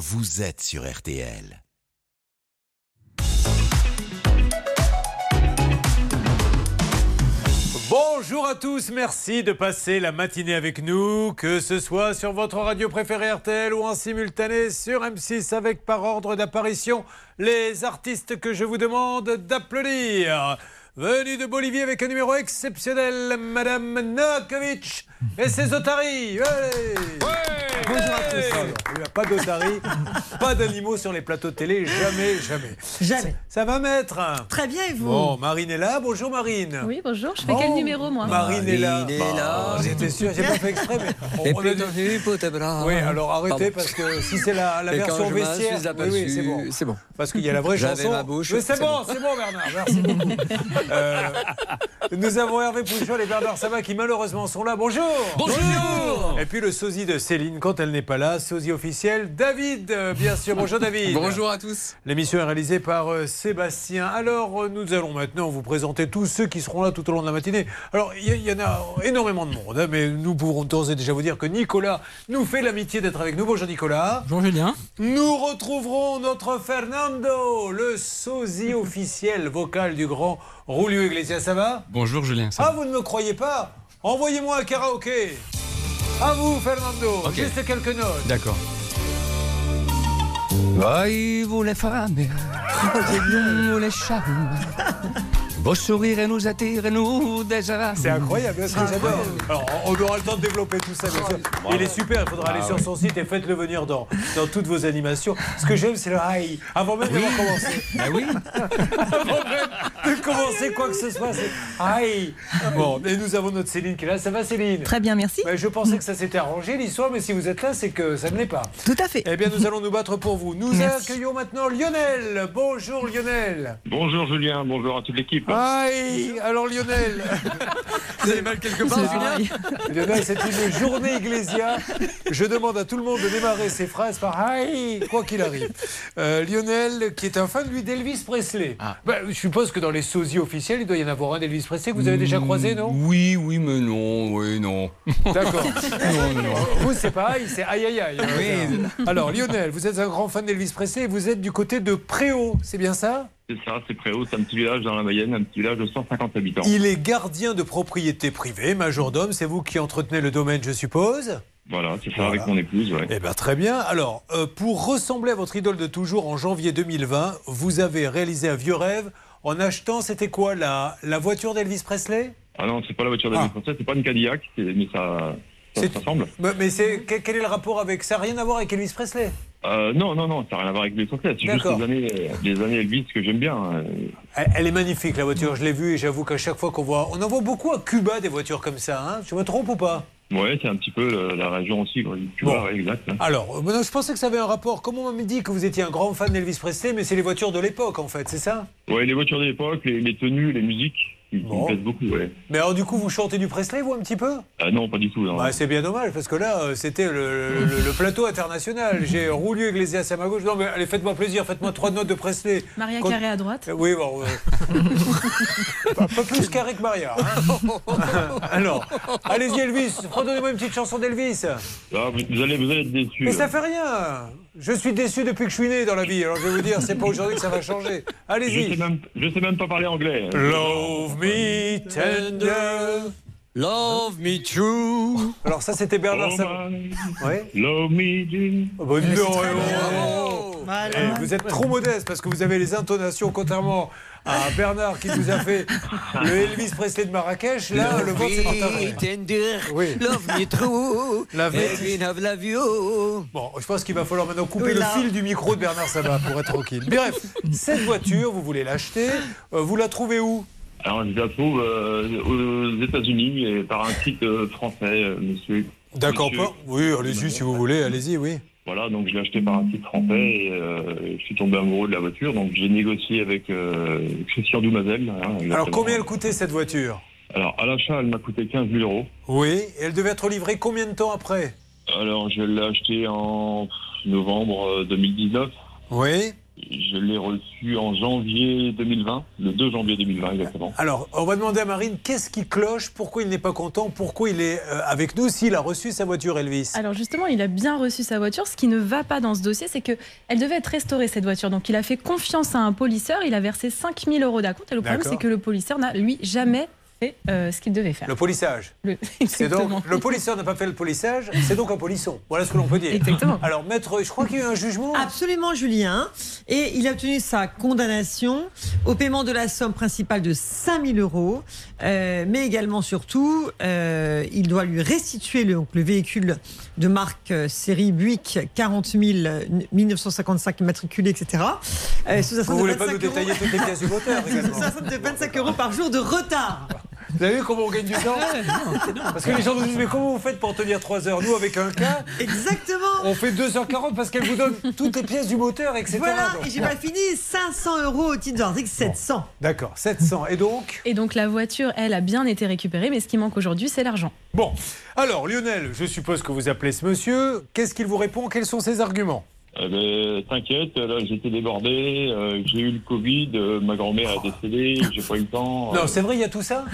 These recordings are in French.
vous êtes sur RTL. Bonjour à tous, merci de passer la matinée avec nous, que ce soit sur votre radio préférée RTL ou en simultané sur M6 avec par ordre d'apparition les artistes que je vous demande d'applaudir. Venu de Bolivie avec un numéro exceptionnel, Madame Nakovic et ses otaries. Bonjour à tous. Il n'y a pas d'otaries, pas d'animaux sur les plateaux de télé, jamais, jamais. Jamais. Ça va, maître Très bien, et vous? Bon, Marine est là. Bonjour, Marine. Oui, bonjour. Je fais quel Oh, numéro, moi? Marine est là. Marine est là. Bah, J'étais sûr, j'ai pas fait exprès, mais Et on, on a hypothèbres. Oui, alors arrêtez Pardon. parce que si c'est la, version je vestiaire, oui, oui, c'est bon. c'est bon. Parce qu'il y a la vraie J'avais chanson. ma bouche, Mais c'est bon, bon. c'est bon, Bernard. Merci beaucoup. Euh, nous avons Hervé Pouchol et Bernard Sabat qui malheureusement sont là. Bonjour. Bonjour. Et puis le sosie de Céline quand elle n'est pas là, sosie officiel David, euh, bien sûr. Bonjour David. Bonjour à tous. L'émission est réalisée par euh, Sébastien. Alors, euh, nous allons maintenant vous présenter tous ceux qui seront là tout au long de la matinée. Alors, il y, en a énormément de monde, hein, mais nous pourrons d'ores et déjà vous dire que Nicolas nous fait l'amitié d'être avec nous. Bonjour Nicolas. Bonjour Julien. Nous retrouverons notre Fernando, le sosie officiel vocal du grand Julio Iglesias. Ça va? Bonjour Julien. ça Ah, va vous ne me croyez pas? Envoyez-moi un karaoké. À vous, Fernando. Ok. Juste quelques notes. D'accord. Voyez-vous les femmes, voyez-vous les charmes. Vos sourires nous attirent, nous désirons. C'est incroyable, ce que j'adore. Alors, on aura le temps de développer tout ça, bien sûr. Il est super, il faudra aller sur son site et faites-le venir dans, dans toutes vos animations. Ce que j'aime, c'est le hi. Avant même d'avoir commencé. Ah oui Avant même de commencer quoi que ce soit, c'est hi. Bon, et nous avons notre Céline qui est là. Ça va, Céline? Très bien, merci. Je pensais que ça s'était arrangé l'histoire, mais si vous êtes là, c'est que ça ne l'est pas. Tout à fait. Eh bien, nous allons nous battre pour vous. Nous Merci. accueillons maintenant Lionel. Bonjour Lionel. Bonjour Julien, bonjour à toute l'équipe. Aïe Alors Lionel. Vous avez mal quelque part, Julien Lionel, c'est une journée Iglesia. Je demande à tout le monde de démarrer ses phrases par Aïe, quoi qu'il arrive. Euh, Lionel, qui est un fan, lui, d'Elvis Presley. Ben, je suppose que dans les sosies officiels, il doit y en avoir un d'Elvis Presley que vous avez déjà croisé, non? Oui, oui, mais non, oui, non. D'accord. Vous, c'est pareil, c'est aïe aïe aïe. Oui. Alors, Lionel, vous êtes un grand fan d'Elvis Presley et vous êtes du côté de Préau, c'est bien ça? C'est ça, c'est Préau, c'est un petit village dans la Mayenne, un petit village de 150 habitants. Il est gardien de propriété privée, majordome, c'est vous qui entretenez le domaine, je suppose? Voilà, c'est ça, Voilà. avec mon épouse, ouais. Eh bien, très bien. Alors, euh, pour ressembler à votre idole de toujours, en janvier 2020, vous avez réalisé un vieux rêve en achetant, c'était quoi, la, la voiture d'Elvis Presley? Ah non, c'est pas la voiture d'Elvis Ah. Presley, c'est pas une Cadillac, mais ça, Mais, c'est, quel, est le rapport avec ça n'a rien à voir avec Elvis Presley? Euh, non, non, non, ça n'a rien à voir avec Elvis Presley, c'est juste les années, les années Elvis que j'aime bien. euh. elle, elle est magnifique, la voiture, je l'ai vue et j'avoue qu'à chaque fois qu'on voit... On en voit beaucoup à Cuba, des voitures comme ça, hein Je me trompe ou pas? Ouais, c'est un petit peu euh, la région aussi, tu Bon. vois, exact. hein. Alors, euh, je pensais que ça avait un rapport. Comment on m'a dit que vous étiez un grand fan d'Elvis Presley, mais c'est les voitures de l'époque, en fait, c'est ça? Ouais, les voitures de l'époque, les, les tenues, les musiques, qui, qui Bon. me plaisent beaucoup, ouais. Mais alors, du coup, vous chantez du Presley, vous, un petit peu? Ah non, pas du tout. Bah, c'est bien dommage parce que là, euh, c'était le, le- le plateau international. J'ai Roulio Iglesias à ma gauche. Non, mais allez, faites-moi plaisir, faites-moi trois notes de Presley. Maria Quand- Carré à droite. Euh, Oui, bon. euh, un peu plus carré que Maria. hein. Alors, allez-y, Elvis, redonnez-moi une petite chanson d'Elvis. Ah, vous, vous allez, vous allez être déçus. Mais ça euh. fait rien. Je suis déçu depuis que je suis né dans la vie. Alors, je vais vous dire, c'est pas aujourd'hui que ça va changer. Je sais Allez-y. même, je sais même pas parler anglais. Love me tender. Love me true. Alors, ça, c'était Bernard Sabat. Ouais. love me, Jim. Oh, bah, donc, oh, oh, oh. Eh, vous êtes trop modeste parce que vous avez les intonations, contrairement à Bernard qui nous a fait le Elvis Presley de Marrakech. Là, le vôtre, c'est tender. Oui. Love me true. Love me- Let me have love you. Bon, je pense qu'il va falloir maintenant couper Oui, le fil du micro de Bernard Sabat pour être tranquille. Bref, cette voiture, vous voulez l'acheter. euh, vous la trouvez où? Alors, je la trouve euh, aux États-Unis et par un site euh, français, euh, monsieur. D'accord, pas Oui, allez-y si vous voulez, allez-y, oui. Voilà, donc je l'ai acheté par un site français et euh, je suis tombé amoureux de la voiture. Donc j'ai négocié avec euh, Christian Doumazel. hein, Alors, combien elle coûtait cette voiture? Alors, à l'achat, elle m'a coûté 15 000 euros. Oui, et elle devait être livrée combien de temps après? Alors, je l'ai acheté en novembre euh, 2019. Oui. Je l'ai reçu en janvier 2020, le 2 janvier 2020 exactement. Alors, on va demander à Marine qu'est-ce qui cloche, pourquoi il n'est pas content, pourquoi il est euh, avec nous s'il a reçu sa voiture Elvis? Alors justement, il a bien reçu sa voiture. Ce qui ne va pas dans ce dossier, c'est que elle devait être restaurée cette voiture. Donc il a fait confiance à un polisseur. Il a versé 5000 euros d'acompte. Et le problème, c'est que le polisseur n'a lui jamais fait euh, ce qu'il devait faire. Le polissage. Le- C'est Exactement. donc, le polisseur n'a pas fait le polissage, c'est donc un polisson. Voilà ce que l'on peut dire. Exactement. Alors, maître, je crois qu'il y a eu un jugement. Absolument, Julien. Et il a obtenu sa condamnation au paiement de la somme principale de 5000 euros. Euh, mais également, surtout, euh, il doit lui restituer le, donc, le véhicule de marque euh, série Buick 40 000 euh, 1955 immatriculé, etc. Euh, Vous de voulez pas 25 nous détailler toutes les pièces du moteur Sous également un solde de 25 euros par jour de retard. Vous avez vu comment on gagne du temps Parce que les gens nous disent Mais comment vous faites pour tenir 3 heures Nous, avec un cas, Exactement. on fait 2h40 parce qu'elle vous donne toutes les pièces du moteur, etc. Voilà, Donc, et j'ai pas fini, 500 euros au titre de l'article 700. D'accord, 700. Et donc Et donc la voiture, elle, a bien été récupérée. Mais ce qui manque aujourd'hui, c'est l'argent. Bon. Alors, Lionel, je suppose que vous appelez ce monsieur. Qu'est-ce qu'il vous répond? Quels sont ses arguments? Eh ben, T'inquiète, là j'étais débordé, euh, j'ai eu le Covid, euh, ma grand-mère est décédée, j'ai pas eu le temps. Non, euh, c'est vrai, il y a tout ça?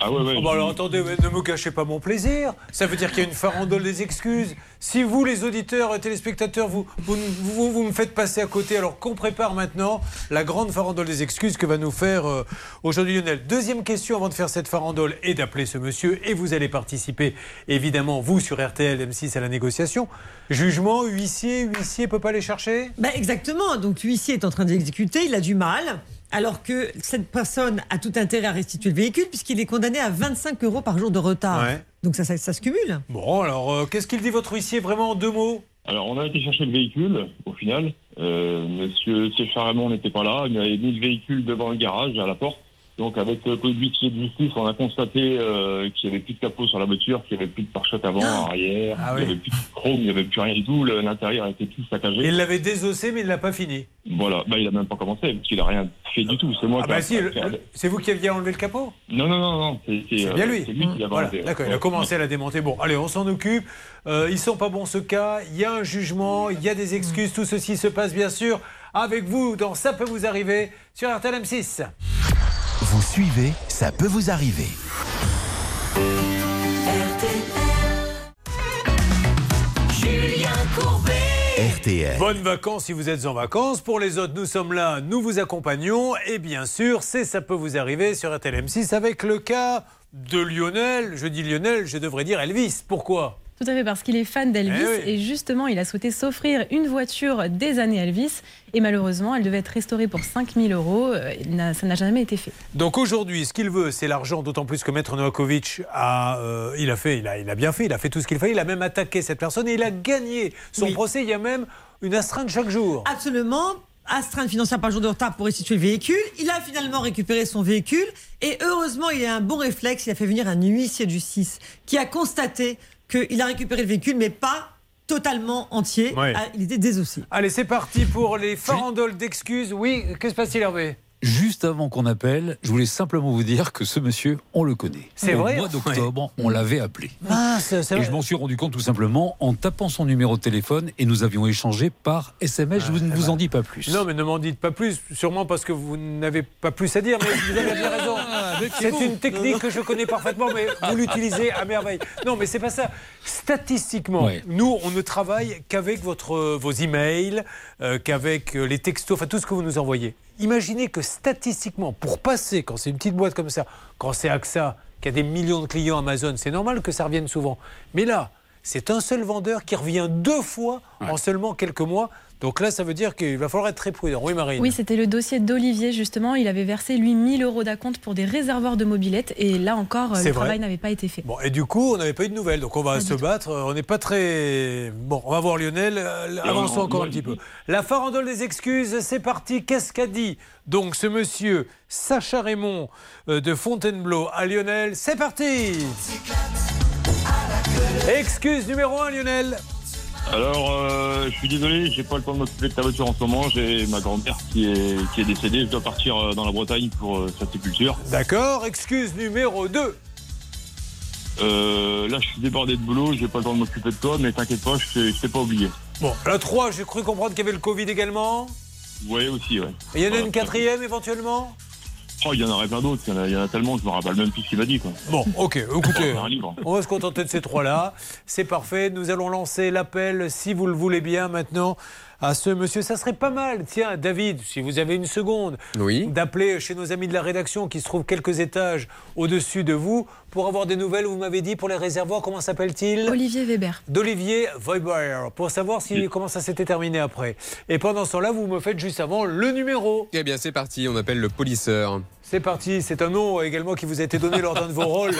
Ah ouais, ouais. Oh, bah alors attendez, ne me gâchez pas mon plaisir. Ça veut dire qu'il y a une farandole des excuses. Si vous, les auditeurs et téléspectateurs, vous, me faites passer à côté, alors qu'on prépare maintenant la grande farandole des excuses que va nous faire euh, aujourd'hui Lionel. Deuxième question avant de faire cette farandole et d'appeler ce monsieur. Et vous allez participer, évidemment, vous sur RTL M6 à la négociation. Jugement, huissier, huissier peut pas les chercher? Bah exactement. Donc l'huissier est en train d'exécuter, il a du mal. Alors que cette personne a tout intérêt à restituer le véhicule puisqu'il est condamné à 25 euros par jour de retard. Ouais. Donc ça, ça, ça se cumule. Bon, alors, euh, qu'est-ce qu'il dit votre huissier vraiment en deux mots? Alors on a été chercher le véhicule, au final. Euh, monsieur Séchard Raymond n'était pas là, il avait mis le véhicule devant le garage, à la porte. Donc avec le code huissier de justice, on a constaté euh, qu'il n'y avait plus de capot sur la voiture, qu'il n'y avait plus de pare-choc avant, arrière, Ah il n'y avait plus de chrome, il n'y avait plus rien du tout, le- l'intérieur était tout saccagé. Il l'avait désossé, mais il l'a pas fini. Voilà, bah, il a même pas commencé, parce qu'il a rien fait du tout. C'est moi Ah qui bah si, le- c'est vous qui aviez enlevé le capot Non, non, non, non, c'est euh, bien lui. C'est lui qui l'a Voilà, enlevé. d'accord, il a commencé à la démonter. Bon, allez, on s'en occupe. Euh, ils sont pas bons ce cas. Il y a un jugement, il y a des excuses. Tout ceci se passe bien sûr avec vous dans Ça peut vous arriver sur RTL M6. Vous suivez, ça peut vous arriver. RTL. Bonnes vacances si vous êtes en vacances. Pour les autres, nous sommes là, nous vous accompagnons. Et bien sûr, c'est Ça peut vous arriver sur RTL M6 avec le cas de Lionel. Je dis Lionel, je devrais dire Elvis. Pourquoi? Tout à fait, parce qu'il est fan d'Elvis. Eh oui. Et justement, il a souhaité s'offrir une voiture des années Elvis. Et malheureusement, elle devait être restaurée pour 5000 euros. Euh, Ça n'a jamais été fait. Donc aujourd'hui, ce qu'il veut, c'est l'argent, d'autant plus que Maître Novakovic a, euh, il a fait, il a, il a bien fait, il a fait tout ce qu'il fallait, il a même attaqué cette personne et il a gagné son Oui. procès. Il y a même une astreinte chaque jour. Absolument. Astreinte financière par jour de retard pour restituer le véhicule. Il a finalement récupéré son véhicule. Et heureusement, il a un bon réflexe. Il a fait venir un huissier de justice qui a constaté qu'il a récupéré le véhicule, mais pas totalement entier. Ouais. Ah, Il était désossé. Allez, c'est parti pour les farandoles d'excuses. Oui, que se passe-t-il, Hervé? Juste avant qu'on appelle, je voulais simplement vous dire que ce monsieur, on le connaît. C'est Au vrai mois d'octobre, on l'avait appelé. Ah, c'est Et je m'en suis rendu compte tout simplement en tapant son numéro de téléphone et nous avions échangé par SMS. Je ne vous en dis pas plus. Non, mais ne m'en dites pas plus, sûrement parce que vous n'avez pas plus à dire, mais vous avez bien raison. C'est une technique que je connais parfaitement, mais vous l'utilisez à merveille. Non, mais c'est pas ça. Statistiquement, Ouais. nous, on ne travaille qu'avec votre, euh, vos emails, euh, qu'avec euh, les textos, enfin tout ce que vous nous envoyez. Imaginez que statistiquement, pour passer, quand c'est une petite boîte comme ça, quand c'est AXA, qui a des millions de clients Amazon, c'est normal que ça revienne souvent. Mais là, c'est un seul vendeur qui revient deux fois en seulement quelques mois. Donc là, ça veut dire qu'il va falloir être très prudent. Oui, Marine Oui, c'était le dossier d'Olivier, justement. Il avait versé, lui, 1000 euros d'acompte pour des réservoirs de mobilettes. Et là encore, le vrai. travail n'avait pas été fait. Bon, et du coup, on n'avait pas eu de nouvelles, donc on va Pas se battre. Euh, On n'est pas très. Bon, on va voir Lionel. Euh, Avançons on- encore un petit peu. La farandole des excuses, c'est parti. Qu'est-ce qu'a dit donc ce monsieur Sacha Raymond euh, de Fontainebleau à Lionel? C'est parti Excuse numéro 1, Lionel. Alors, euh, je suis désolé, j'ai pas le temps de m'occuper de ta voiture en ce moment. J'ai ma grand-mère qui est, qui est décédée. Je dois partir euh, dans la Bretagne pour euh, sa sépulture. D'accord. Excuse numéro 2. Euh, là, je suis débordé de boulot. J'ai pas le temps de m'occuper de toi, mais t'inquiète pas, je t'ai- pas oublié. Bon, la 3, j'ai cru comprendre qu'il y avait le Covid également? Voyez aussi, ouais. Il y en a Voilà. une quatrième éventuellement? Oh, il y en aurait plein d'autres. Il y en a- il y en a tellement, je me rappelle même plus ce qu'il m'a dit, quoi. Bon, ok, écoutez. On va se contenter de ces trois-là. C'est parfait. Nous allons lancer l'appel, si vous le voulez bien, maintenant, à ce monsieur. Ça serait pas mal, tiens, David, si vous avez une seconde, Oui. d'appeler chez nos amis de la rédaction qui se trouvent quelques étages au-dessus de vous pour avoir des nouvelles. Vous m'avez dit pour les réservoirs, comment s'appelle-t-il? Olivier Weber. d'Olivier Weber pour savoir si, comment ça s'était terminé après. Et pendant ce temps-là, vous me faites juste avant le numéro. Eh bien, c'est parti. On appelle le polisseur. C'est parti, c'est un nom également qui vous a été donné lors d'un de vos rôles.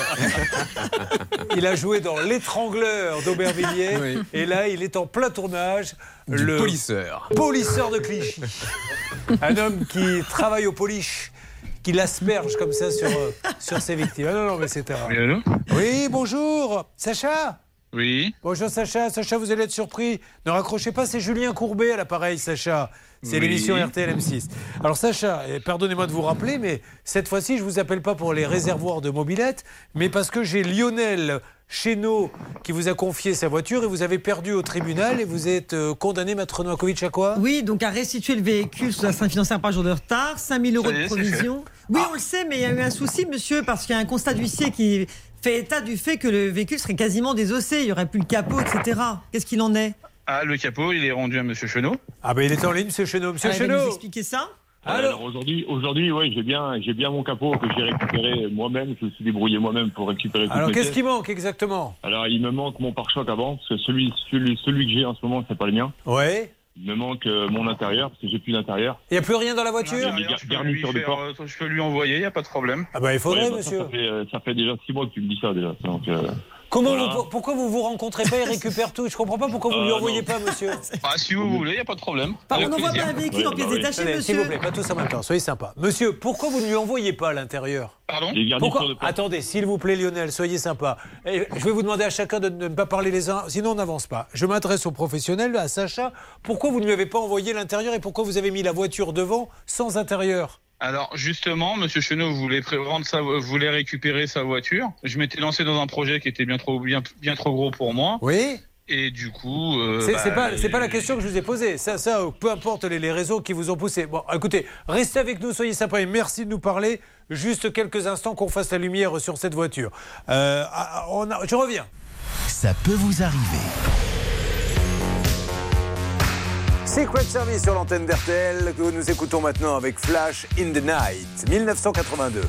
Il a joué dans L'étrangleur d'Aubervilliers Oui. et là il est en plein tournage. Du le polisseur. polisseur de Clichy. Un homme qui travaille au polish, qui l'asperge comme ça sur, euh, sur ses victimes. Ah non, non, mais c'est terrible. Oui, allô Oui, bonjour, Sacha? Oui. Bonjour Sacha, Sacha, vous allez être surpris. Ne raccrochez pas, c'est Julien Courbet à l'appareil, Sacha. C'est Oui. l'émission RTL M6. Alors Sacha, eh, pardonnez-moi de vous rappeler, mais cette fois-ci, je vous appelle pas pour les réservoirs de mobilette, mais parce que j'ai Lionel Chénaud qui vous a confié sa voiture et vous avez perdu au tribunal et vous êtes euh, condamné, Maître Novakovic, à quoi? Oui, donc à restituer le véhicule sous la financière par jour de retard, 5000 euros de provision. Oui, on le sait, mais il y a eu un souci, monsieur, parce qu'il y a un constat d'huissier qui fait état du fait que le véhicule serait quasiment désossé, il n'y aurait plus le capot, etc. Qu'est-ce qu'il en est? Ah, le capot, il est rendu à Monsieur Chenot. Ah ben il est en ligne, Monsieur Chénaud. Monsieur Ah, va nous Chénaud expliquer ça Alors Alors aujourd'hui, aujourd'hui, ouais, j'ai bien, j'ai bien mon capot que j'ai récupéré moi-même. Je me suis débrouillé moi-même pour récupérer. Alors qu'est-ce qui manque exactement? Alors il me manque mon pare-choc avant, parce que celui, celui, celui que j'ai en ce moment, c'est pas le mien. Ouais. Il me manque euh, mon intérieur, parce que j'ai plus d'intérieur. Il n'y a plus rien dans la voiture? Ah, je, peux lui sur des faire, portes. euh, je peux lui envoyer, il n'y a pas de problème. Ah ben il faudrait, Ouais, bah, ça, monsieur. ça, fait, euh, ça fait déjà six mois que tu me dis ça déjà. Donc, euh, Comment Voilà. vous- pourquoi vous vous rencontrez pas et récupère tout? Je comprends pas pourquoi vous ne lui Euh, envoyez non. pas, monsieur. Ah, si vous voulez, il n'y a pas de problème. Par- On n'envoie pas un véhicule Oui, en bah pièces oui. détachées, Attendez, S'il vous monsieur plaît, pas tous en même temps, soyez sympa. Monsieur, pourquoi vous ne lui envoyez pas à l'intérieur? Pardon? Pourquoi. Attendez, s'il vous plaît, Lionel, soyez sympa. Et je vais vous demander à chacun de ne pas parler les uns, sinon on n'avance pas. Je m'adresse aux professionnels, à Sacha. Pourquoi vous ne lui avez pas envoyé l'intérieur et pourquoi vous avez mis la voiture devant sans intérieur? Alors, justement, Monsieur Chenot voulait pré- sa, voulait récupérer sa voiture. Je m'étais lancé dans un projet qui était bien trop, bien, bien trop gros pour moi. Oui Et du coup. euh, C'est bah, pas, c'est pas la question que je vous ai posée. Ça, ça peu importe les, les réseaux qui vous ont poussé. Bon, écoutez, restez avec nous, soyez sympas et merci de nous parler. Juste quelques instants qu'on fasse la lumière sur cette voiture. Euh, ah, on a- je reviens. Ça peut vous arriver. Secret Service sur l'antenne d'RTL que nous écoutons maintenant avec Flash in the Night, 1982.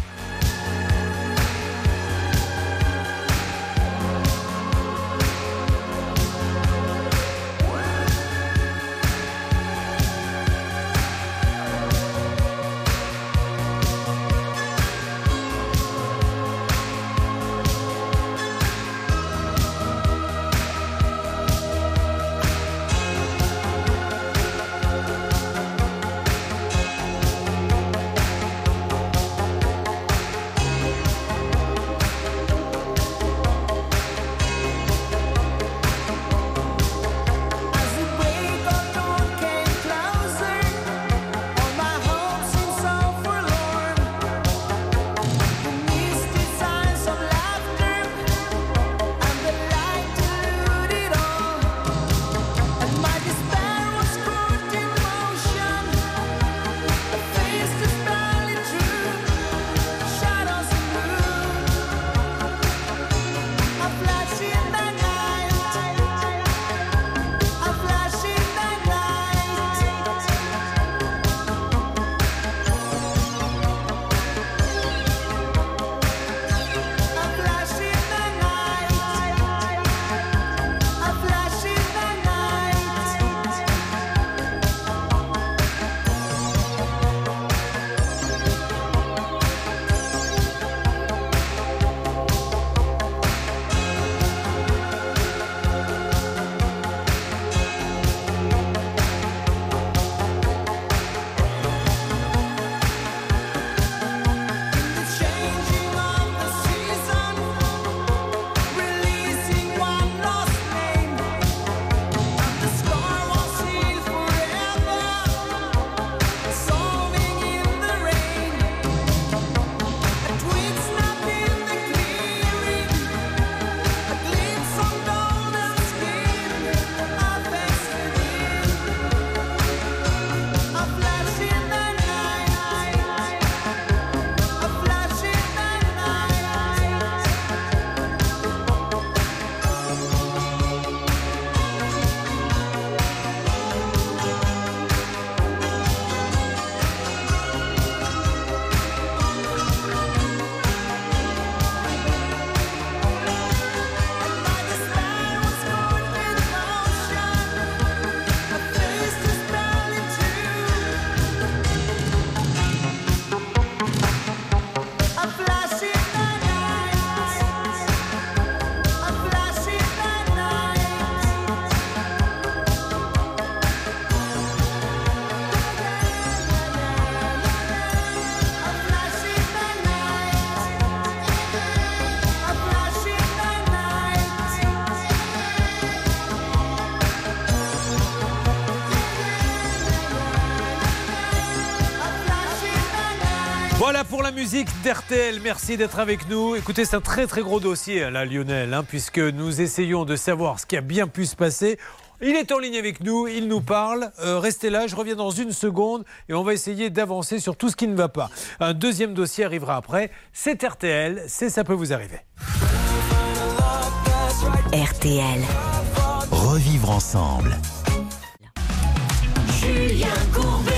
Pour la musique d'RTL. Merci d'être avec nous. Écoutez, c'est un très très gros dossier là, Lionel, hein, puisque nous essayons de savoir ce qui a bien pu se passer. Il est en ligne avec nous, il nous parle. Euh, restez là, je reviens dans une seconde et on va essayer d'avancer sur tout ce qui ne va pas. Un deuxième dossier arrivera après. C'est RTL, c'est ça peut vous arriver. RTL. Revivre ensemble. Julien Courbet.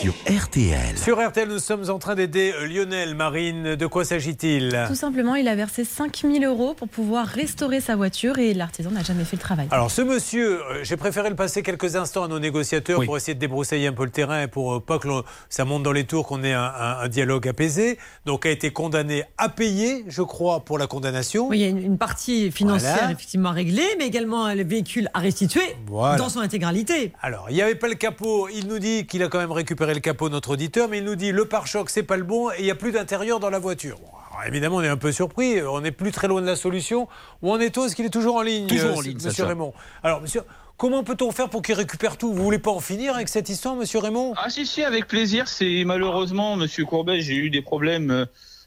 Sur RTL. Sur RTL, nous sommes en train d'aider Lionel Marine. De quoi s'agit-il? Tout simplement, il a versé 5000 euros pour pouvoir restaurer sa voiture et l'artisan n'a jamais fait le travail. Alors ce monsieur, euh, j'ai préféré le passer quelques instants à nos négociateurs Oui. pour essayer de débroussailler un peu le terrain et pour euh, pas que ça monte dans les tours, qu'on ait un, un- un dialogue apaisé. Donc a été condamné à payer, je crois, pour la condamnation. Oui, il y a une, une partie financière Voilà. effectivement réglée, mais également le véhicule à restituer Voilà. dans son intégralité. Alors, il n'y avait pas le capot. Il nous dit qu'il a quand même récupéré le capot, notre auditeur, mais il nous dit le pare-choc, c'est pas le bon et il n'y a plus d'intérieur dans la voiture. Bon, alors, évidemment, on est un peu surpris. On n'est plus très loin de la solution. Où en est-on Est-ce qu'il est toujours en ligne Toujours en euh, ligne, Monsieur. Raymond. Alors, monsieur, comment peut-on faire pour qu'il récupère tout? Vous voulez pas en finir avec cette histoire, monsieur Raymond? Ah si si avec plaisir. C'est malheureusement Monsieur Courbet, j'ai eu des problèmes euh,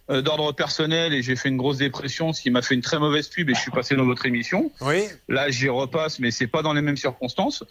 euh, d'ordre personnel et j'ai fait une grosse dépression, ce qui m'a fait une très mauvaise pub et je suis passé dans votre émission. Oui. Là j'y repasse, mais c'est pas dans les mêmes circonstances.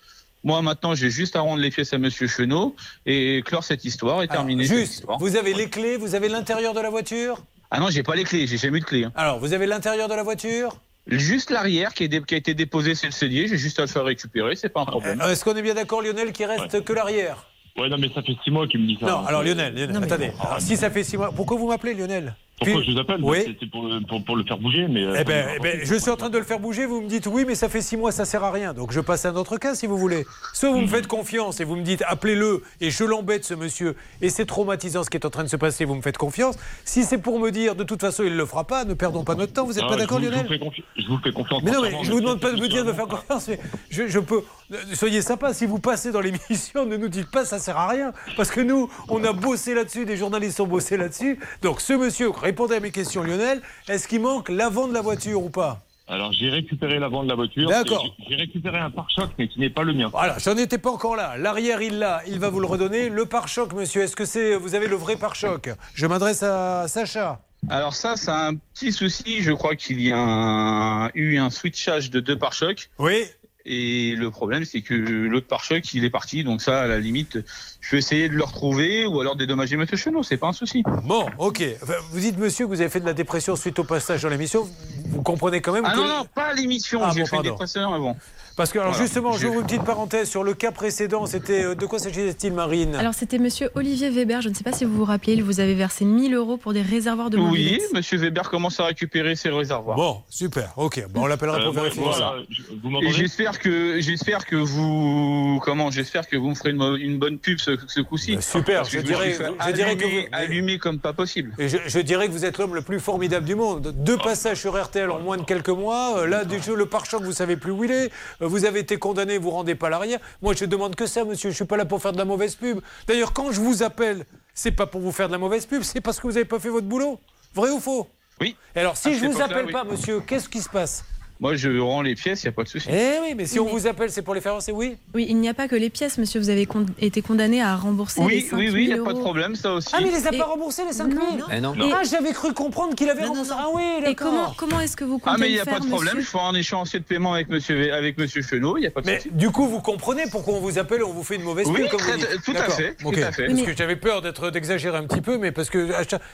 Moi maintenant j'ai juste à rendre les pièces à Monsieur Chenot et clore cette histoire et Alors, terminer cette juste, histoire. vous avez les clés, vous avez l'intérieur de la voiture? Ah non j'ai pas les clés, j'ai jamais eu de clés. hein. Alors, vous avez l'intérieur de la voiture? Juste l'arrière qui, a été déposé c'est le cellier, j'ai juste à le faire récupérer, c'est pas un problème. Euh, Est-ce qu'on est bien d'accord, Lionel, qu'il reste que l'arrière? Ouais, non, mais ça fait six mois qu'il me dit ça. Non, Donc, alors Lionel, Lionel, Non, mais- attendez. Alors, si ça fait six mois, pourquoi vous m'appelez Lionel? Pourquoi Puis- je vous appelle Oui. C'est pour, le- pour, pour le faire bouger, mais. euh, Eh ben, eh ben, je suis en train de le faire bouger, vous me dites oui, mais ça fait six mois, ça sert à rien. Donc je passe à un autre cas si vous voulez. Soit vous me faites confiance et vous me dites appelez-le et je l'embête ce monsieur et c'est traumatisant ce qui est en train de se passer, vous me faites confiance. Si c'est pour me dire de toute façon il le fera pas, ne perdons pas notre temps, vous n'êtes Ah, pas je d'accord vous- je vous Lionel confi- Je vous fais confiance. mais non, mais je vous demande pas de me dire de faire confiance, mais je, je peux. Soyez sympa, si vous passez dans l'émission, ne nous dites pas ça sert à rien. Parce que nous, on a bossé là-dessus, des journalistes ont bossé là-dessus. Donc ce monsieur, répondez à mes questions, Lionel, est-ce qu'il manque l'avant de la voiture ou pas Alors, j'ai récupéré l'avant de la voiture. D'accord. J'ai j'ai récupéré un pare-choc, mais qui n'est pas le mien. Voilà, j'en étais pas encore là. L'arrière, il l'a, il va vous le redonner. Le pare-choc, monsieur, est-ce que c'est vous avez le vrai pare-choc? Je m'adresse à Sacha. Alors ça, c'est un petit souci. Je crois qu'il y a un- eu un switchage de deux pare-chocs. Oui. Et le problème, c'est que l'autre pare-choc, il est parti. Donc ça, à la limite, je vais essayer de le retrouver ou alors dédommager Monsieur Chenot. C'est pas un souci. Bon, ok. Vous dites, monsieur, que vous avez fait de la dépression suite au passage dans l'émission. Vous comprenez quand même Ah que... non, non, pas l'émission. Ah J'ai bon, fait des précédents avant. Parce que, alors Voilà. justement, j'ouvre une petite parenthèse sur le cas précédent. C'était euh, de quoi s'agissait-il, Marine? Alors c'était monsieur Olivier Weber, je ne sais pas si vous vous rappelez, il vous avait versé 1000 euros pour des réservoirs de Oui. Monsieur Weber commence à récupérer ses réservoirs. Bon, super. Ok. Bon, on l'appellera Euh, pour vérifier ça. euh, Et m'entendez j'espère que j'espère que vous comment j'espère que vous me ferez une, bonne pub ce, ce coup-ci. Bah, super, je dirais- je dirais que vous- comme pas possible. Et je, je dirais que vous êtes l'homme le plus formidable du monde. Deux passages sur RTL en moins de quelques mois. Euh, Là, du jeu, le pare-choc, vous savez plus où il est. Vous avez été condamné, vous rendez pas l'arrière. Moi, je demande que ça, monsieur. Je suis pas là pour faire de la mauvaise pub. D'ailleurs, quand je vous appelle, c'est pas pour vous faire de la mauvaise pub, c'est parce que vous avez pas fait votre boulot. Vrai ou faux? Oui. Et alors, si À je cette vous appelle oui. pas, monsieur, qu'est-ce qui se passe? Moi, je rends les pièces, il n'y a pas de souci. Eh oui, mais si Oui, on mais- vous appelle, c'est pour les faire avancer, oui Oui, il n'y a pas que les pièces, monsieur, vous avez con- été condamné à rembourser les Oui, 5 oui, 000 oui, il n'y a euros. pas de problème, ça aussi. Ah, mais il les a Et- pas remboursés, les 5 000 Non, non. Eh non. Et- Ah, j'avais cru comprendre qu'il avait Non, remboursé. Ah oui, Et d'accord. comment, comment est-ce que vous comptez Ah, mais il n'y a faire, pas de problème, monsieur je ferai un échéancier de paiement avec monsieur, avec monsieur Chenot, il n'y a pas de Mais souci. du coup, vous comprenez pourquoi on vous appelle et on vous fait une mauvaise pub Oui, comme vous dites. tout à fait, tout à fait. Parce que j'avais peur d'exagérer un petit peu, mais parce que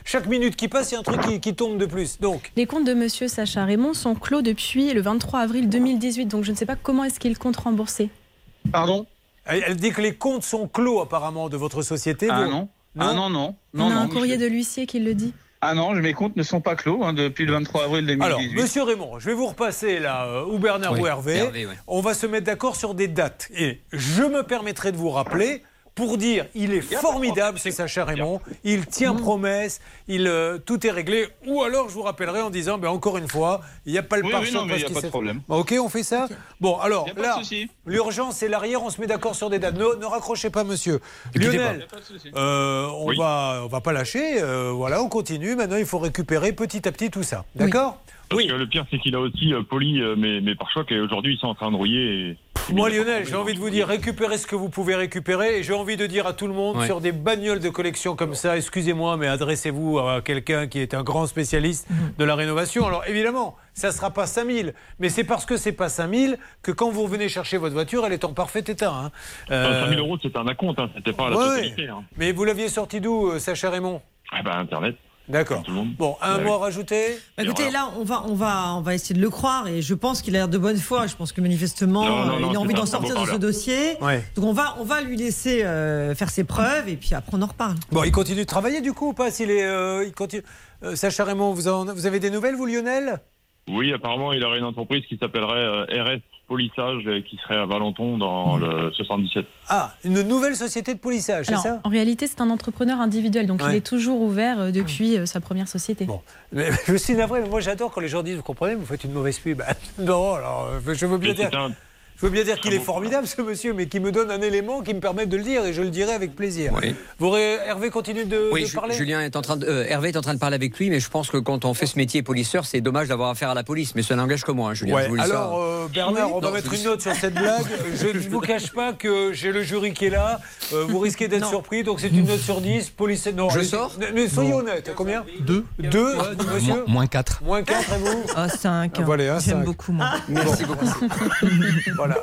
chaque, minute qui passe, il y a un truc qui, qui tombe de plus. Donc, Les comptes de monsieur Sacha Raymond sont clos depuis le 23 avril 2018, donc je ne sais pas comment est-ce qu'il compte rembourser. Pardon? Elle, elle dit que les comptes sont clos apparemment de votre société. Ah Vous- non Ah non, non. On non, a non, un courrier monsieur. de l'huissier qui le dit. Ah non, mes comptes ne sont pas clos hein, depuis le 23 avril 2018. Alors, monsieur Raymond, je vais vous repasser là, euh, ou Bernard Oui, ou Hervé. Hervé, oui. On va se mettre d'accord sur des dates. Et je me permettrai de vous rappeler pour dire il est formidable, problème. ce Sacha Raymond. Il tient promesse, il, euh, tout est réglé. Ou alors je vous rappellerai en disant ben, encore une fois, il n'y a pas le Oui, oui, non, mais il y a pas de problème. Bon, ok, on fait ça Bon, alors là, l'urgence c'est l'arrière, on se met d'accord sur des dates. Ne, ne raccrochez pas, monsieur. Lionel, euh, on Oui. va, on va pas lâcher. euh, voilà, on continue. Maintenant, il faut récupérer petit à petit tout ça. D'accord? Parce que le pire, c'est qu'il a aussi euh, poli euh, mes, mes pare-chocs et aujourd'hui, ils sont en train de rouiller. Et... Moi, Lionel, j'ai envie de vous dire, récupérez ce que vous pouvez récupérer. Et j'ai envie de dire à tout le monde, Ouais. sur des bagnoles de collection comme ça, excusez-moi, mais adressez-vous à quelqu'un qui est un grand spécialiste de la rénovation. Alors, évidemment, ça ne sera pas 5000, mais c'est parce que c'est pas 5000 que quand vous revenez chercher votre voiture, elle est en parfait état. hein. Euh, 5 000 euros, c'était un acompte, hein, c'était pas la ouais, totalité. Hein. Mais vous l'aviez sorti d'où, euh, Sacha Raymond? Ah ben, Internet, D'accord. Bon, un Ouais. mot à rajouter? Bah, écoutez, là, on va, on, va, on va essayer de le croire et je pense qu'il a l'air de bonne foi. Je pense que manifestement, Non, non, euh, non, il a envie d'en sortir de ce dossier. Ouais. Donc on va, on va lui laisser euh, faire ses preuves et puis après on en reparle. Bon, il continue de travailler du coup ou pas S'il est, euh, il continue. Euh, Sacha Raymond, vous, en- vous avez des nouvelles, vous, Lionel? Oui, apparemment, il aurait une entreprise qui s'appellerait euh, RS Polissage, qui serait à Valenton dans le 77. Ah, une nouvelle société de polissage, c'est ça en réalité, c'est un entrepreneur individuel, donc Ouais. il est toujours ouvert euh, depuis euh, sa première société. Bon. Mais, je suis navré, mais moi j'adore quand les gens disent, vous comprenez, vous faites une mauvaise pub. non, alors euh, je veux bien Mais dire, je veux bien dire qu'il Très est formidable ce monsieur, mais qui me donne un élément qui me permet de le dire et je le dirai avec plaisir. Oui. Vous, Hervé continue de, Oui, de parler Julien est en train de, euh, Hervé est en train de parler avec lui, mais je pense que quand on fait ce métier polisseur, c'est dommage d'avoir affaire à la police. Mais ça n'engage que moi, hein, Julien. Ouais, je vous alors euh, Bernard, Oui, on va non, mettre une note sur cette blague. Je ne vous cache pas que j'ai le jury qui est là. Euh, vous risquez d'être surpris, donc c'est une note sur 10. Police... Non, Je sors Mais- soyez honnête, combien Deux. Deux, monsieur Moins 4. Moins 4 et vous Ah, 5. Voilà, un J'aime beaucoup, moi. Merci beaucoup. Voilà.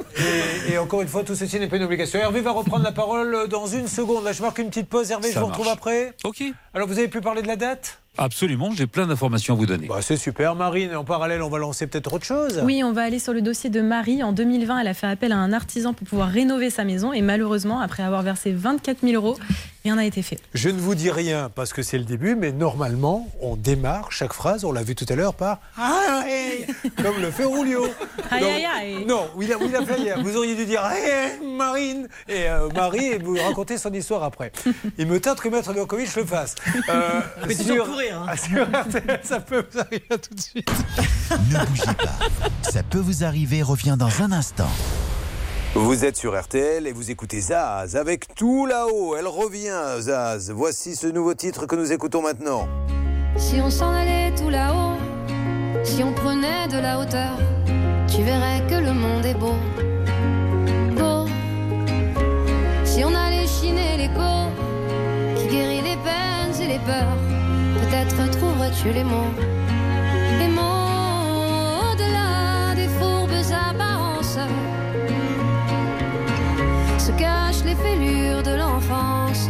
Et, et encore une fois, tout ceci n'est pas une obligation. Hervé va reprendre la parole dans une seconde. Là, je marque une petite pause. Hervé, je vous retrouve après. Ok. Alors, vous avez pu parler de la date? Absolument, j'ai plein d'informations à vous donner. bah, C'est super, Marine. En parallèle, on va lancer peut-être autre chose. Oui, on va aller sur le dossier de Marie. En 2020, elle a fait appel à un artisan pour pouvoir rénover sa maison et malheureusement, après avoir versé 24 000 euros, rien n'a été fait. Je ne vous dis rien parce que c'est le début, mais normalement, on démarre chaque phrase, on l'a vu tout à l'heure, par Ah, hey comme le fait Rulio. Aïe, aïe, aïe. Non, oui, il a, oui, il a fait hier. Vous auriez dû dire Hey, Marine Et euh, Marie, et vous raconter son histoire après. Il me tente que Maître Djokovic le fasse. Euh, Mais tu sur- dois courir, hein. Ah, sur RTL, ça peut vous arriver à tout de suite. Ne bougez pas. Ça peut vous arriver, revient dans un instant. Vous êtes sur RTL et vous écoutez Zaz avec tout là-haut. Elle revient, Zaz. Voici ce nouveau titre que nous écoutons maintenant. Si on s'en allait tout là-haut, si on prenait de la hauteur, tu verrais que le monde est beau. Beau. Si on allait chiner l'écho, qui guérit les peines et les peurs, peut-être trouverais-tu les mots. Les mots au-delà des fourbes apparences se cachent les fêlures de l'enfance.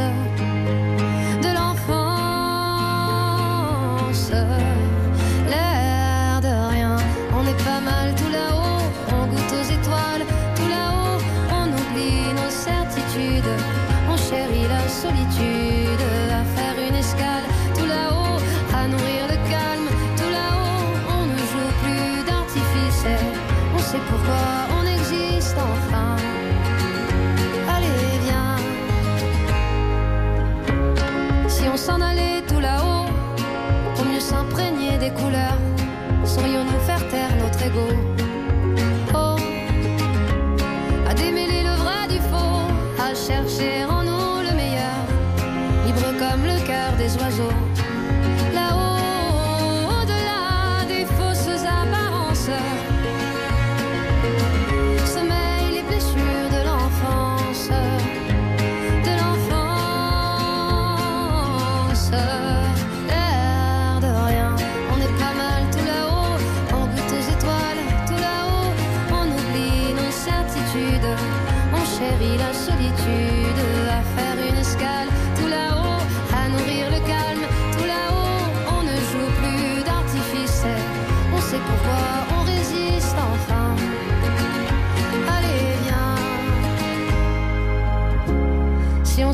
S'en allait tout là-haut, pour mieux s'imprégner des couleurs, saurions-nous faire taire notre ego Oh, à démêler le vrai du faux, à chercher en nous le meilleur, libre comme le cœur des oiseaux.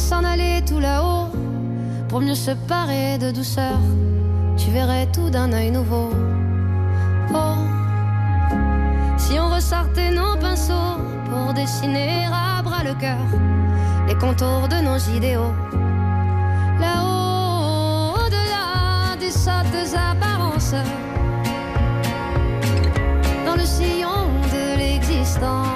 S'en allait tout là-haut, pour mieux se parer de douceur, tu verrais tout d'un œil nouveau. Oh, si on ressortait nos pinceaux pour dessiner à bras le cœur les contours de nos idéaux. Là-haut, au-delà des sottes apparences, dans le sillon de l'existence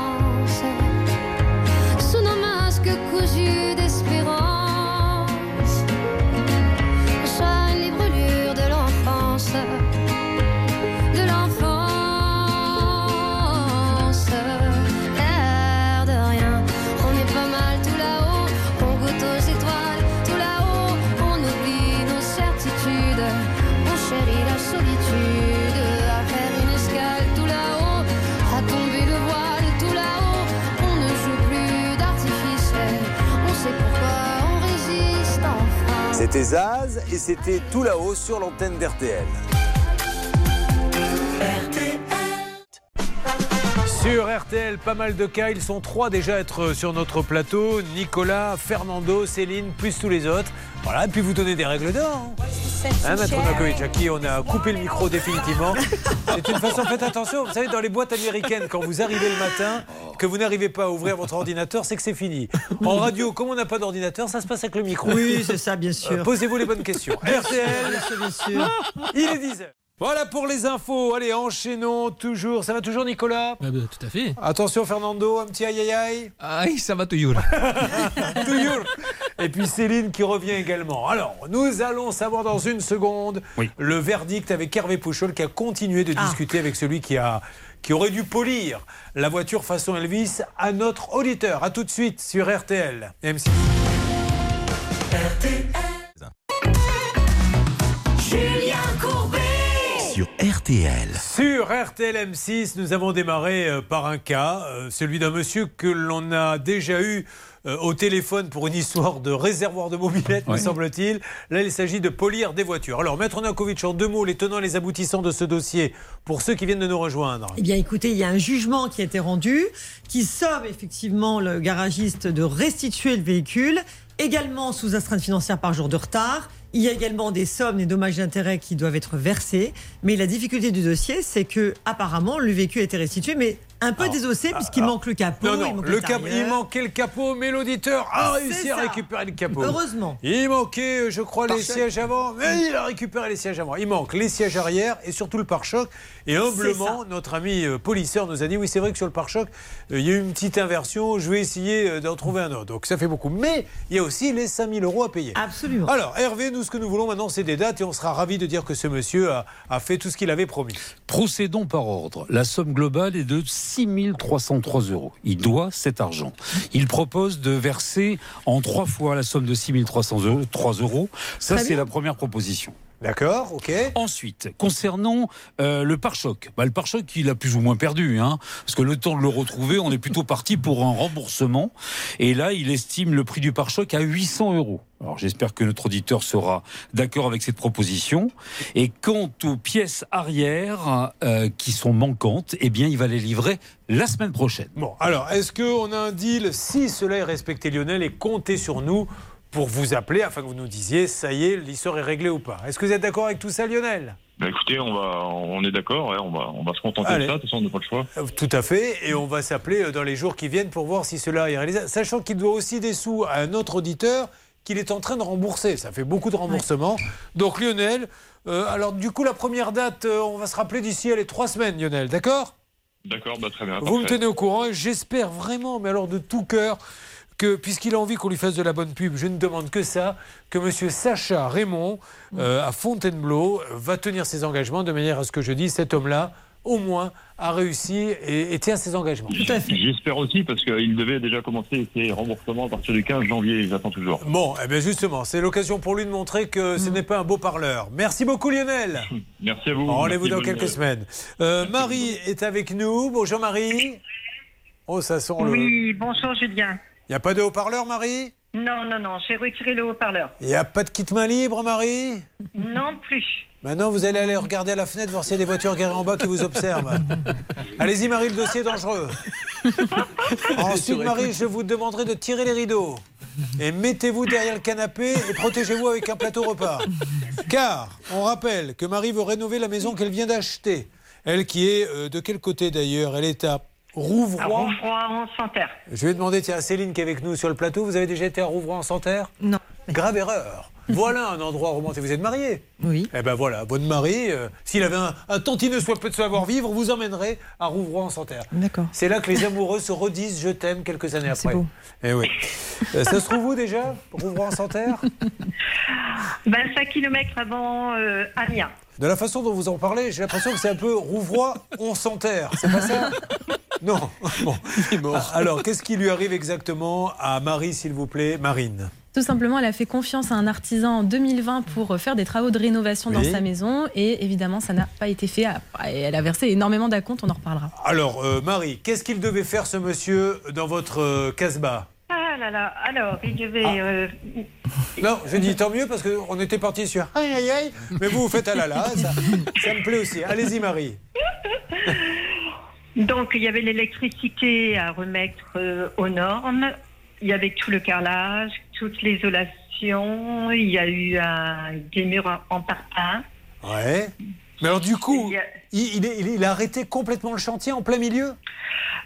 C'était Zaz et c'était tout là-haut sur l'antenne d'RTL. Sur RTL, pas mal de cas. Ils sont trois déjà à être sur notre plateau. Nicolas, Fernando, Céline, plus tous les autres. Voilà, et puis vous donnez des règles d'or. Hein, Maître Novakovic, à qui on a coupé le micro définitivement. C'est une façon, faites attention, vous savez, dans les boîtes américaines, quand vous arrivez le matin, que vous n'arrivez pas à ouvrir votre ordinateur, c'est que c'est fini. En radio, comme on n'a pas d'ordinateur, ça se passe avec le micro. Oui, c'est ça, bien sûr. Euh, Posez-vous les bonnes questions. RTL, Bien sûr, bien sûr. il est 10h. Voilà pour les infos. Allez, enchaînons toujours. Ça va toujours, Nicolas Tout à fait. Attention, Fernando, un petit aïe aïe aïe. Aïe, ça va toujours. Toujours. Et puis Céline qui revient également. Alors, nous allons savoir dans une seconde Oui. le verdict avec Hervé Pouchol qui a continué de Ah. discuter avec celui qui a qui aurait dû polir la voiture façon Elvis à notre auditeur. À tout de suite sur RTL. M6. Sur RTL. Sur RTL M6, nous avons démarré euh, par un cas, euh, celui d'un monsieur que l'on a déjà eu euh, au téléphone pour une histoire de réservoir de mobilette, me semble-t-il. Là, il s'agit de polir des voitures. Alors, Maître Nakovic, en deux mots, les tenants et les aboutissants de ce dossier, pour ceux qui viennent de nous rejoindre. Eh bien, écoutez, il y a un jugement qui a été rendu, qui somme effectivement le garagiste de restituer le véhicule, également sous astreinte financière par jour de retard. Il y a également des sommes, des dommages d'intérêt qui doivent être versés. Mais la difficulté du dossier, c'est que apparemment le véhicule a été restitué, mais un peu Alors, désossé puisqu'il alors, manque le capot. Non, il non, manque le cap, il manquait le capot, mais l'auditeur a réussi à récupérer le capot. Heureusement. Il manquait, je crois, les sièges avant, mais il a récupéré les sièges avant. Il manque les sièges arrière et surtout le pare-choc. Et humblement, notre ami euh, polisseur nous a dit oui, c'est vrai que sur le pare-choc, euh, il y a eu une petite inversion. Je vais essayer euh, d'en trouver un autre. Donc ça fait beaucoup. Mais il y a aussi les 5000 euros à payer. Absolument. Alors, Hervé, nous, ce que nous voulons maintenant, c'est des dates et on sera ravis de dire que ce monsieur a, a fait tout ce qu'il avait promis. Procédons par ordre. La somme globale est de 6 303 euros. Il doit cet argent. Il propose de verser en trois fois la somme de 6 303 euros. Ça, c'est la première proposition. D'accord Ok Ensuite, concernant euh, le pare-choc, bah, le pare-choc, il a plus ou moins perdu, hein, parce que le temps de le retrouver, on est plutôt parti pour un remboursement. Et là, il estime le prix du pare-choc à 800 euros. Alors j'espère que notre auditeur sera d'accord avec cette proposition. Et quant aux pièces arrière euh, qui sont manquantes, eh bien, il va les livrer la semaine prochaine. Bon, alors, est-ce qu'on a un deal Si cela est respecté, Lionel, et comptez sur nous pour vous appeler afin que vous nous disiez, ça y est, l'histoire est réglée ou pas. Est-ce que vous êtes d'accord avec tout ça, Lionel? Bah écoutez, on va, on est d'accord, on va, on va se contenter Allez. de ça. De toute façon, on n'a pas le choix. Euh, Tout à fait, et on va s'appeler euh, dans les jours qui viennent pour voir si cela est réalisé, sachant qu'il doit aussi des sous à un autre auditeur qu'il est en train de rembourser. Ça fait beaucoup de remboursements. Donc Lionel, euh, alors du coup la première date, euh, on va se rappeler d'ici les trois semaines, Lionel, d'accord? D'accord, bah très bien. Vous me tenez au courant j'espère vraiment, mais alors de tout cœur, que puisqu'il a envie qu'on lui fasse de la bonne pub, je ne demande que ça, que Monsieur Sacha Raymond euh, à Fontainebleau va tenir ses engagements de manière à ce que je dise cet homme-là au moins a réussi et, et tient ses engagements. Tout à fait. J'espère aussi parce qu'il devait déjà commencer ses remboursements à partir du 15 janvier. J'attends toujours. Bon, eh bien justement, c'est l'occasion pour lui de montrer que ce n'est pas un beau parleur. Merci beaucoup Lionel. Merci à vous. Rendez-vous dans quelques semaines. Euh, Marie est avec nous. Bonjour Marie. Oh, ça sent le... Oui, bonjour Julien. Il n'y a pas de haut-parleur Marie? Non, non, non, j'ai retiré le haut-parleur. Il n'y a pas de kit main libre Marie? Non plus. Maintenant, vous allez aller regarder à la fenêtre, voir s'il y a des voitures garées en bas qui vous observent. Allez-y, Marie, le dossier est dangereux. Ensuite, Marie, je vous demanderai de tirer les rideaux. Et mettez-vous derrière le canapé et protégez-vous avec un plateau repas. Car, on rappelle que Marie veut rénover la maison qu'elle vient d'acheter. Elle qui est euh, de quel côté d'ailleurs? Elle est à À Rouvroy. Rouvroy, en Santerre. Je vais demander tiens, à Céline qui est avec nous sur le plateau. Vous avez déjà été à Rouvroy en Santerre? Non. Grave erreur. Voilà un endroit romantique. Vous êtes marié? Oui. eh ben voilà, votre mari, euh, s'il avait un, un tantinet soit peu de savoir-vivre, vous emmènerait à Rouvroy en Santerre. D'accord. C'est là que les amoureux se redisent je t'aime quelques années C'est après. beau. Eh oui. Euh, ça se trouve où déjà? Rouvroy en Santerre? 25 km avant euh, Amiens. De la façon dont vous en parlez, j'ai l'impression que c'est un peu Rouvroy, on s'enterre. C'est pas ça Non. Bon. Alors, qu'est-ce qui lui arrive exactement à Marie, s'il vous plaît Marine? Tout simplement, elle a fait confiance à un artisan en 2020 pour faire des travaux de rénovation dans sa maison et évidemment, ça n'a pas été fait. Et Elle a versé énormément d'acomptes, on en reparlera. Alors, euh, Marie, qu'est-ce qu'il devait faire ce monsieur dans votre euh, casbah? Ah là là. Alors, il devait. Ah. euh, Non, je dis tant mieux parce qu'on était parti sur aïe aïe aïe, mais vous vous faites ah là là, ça, ça me plaît aussi. Allez-y Marie. Donc, il y avait l'électricité à remettre euh, aux normes. Il y avait tout le carrelage, toute l'isolation. Il y a eu un, des murs en, en parpaing. Ouais. Mais alors du coup, il, il est- il a arrêté complètement le chantier en plein milieu?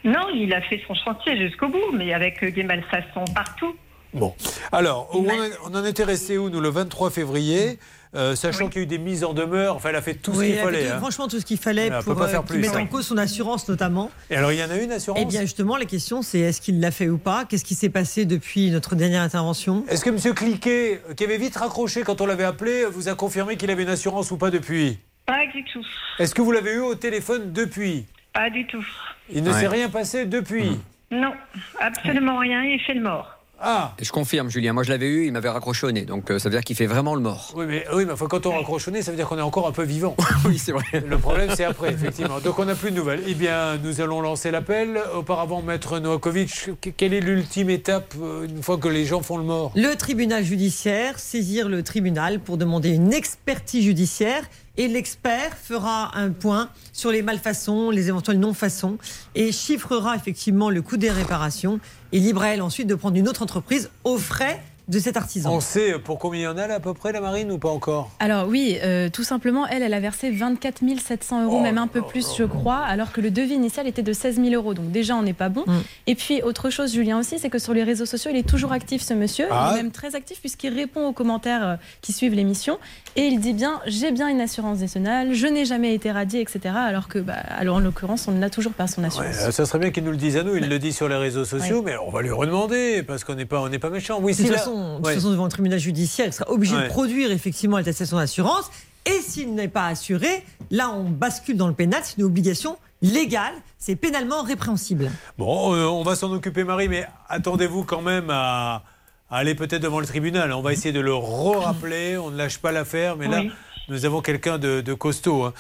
Non, il a fait son chantier jusqu'au bout, mais avec euh, des malfaçons partout. Bon. Alors, on, en- on en était resté où, nous, le 23 février? Euh, Sachant qu'il y a eu des mises en demeure, enfin, elle a fait tout ce qu'il il a fait fallait. tout- hein. Franchement, tout ce qu'il fallait pour pas euh, faire qu'il plus, mette en cause son assurance, notamment. Et alors, il y en a une assurance? Eh bien, justement, la question, c'est est-ce qu'il l'a fait ou pas? Qu'est-ce qui s'est passé depuis notre dernière intervention? Est-ce que M. Cliquet, euh, qui avait vite raccroché quand on l'avait appelé, vous a confirmé qu'il avait une assurance ou pas depuis? Pas du tout. Est-ce que vous l'avez eu au téléphone depuis? Pas du tout. Il ne Ouais. s'est rien passé depuis? Non, absolument rien. Il fait le mort. Ah Et je confirme, Julien. Moi, je l'avais eu, il m'avait raccroché au nez. Donc, euh, ça veut dire qu'il fait vraiment le mort. Oui, mais, oui, mais enfin, quand on raccroche au nez, ça veut dire qu'on est encore un peu vivant. oui, c'est vrai. Le problème, c'est après, effectivement. Donc, on n'a plus de nouvelles. Eh bien, nous allons lancer l'appel. Auparavant, Maître Novakovic, que- quelle est l'ultime étape euh, une fois que les gens font le mort? Le tribunal judiciaire, saisir le tribunal pour demander une expertise judiciaire et l'expert fera un point sur les malfaçons, les éventuelles non-façons et chiffrera effectivement le coût des réparations. Et libre elle ensuite de prendre une autre entreprise aux frais de cet artisan. On sait pour combien il y en a là, à peu près, la marine, ou pas encore? Alors oui, euh, tout simplement, elle, elle a versé 24 700 euros, Oh même un peu plus, je crois, alors que le devis initial était de 16 000 euros. Donc déjà, on n'est pas bon. Mm. Et puis, autre chose, Julien aussi, c'est que sur les réseaux sociaux, il est toujours actif, ce monsieur. Ah. Il est même très actif puisqu'il répond aux commentaires euh, qui suivent l'émission. Et il dit bien, j'ai bien une assurance nationale, je n'ai jamais été radié, etc. Alors que, bah, alors, en l'occurrence, on n'a toujours pas son assurance. Euh, Ça serait bien qu'il nous le dise à nous. Il le dit sur les réseaux sociaux, Ouais. mais on va lui redemander parce qu'on n'est pas, on n'est pas méchant. Oui, si là- façon, de Ouais. toute façon, devant le tribunal judiciaire, il sera obligé Ouais. de produire effectivement l'attestation d'assurance. Et s'il n'est pas assuré, là, on bascule dans le pénal. C'est une obligation légale. C'est pénalement répréhensible. Bon, euh, on va s'en occuper, Marie, mais attendez-vous quand même à, à aller peut-être devant le tribunal. On va essayer de le re-rappeler. On ne lâche pas l'affaire, mais là, Oui. nous avons quelqu'un de, de costaud. hein.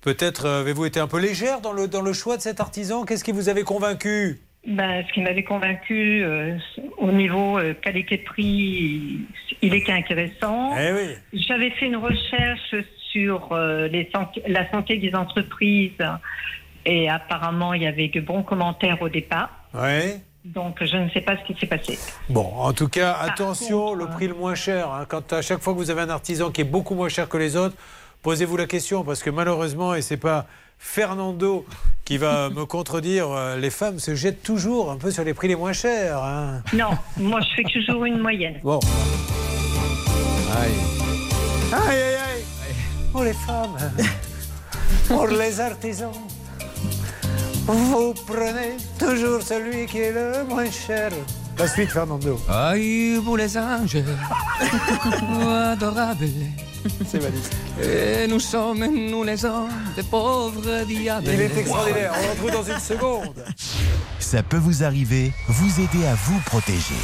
Peut-être euh, avez-vous été un peu légère dans le, dans le choix de cet artisan? Qu'est-ce qui vous avait convaincu? Ben, ce qui m'avait convaincu euh, au niveau euh, qualité-prix, il est qu'intéressant. Eh oui. J'avais fait une recherche sur euh, les la santé des entreprises et apparemment il y avait de bons commentaires au départ. Ouais. Donc je ne sais pas ce qui s'est passé. Bon, en tout cas, attention, le prix le moins cher. hein. Quand à chaque fois que vous avez un artisan qui est beaucoup moins cher que les autres, posez-vous la question parce que malheureusement, et c'est pas Fernando qui va me contredire, euh, les femmes se jettent toujours un peu sur les prix les moins chers. hein. Non, moi je fais toujours une moyenne. Bon. Aïe. Aïe, aïe, aïe. Pour les femmes, pour les artisans, vous prenez toujours celui qui est le moins cher. La suite, Fernando. Aïe, vous les anges, adorables. C'est valise. Et nous sommes, nous les hommes, des pauvres diables. Il est extraordinaire. On le retrouve dans une seconde. Ça peut vous arriver, vous aider à vous protéger.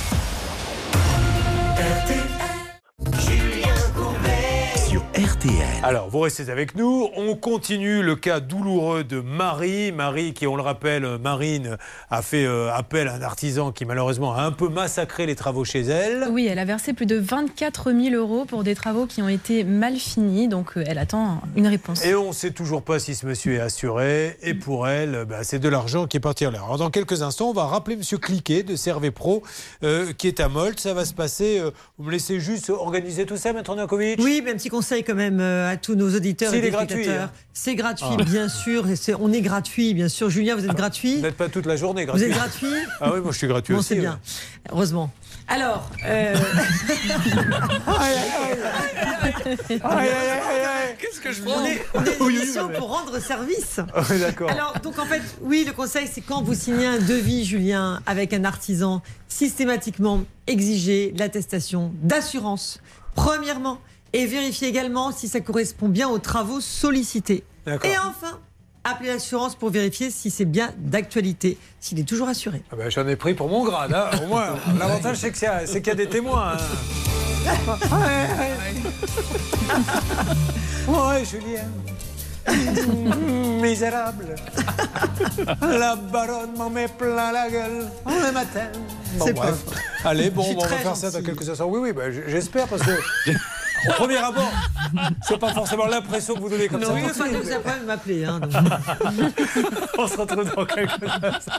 RTL. Alors, vous restez avec nous. On continue le cas douloureux de Marie. Marie, qui, on le rappelle, euh, Marine, a fait euh, appel à un artisan qui, malheureusement, a un peu massacré les travaux chez elle. Oui, elle a versé plus de 24 000 euros pour des travaux qui ont été mal finis, donc euh, elle attend une réponse. Et on ne sait toujours pas si ce monsieur est assuré. Et pour elle, bah, c'est de l'argent qui est parti en l'air. Alors, dans quelques instants, on va rappeler monsieur Cliquet de Servé Pro, euh, qui est à Molt. Ça va se passer. euh, vous me laissez juste organiser tout ça, Maître Novakovic? Oui, mais un petit conseil quand même euh, à tous nos auditeurs et est gratuit, téléspectateurs. hein. C'est gratuit, Ah. bien sûr. Et c'est- on est gratuit, bien sûr. Julien, vous êtes gratuit Vous n'êtes pas toute la journée Vous gratuit. êtes gratuit Ah oui, moi je suis gratuit Bon, aussi. c'est bien. Heureusement. Alors, euh, Qu'est-ce que je on est, on est une émission pour rendre service. Ah oui, D'accord. Alors, donc en fait, oui, le conseil, c'est quand vous signez un devis, Julien, avec un artisan, systématiquement exiger l'attestation d'assurance, premièrement, et vérifier également si ça correspond bien aux travaux sollicités. D'accord. Et enfin, appelez l'assurance pour vérifier si c'est bien d'actualité, s'il est toujours assuré. Ah ben, J'en ai pris pour mon grade. hein. Au moins, l'avantage, c'est qu'il y, a- c'est qu'il y a des témoins. hein. Ouais, Julien. Misérable. La baronne m'en met plein la gueule le matin. Bon, C'est bref. pas Allez, bon, on va faire ça dans quelques instants. Oui, oui, bah, j- j'espère parce que. Au premier abord, c'est pas forcément l'impression que vous donnez comme ça. De enfin, suite, donc, mais- ça peut m'appeler. Hein. On se retrouve dans quelques instants.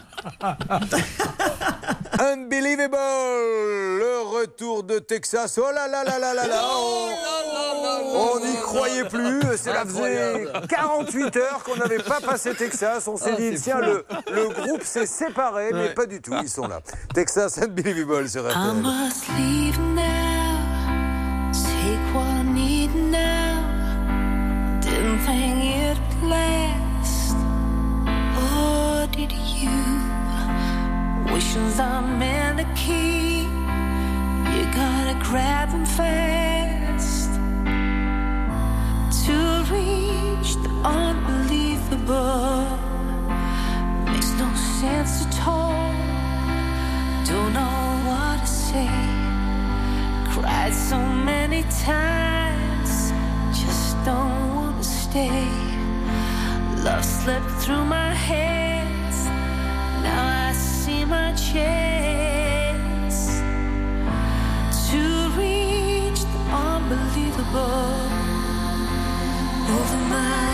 Unbelievable Le retour de Texas. Oh là là là là là là On n'y croyait plus. Cela faisait 48 heures qu'on n'avait pas passé Texas. On s'est Ah, dit, tiens, le, le groupe s'est séparé, mais pas du tout. Ils sont là. Texas Unbelievable sur I RTL. Take what I need now. Didn't think it'd last. Or did you? Wishes are meant to keep. You gotta grab them fast. To reach the unbelievable makes no sense at all. Don't know what to say. Cried so many times, just don't want to stay. Love slipped through my hands. Now I see my chance to reach the unbelievable. Over my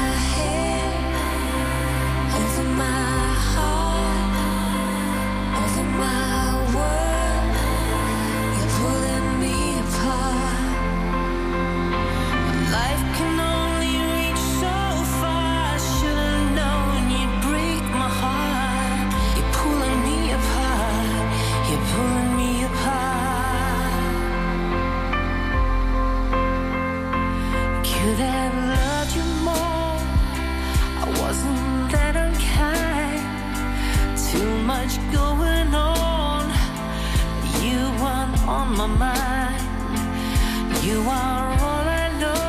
much going on. You weren't on my mind. You are all I know.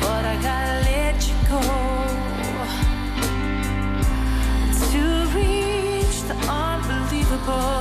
But I gotta let you go. To reach the unbelievable.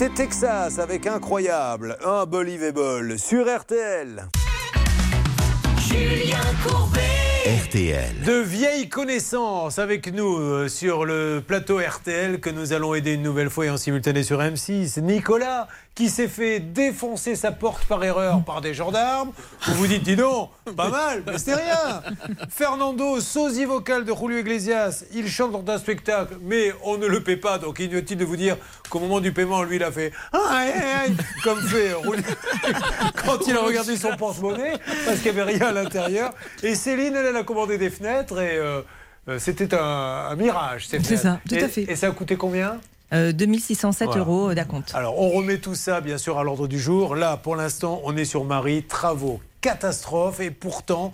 C'était Texas avec Incroyable, Unbelievable sur RTL. Julien Courbet. RTL. De vieilles connaissances avec nous euh, sur le plateau RTL que nous allons aider une nouvelle fois et en simultané sur M6. Nicolas qui s'est fait défoncer sa porte par erreur par des gendarmes. Vous vous dites, dis donc, pas mal, mais c'est rien. Fernando, sosie vocal de Julio Iglesias, il chante dans un spectacle, mais on ne le paie pas, donc inutile de vous dire qu'au moment du paiement, lui, il a fait aïe, aïe, aïe, comme fait Julio quand il a regardé son porte-monnaie, parce qu'il n'y avait rien à l'intérieur. Et Céline, elle, elle a commandé des fenêtres et euh, euh, c'était un, un mirage. ces C'est ça, tout à fait. Et ça a coûté combien? Euh, 2607 Voilà. euros d'acompte. alors, on remet tout ça, bien sûr, à l'ordre du jour. Là, pour l'instant, on est sur Marie, travaux, catastrophe. Et pourtant,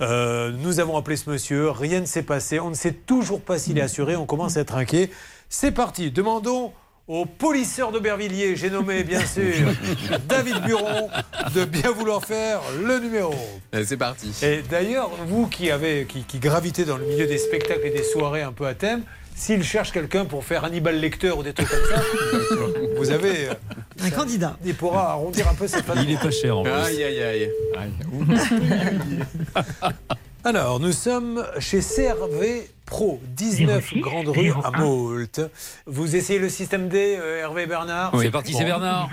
euh, nous avons appelé ce monsieur, rien ne s'est passé. On ne sait toujours pas s'il est assuré. On commence à être inquiet. C'est parti, demandons au polisseur d'Aubervilliers, j'ai nommé bien sûr David Buron, de bien vouloir faire le numéro. C'est parti. Et d'ailleurs, vous qui, avez, qui, qui gravitez dans le milieu des spectacles et des soirées un peu à thème, s'il cherche quelqu'un pour faire Hannibal Lecter ou des trucs comme ça, vous avez. euh, Un candidat. Il pourra arrondir un peu sa famille. Il est pas cher en plus. Aïe, aïe, aïe. Alors, nous sommes chez CRV Pro, 19 Grande Rue à Mault. Vous essayez le système D, euh, Hervé Bernard C'est parti, c'est Bernard.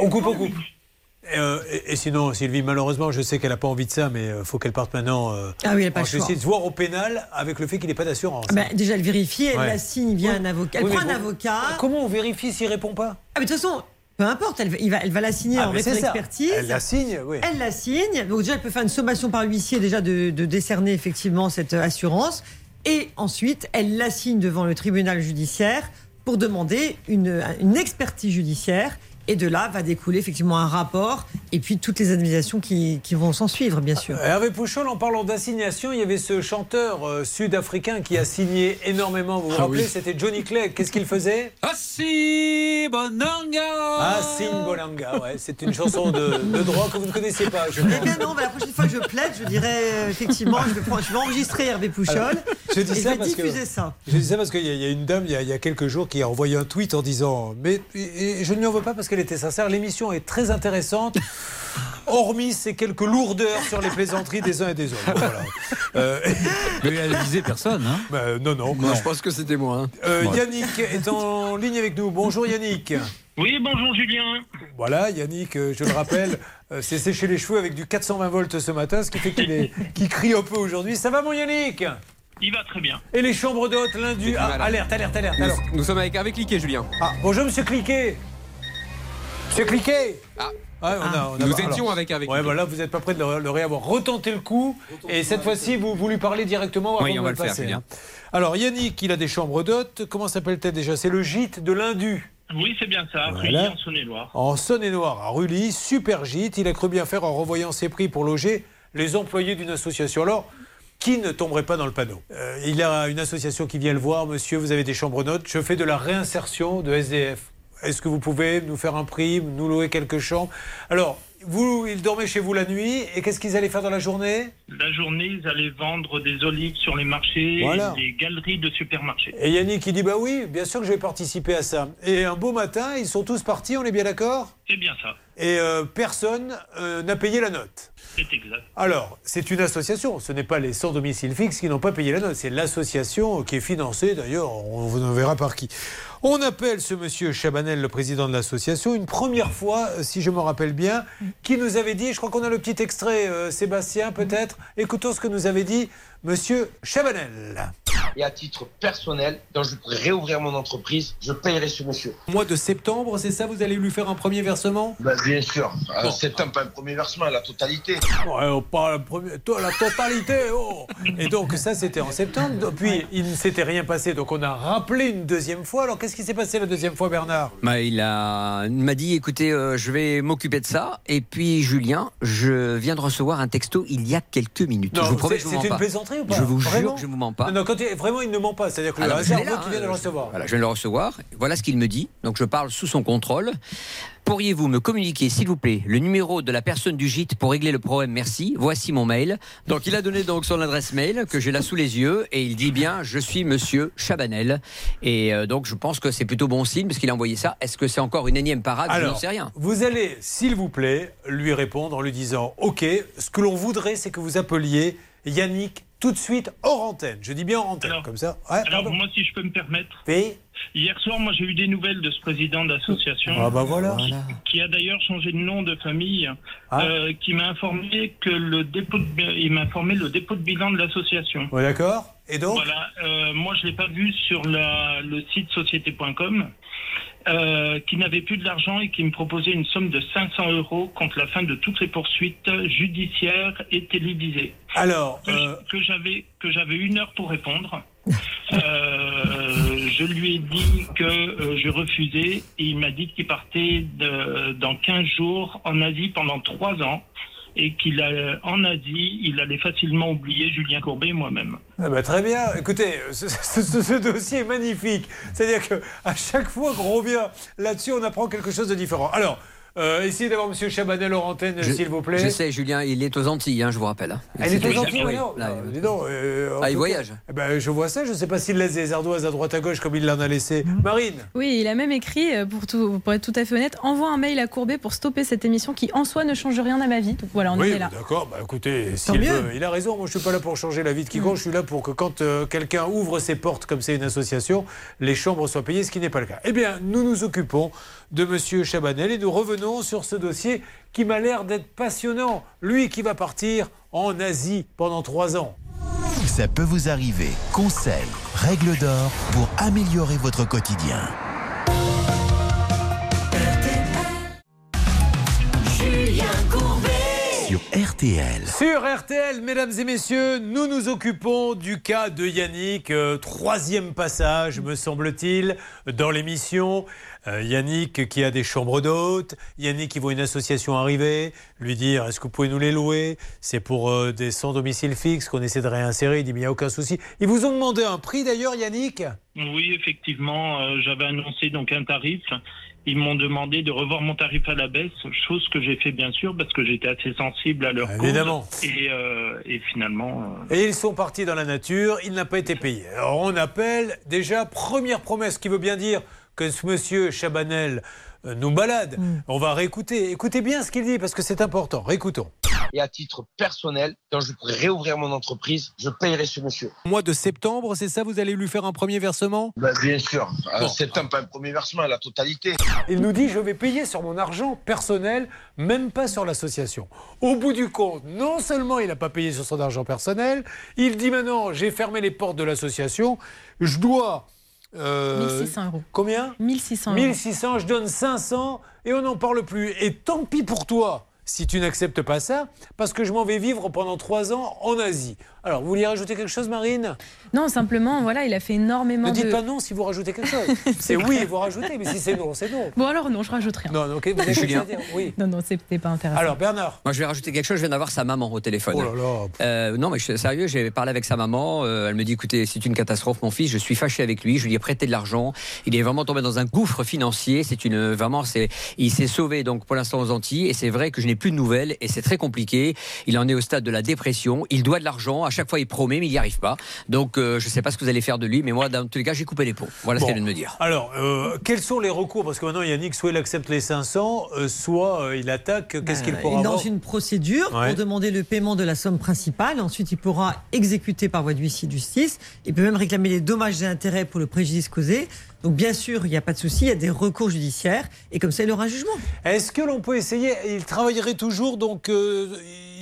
On coupe, on coupe. Euh, et, et sinon, Sylvie, malheureusement, je sais qu'elle n'a pas envie de ça, mais il faut qu'elle parte maintenant. euh, Ah oui, elle pas en choix. justice, voire au pénal, avec le fait qu'il n'ait pas d'assurance. Ah bah, déjà, elle vérifie, elle Ouais. la signe via un avocat. Elle Oui, prend un avocat. Comment on vérifie s'il répond pas? Ah, mais de toute façon, peu importe, elle, va- il va, elle va la signer Ah, en rétroexpertise. Elle la signe, oui. Elle la signe. Donc, déjà, elle peut faire une sommation par l'huissier déjà de, de décerner effectivement cette euh, assurance. Et ensuite, elle la signe devant le tribunal judiciaire pour demander une, une expertise judiciaire. Et de là va découler effectivement un rapport et puis toutes les indemnisations qui, qui vont s'en suivre, bien sûr. Hervé Pouchol, en parlant d'assignation, il y avait ce chanteur euh, sud-africain qui a signé énormément. Vous vous Ah rappelez, oui. c'était Johnny Clegg. Qu'est-ce qu'il faisait? Assi Bonanga Sing Bolanga, ouais. C'est une chanson de, de droit que vous ne connaissez pas, je Eh bien non, bah, la prochaine fois que je plaide, je dirais euh, effectivement, je vais, prendre- je vais enregistrer Hervé Pouchol Alors, je dis et ça je vais parce que- ça. Je dis ça parce qu'il y, a- il y a une dame, il y a, il y a quelques jours, qui a envoyé un tweet en disant Mais et- et je ne lui en veux pas parce qu'elle était sincère. L'émission est très intéressante, hormis ces quelques lourdeurs sur les plaisanteries des uns et des autres. Voilà. Euh, Mais elle visait personne. Hein. bah, non, non. Non, je pense que c'était moi. hein. Euh, Ouais. Yannick est en ligne avec nous. Bonjour Yannick. Oui, bonjour Julien. Voilà, Yannick, euh, je le rappelle, euh, s'est séché les cheveux avec du 420 volts ce matin, ce qui fait qu'il est- qu'il crie un peu aujourd'hui. Ça va mon Yannick? Il va très bien. Et les chambres d'hôtes lundi ah. Alerte, alerte, alerte. Nous, Alors, nous sommes avec Hervé Cliquet, Julien. ah, bonjour Monsieur Cliquet. Monsieur Cliquet. Ah. Ouais, on a- on a- Nous alors- étions avec Hervé Ouais, vous n'êtes pas prêt de le, le réavoir. Retentez le coup. Et cette fois-ci, vous, vous lui parlez directement avant Oui, de on va le faire, passer, Julien. hein. Alors, Yannick, il a des chambres d'hôtes. Comment s'appelle-t-elle déjà? C'est le gîte de l'Indu. Oui, c'est bien ça, Voilà. Rully, en Saône-et-Loire. En Saône-et-Loire, à Rully, super gîte. Il a cru bien faire en revoyant ses prix pour loger les employés d'une association. Alors, qui ne tomberait pas dans le panneau? Euh, Il a une association qui vient le voir. Monsieur, vous avez des chambres notes. Je fais de la réinsertion de SDF. Est-ce que vous pouvez nous faire un prix, nous louer quelques chambres Alors, vous, ils dormaient chez vous la nuit. Et qu'est-ce qu'ils allaient faire dans la journée? La journée, ils allaient vendre des olives sur les marchés, Voilà. et les galeries de supermarchés. Et Yannick, il dit Bah oui, bien sûr que je vais participer à ça. Et un beau matin, ils sont tous partis, on est bien d'accord? C'est bien ça, Et euh, personne euh, n'a payé la note. c'est exact. Alors, c'est une association, ce n'est pas les sans domicile fixe qui n'ont pas payé la note, c'est l'association qui est financée, d'ailleurs, on vous en verra par qui. On appelle ce monsieur Chabanel, le président de l'association, une première fois, euh, si je me rappelle bien, qui nous avait dit, je crois qu'on a le petit extrait, euh, Sébastien peut-être, écoutons ce que nous avait dit monsieur Chabanel. Et à titre personnel, quand je pourrais réouvrir mon entreprise, je payerai ce monsieur. Au mois de septembre, c'est ça, vous allez lui faire un premier versement? Ben, bien sûr. Bon. C'est un pas un premier versement, la totalité. Ouais, oh, pas la, première- toi, la totalité. oh. Et donc ça, c'était en septembre. Puis il ne s'était rien passé, donc on a rappelé une deuxième fois. Alors qu'est-ce qui s'est passé la deuxième fois, Bernard? Bah, il m'a dit écoutez, euh, je vais m'occuper de ça. Et puis, Julien, je viens de recevoir un texto il y a quelques minutes. je vous promets, je vous c'est une pas. Plaisanterie ou pas Je vous jure Vraiment que je ne vous mens pas. Non, non, quand il- vraiment, il ne ment pas. C'est-à-dire que Ah le là, qu'il vient de le hein, recevoir. Voilà, je viens de le recevoir. Voilà ce qu'il me dit. Donc je parle sous son contrôle. Pourriez-vous me communiquer, s'il vous plaît, le numéro de la personne du gîte pour régler le problème? Merci. Voici mon mail. Donc il a donné donc son adresse mail que j'ai là sous les yeux et il dit bien je suis Monsieur Chabanel et euh, donc je pense que c'est plutôt bon signe parce qu'il a envoyé ça. Est-ce que c'est encore une énième parade? Je n'en Alors, sais rien. vous allez, s'il vous plaît, lui répondre en lui disant Ok, ce que l'on voudrait, c'est que vous appeliez Yannick tout de suite hors antenne. Je dis bien hors antenne, comme ça. Ouais, Alors, moi, si je peux me permettre. Oui. Hier soir, moi, j'ai eu des nouvelles de ce président d'association. Ah, bah voilà. Qui, qui a d'ailleurs changé de nom de famille, Ah. euh, qui m'a informé que le dépôt de, il m'a informé le dépôt de bilan de l'association. Ouais, d'accord. Et donc? Voilà, euh, moi je l'ai pas vu sur la- le site société.com, euh, qui n'avait plus de l'argent et qui me proposait une somme de 500 euros contre la fin de toutes les poursuites judiciaires et télévisées. Alors, que, euh, que j'avais que j'avais une heure pour répondre. Euh, je lui ai dit que euh, je refusais et il m'a dit qu'il partait de- dans 15 jours en Asie pendant 3 ans et qu'il a en Asie, il allait facilement oublier Julien Courbet et moi-même. Ah bah, très bien. Écoutez, ce, ce- dossier est magnifique. C'est-à-dire que à chaque fois qu'on revient là-dessus, on apprend quelque chose de différent. Alors, euh, essayez d'avoir M. Chabanel en antenne, s'il vous plaît. Je sais, Julien, il est aux Antilles, hein, je vous rappelle. hein. Elle est aux Antilles, Oui, Ah, dis donc, euh, en Ah, il voyage. cas, eh ben, je vois ça. Je ne sais pas s'il laisse des ardoises à droite à gauche comme il l'en a laissé. Mmh. Marine Oui, il a même écrit, euh, pour, tout, pour être tout à fait honnête, envoie un mail à Courbet pour stopper cette émission qui en soi ne change rien à ma vie. Donc voilà, on Oui, est là. d'accord. Bah, écoutez, s'il veut, il a raison. Moi, je suis pas là pour changer la vie de quiconque. Je suis là pour que quand euh, quelqu'un ouvre ses portes, comme c'est une association, les chambres soient payées, ce qui n'est pas le cas. Eh bien, nous nous occupons de Monsieur Chabanel et nous revenons sur ce dossier qui m'a l'air d'être passionnant. Lui qui va partir en Asie pendant trois ans. Ça peut vous arriver. Conseils, règles d'or pour améliorer votre quotidien. Julien Courbet. Sur RTL. Sur RTL, mesdames et messieurs, nous nous occupons du cas de Yannick. euh, troisième passage, me semble-t-il, dans l'émission. Euh, Yannick qui a des chambres d'hôtes. Yannick qui voit une association arriver, lui dire est-ce que vous pouvez nous les louer? C'est pour euh, des sans domicile fixe qu'on essaie de réinsérer. Il dit mais il n'y a aucun souci. Ils vous ont demandé un prix d'ailleurs, Yannick? Oui, effectivement, euh, j'avais annoncé donc un tarif. Ils m'ont demandé de revoir mon tarif à la baisse, chose que j'ai fait bien sûr parce que j'étais assez sensible à leur cause. Évidemment. Et, euh, et finalement, euh, Et ils sont partis dans la nature, il n'a pas été payé. Alors on appelle déjà, première promesse qui veut bien dire que ce monsieur Chabanel euh, nous balade. On va réécouter. Écoutez bien ce qu'il dit parce que c'est important. Réécoutons. Et à titre personnel, quand je pourrai réouvrir mon entreprise, je payerai ce monsieur. Mois de septembre, c'est ça Vous allez lui faire un premier versement? Bah, bien sûr. En Bon. septembre, pas un premier versement, la totalité. Il nous dit je vais payer sur mon argent personnel, même pas sur l'association. Au bout du compte, non seulement il n'a pas payé sur son argent personnel, il dit maintenant j'ai fermé les portes de l'association, je dois. Euh, 1600 euros. Combien? 1600 euros. 1600, je donne 500 et on n'en parle plus. Et tant pis pour toi si tu n'acceptes pas ça, parce que je m'en vais vivre pendant trois ans en Asie. Alors, vous vouliez rajouter quelque chose, Marine? Non, simplement, voilà, il a fait énormément Ne dites de... pas non si vous rajoutez quelque chose. c'est oui, vous rajoutez, mais si c'est non, c'est non. Bon alors non, je rajoute rien. Non, non, ok, vous avez à dire Oui. Non, non, c'était pas intéressant. Alors, Bernard Moi, je vais rajouter quelque chose. Je viens d'avoir sa maman au téléphone. Oh là là. Euh, non, mais je suis sérieux. J'ai parlé avec sa maman. euh, elle me dit écoutez, c'est une catastrophe, mon fils. Je suis fâché avec lui. Je lui ai prêté de l'argent. Il est vraiment tombé dans un gouffre financier. C'est une vraiment, c'est, il s'est sauvé donc pour l'instant aux Antilles. Et c'est vrai que je n'ai plus de nouvelles et c'est très compliqué. Il en est au stade de la dépression. Il doit de l'argent. À chaque fois, il promet, mais il n'y arrive pas. Donc, euh, je ne sais pas ce que vous allez faire de lui, mais moi, dans tous les cas, j'ai coupé les pots. Voilà ce qu'elle vient de me dire. Alors, euh, quels sont les recours? Parce que maintenant, Yannick, soit il accepte les 500, euh, soit euh, il attaque. Qu'est-ce qu'il pourra avoir? lance une procédure Ouais. pour demander le paiement de la somme principale. Ensuite, il pourra exécuter par voie d'huissier de justice. Il peut même réclamer les dommages et intérêts pour le préjudice causé. Donc, bien sûr, il n'y a pas de souci. Il y a des recours judiciaires. Et comme ça, il aura un jugement. Est-ce que l'on peut essayer Il travaillerait toujours, donc euh,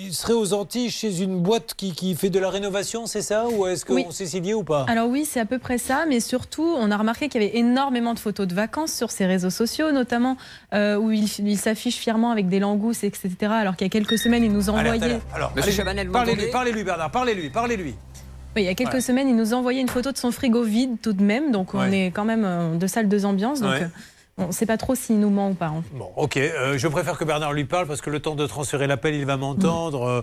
il serait aux Antilles chez une boîte qui, qui fait de la rénovation, c'est ça? Ou est-ce qu'on Oui. s'est signé ou pas? Alors oui, c'est à peu près ça, mais surtout, on a remarqué qu'il y avait énormément de photos de vacances sur ses réseaux sociaux, notamment euh, où il, il s'affiche fièrement avec des langousses, etc. Alors qu'il y a quelques semaines, il nous envoyait... Alors, Monsieur allez, parlez-lui, Bernard, parlez-lui, parlez-lui. Oui, il y a quelques Voilà. semaines, il nous envoyait une photo de son frigo vide tout de même, donc on Ouais. est quand même euh, de salle deux ambiances, donc Ouais. euh, on ne sait pas trop s'il nous ment ou pas. hein. Bon, ok. euh, je préfère que Bernard lui parle parce que le temps de transférer l'appel, il va m'entendre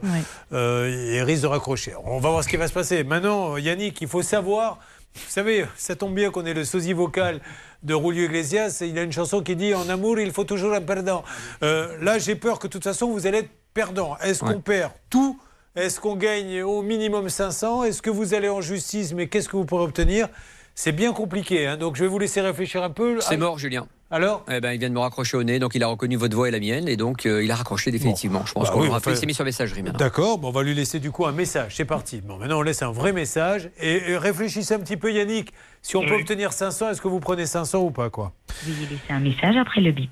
euh, et risque de raccrocher. On va voir ce qui va se passer. Maintenant, Yannick, il faut savoir. Vous savez, ça tombe bien qu'on ait le sosie vocal de Rulio Iglesias. Il a une chanson qui dit En amour, il faut toujours un perdant. Euh, là, j'ai peur que de toute façon, vous allez être perdant. Est-ce qu'on perd tout Est-ce qu'on gagne au minimum 500 Est-ce que vous allez en justice? Mais qu'est-ce que vous pourrez obtenir? C'est bien compliqué. hein. donc, je vais vous laisser réfléchir un peu. C'est mort, Julien. Alors? Eh ben, il vient de me raccrocher au nez, donc il a reconnu votre voix et la mienne, et donc euh, il a raccroché définitivement. Je pense Bah qu'on oui, aura fait, il s'est mis sur messagerie maintenant. D'accord, bon, on va lui laisser du coup un message. C'est parti. Bon, maintenant on laisse un vrai message. Et, et réfléchissez un petit peu, Yannick. Si on peut obtenir 500, est-ce que vous prenez 500 ou pas, quoi? Veuillez laisser un message après le bip.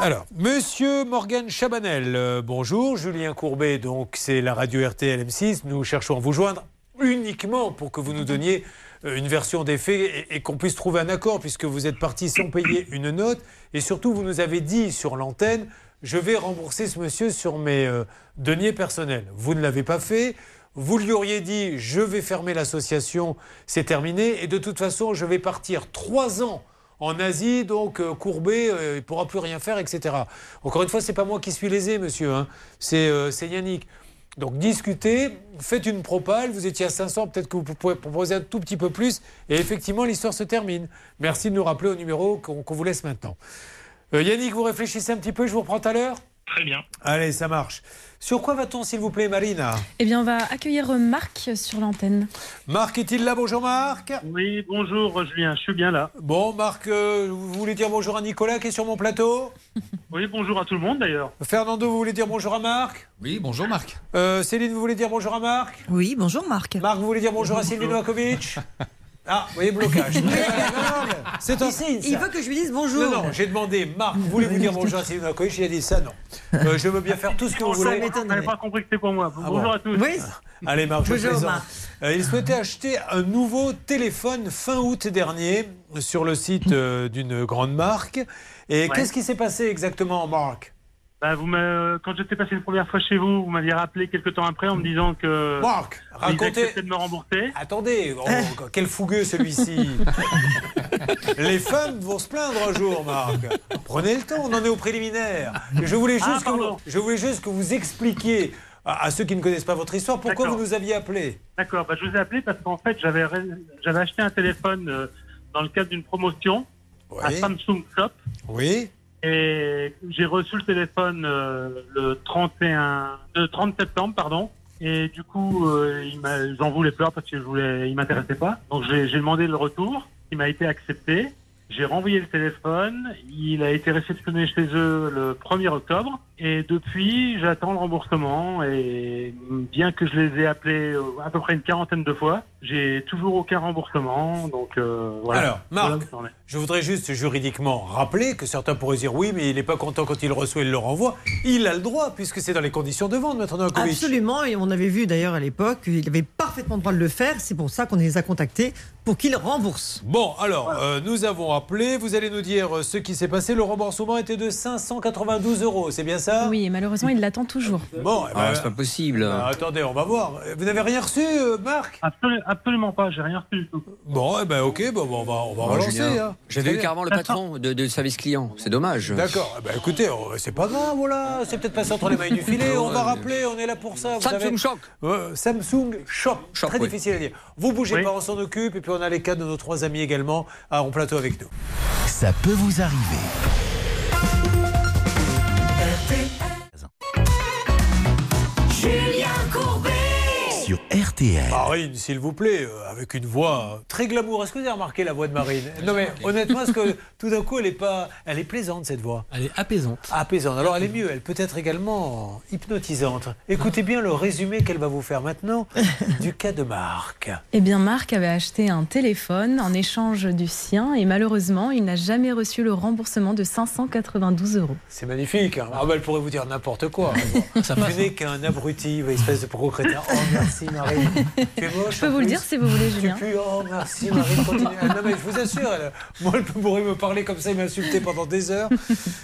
Alors, Monsieur Morgan Chabanel, euh, bonjour. Julien Courbet, donc c'est la radio RTL M6. Nous cherchons à vous joindre uniquement pour que vous nous donniez euh, une version des faits et, qu'on puisse trouver un accord, puisque vous êtes parti sans payer une note. Et surtout, vous nous avez dit sur l'antenne, je vais rembourser ce monsieur sur mes euh, deniers personnels. Vous ne l'avez pas fait. Vous lui auriez dit, je vais fermer l'association, c'est terminé. Et de toute façon, je vais partir trois ans en Asie, donc euh, Courbet, euh, il ne pourra plus rien faire, etc. Encore une fois, c'est pas moi qui suis lésé, monsieur, hein. c'est euh, c'est Yannick. Donc discutez, faites une propale, vous étiez à 500, peut-être que vous pouvez proposer un tout petit peu plus, et effectivement, l'histoire se termine. Merci de nous rappeler au numéro qu'on vous laisse maintenant. Euh, Yannick, vous réfléchissez un petit peu, je vous reprends tout à l'heure? Très bien. Allez, ça marche. Sur quoi va-t-on, s'il vous plaît, Marina Eh bien, on va accueillir Marc sur l'antenne. Marc est-il là? Bonjour Marc. Oui, bonjour Julien, je suis bien là. Bon, Marc, euh, vous voulez dire bonjour à Nicolas qui est sur mon plateau? Oui, bonjour à tout le monde d'ailleurs. Fernando, vous voulez dire bonjour à Marc? Oui, bonjour Marc. Euh, Céline, vous voulez dire bonjour à Marc? Oui, bonjour Marc. Marc, vous voulez dire bonjour à Sylvie Novakovic? Ah, vous voyez, blocage. Non, non, mais C'est un signe. Il veut que je lui dise bonjour. Non, non, j'ai demandé, Marc, voulez-vous dire bonjour à Sylvie Novakovic Il a dit ça, non. Euh, je veux bien faire tout ce que vous voulez. m'étonnerait. J'avais pas compris que c'était pour moi. Ah bonjour bon. à tous. Oui. Allez, Marc, je Bonjour. Marc. Euh, il souhaitait acheter un nouveau téléphone fin août dernier sur le site euh, d'une grande marque. Et Ouais. qu'est-ce qui s'est passé exactement, Marc? Bah, vous m'a- quand j'étais passé une première fois chez vous, vous m'aviez rappelé quelques temps après en me disant que. Marc, racontez. de me rembourser. Attendez, oh, quel fougueux celui-ci. Les femmes vont se plaindre un jour, Marc. Prenez le temps, on en est au préliminaire. Je voulais juste, Ah, que, vous, pardon. je voulais juste que vous expliquiez à, ceux qui ne connaissent pas votre histoire pourquoi vous nous aviez appelé. D'accord, bah, je vous ai appelé parce qu'en fait, j'avais ré- j'avais acheté un téléphone euh, dans le cadre d'une promotion à. Samsung Shop. Oui. Et j'ai reçu le téléphone euh, le 31, le 30 septembre, pardon. Et du coup, euh, il j'en voulais pas parce que je voulais, il m'intéressait pas. Donc j'ai j'ai demandé le retour. Il m'a été accepté. J'ai renvoyé le téléphone. Il a été réceptionné chez eux le 1er octobre. Et depuis, j'attends le remboursement. Et bien que je les ai appelés euh, à peu près une quarantaine de fois, j'ai toujours aucun remboursement. Donc euh, voilà. Alors, Marc, je voudrais juste juridiquement rappeler que certains pourraient dire oui, mais il n'est pas content quand il reçoit, il le renvoie. Il a le droit, puisque c'est dans les conditions de vente, Novakovic. Absolument, et on avait vu d'ailleurs à l'époque qu'il avait parfaitement le droit de le faire. C'est pour ça qu'on les a contactés pour qu'ils remboursent. Bon, alors, euh, nous avons appelé. Vous allez nous dire euh, ce qui s'est passé. Le remboursement était de 592 euros, c'est bien ça? Oui, et malheureusement, il l'attend toujours. Bon, eh ben, Ah, c'est pas possible. euh, attendez, on va voir. Vous n'avez rien reçu, Marc? Absolu- absolument pas, j'ai rien reçu du tout. Bon, eh ben, ok, bon, bon, on va, on va Oh, relancer. Hein. J'avais eu carrément le patron de, de service client. C'est dommage. D'accord. Eh ben, écoutez, c'est pas grave, voilà. C'est peut-être passé entre les mailles du filet. On va rappeler, on est là pour ça. vous Samsung savez. Shock. Ouais, Samsung Shop. Shop, Très oui. difficile à dire. Vous bougez Oui. pas, on s'en occupe. Et puis on a les cas de nos trois amis également à en plateau avec nous. Ça peut vous arriver. Julien Courbet Sur RTL. Marine, s'il vous plaît, euh, avec une voix très glamour. Est-ce que vous avez remarqué la voix de Marine Non mais honnêtement, est-ce que tout d'un coup, elle est pas, elle est plaisante cette voix? Elle est apaisante. Apaisante. Alors elle est mieux. Elle peut être également hypnotisante. Écoutez bien le résumé qu'elle va vous faire maintenant du cas de Marc. Eh bien, Marc avait acheté un téléphone en échange du sien et malheureusement, il n'a jamais reçu le remboursement de 592 euros. C'est magnifique. hein. Ah bah, elle pourrait vous dire n'importe quoi. Bon, Ça tu passe. n'es qu'un abruti, espèce de pro-crétin. Oh merci Tu es moche. Je peux vous le dire si vous voulez, Tu Julien. pues, oh merci continue. Ah, Non mais je vous assure, elle, moi elle pourrait me parler comme ça et m'insulter pendant des heures,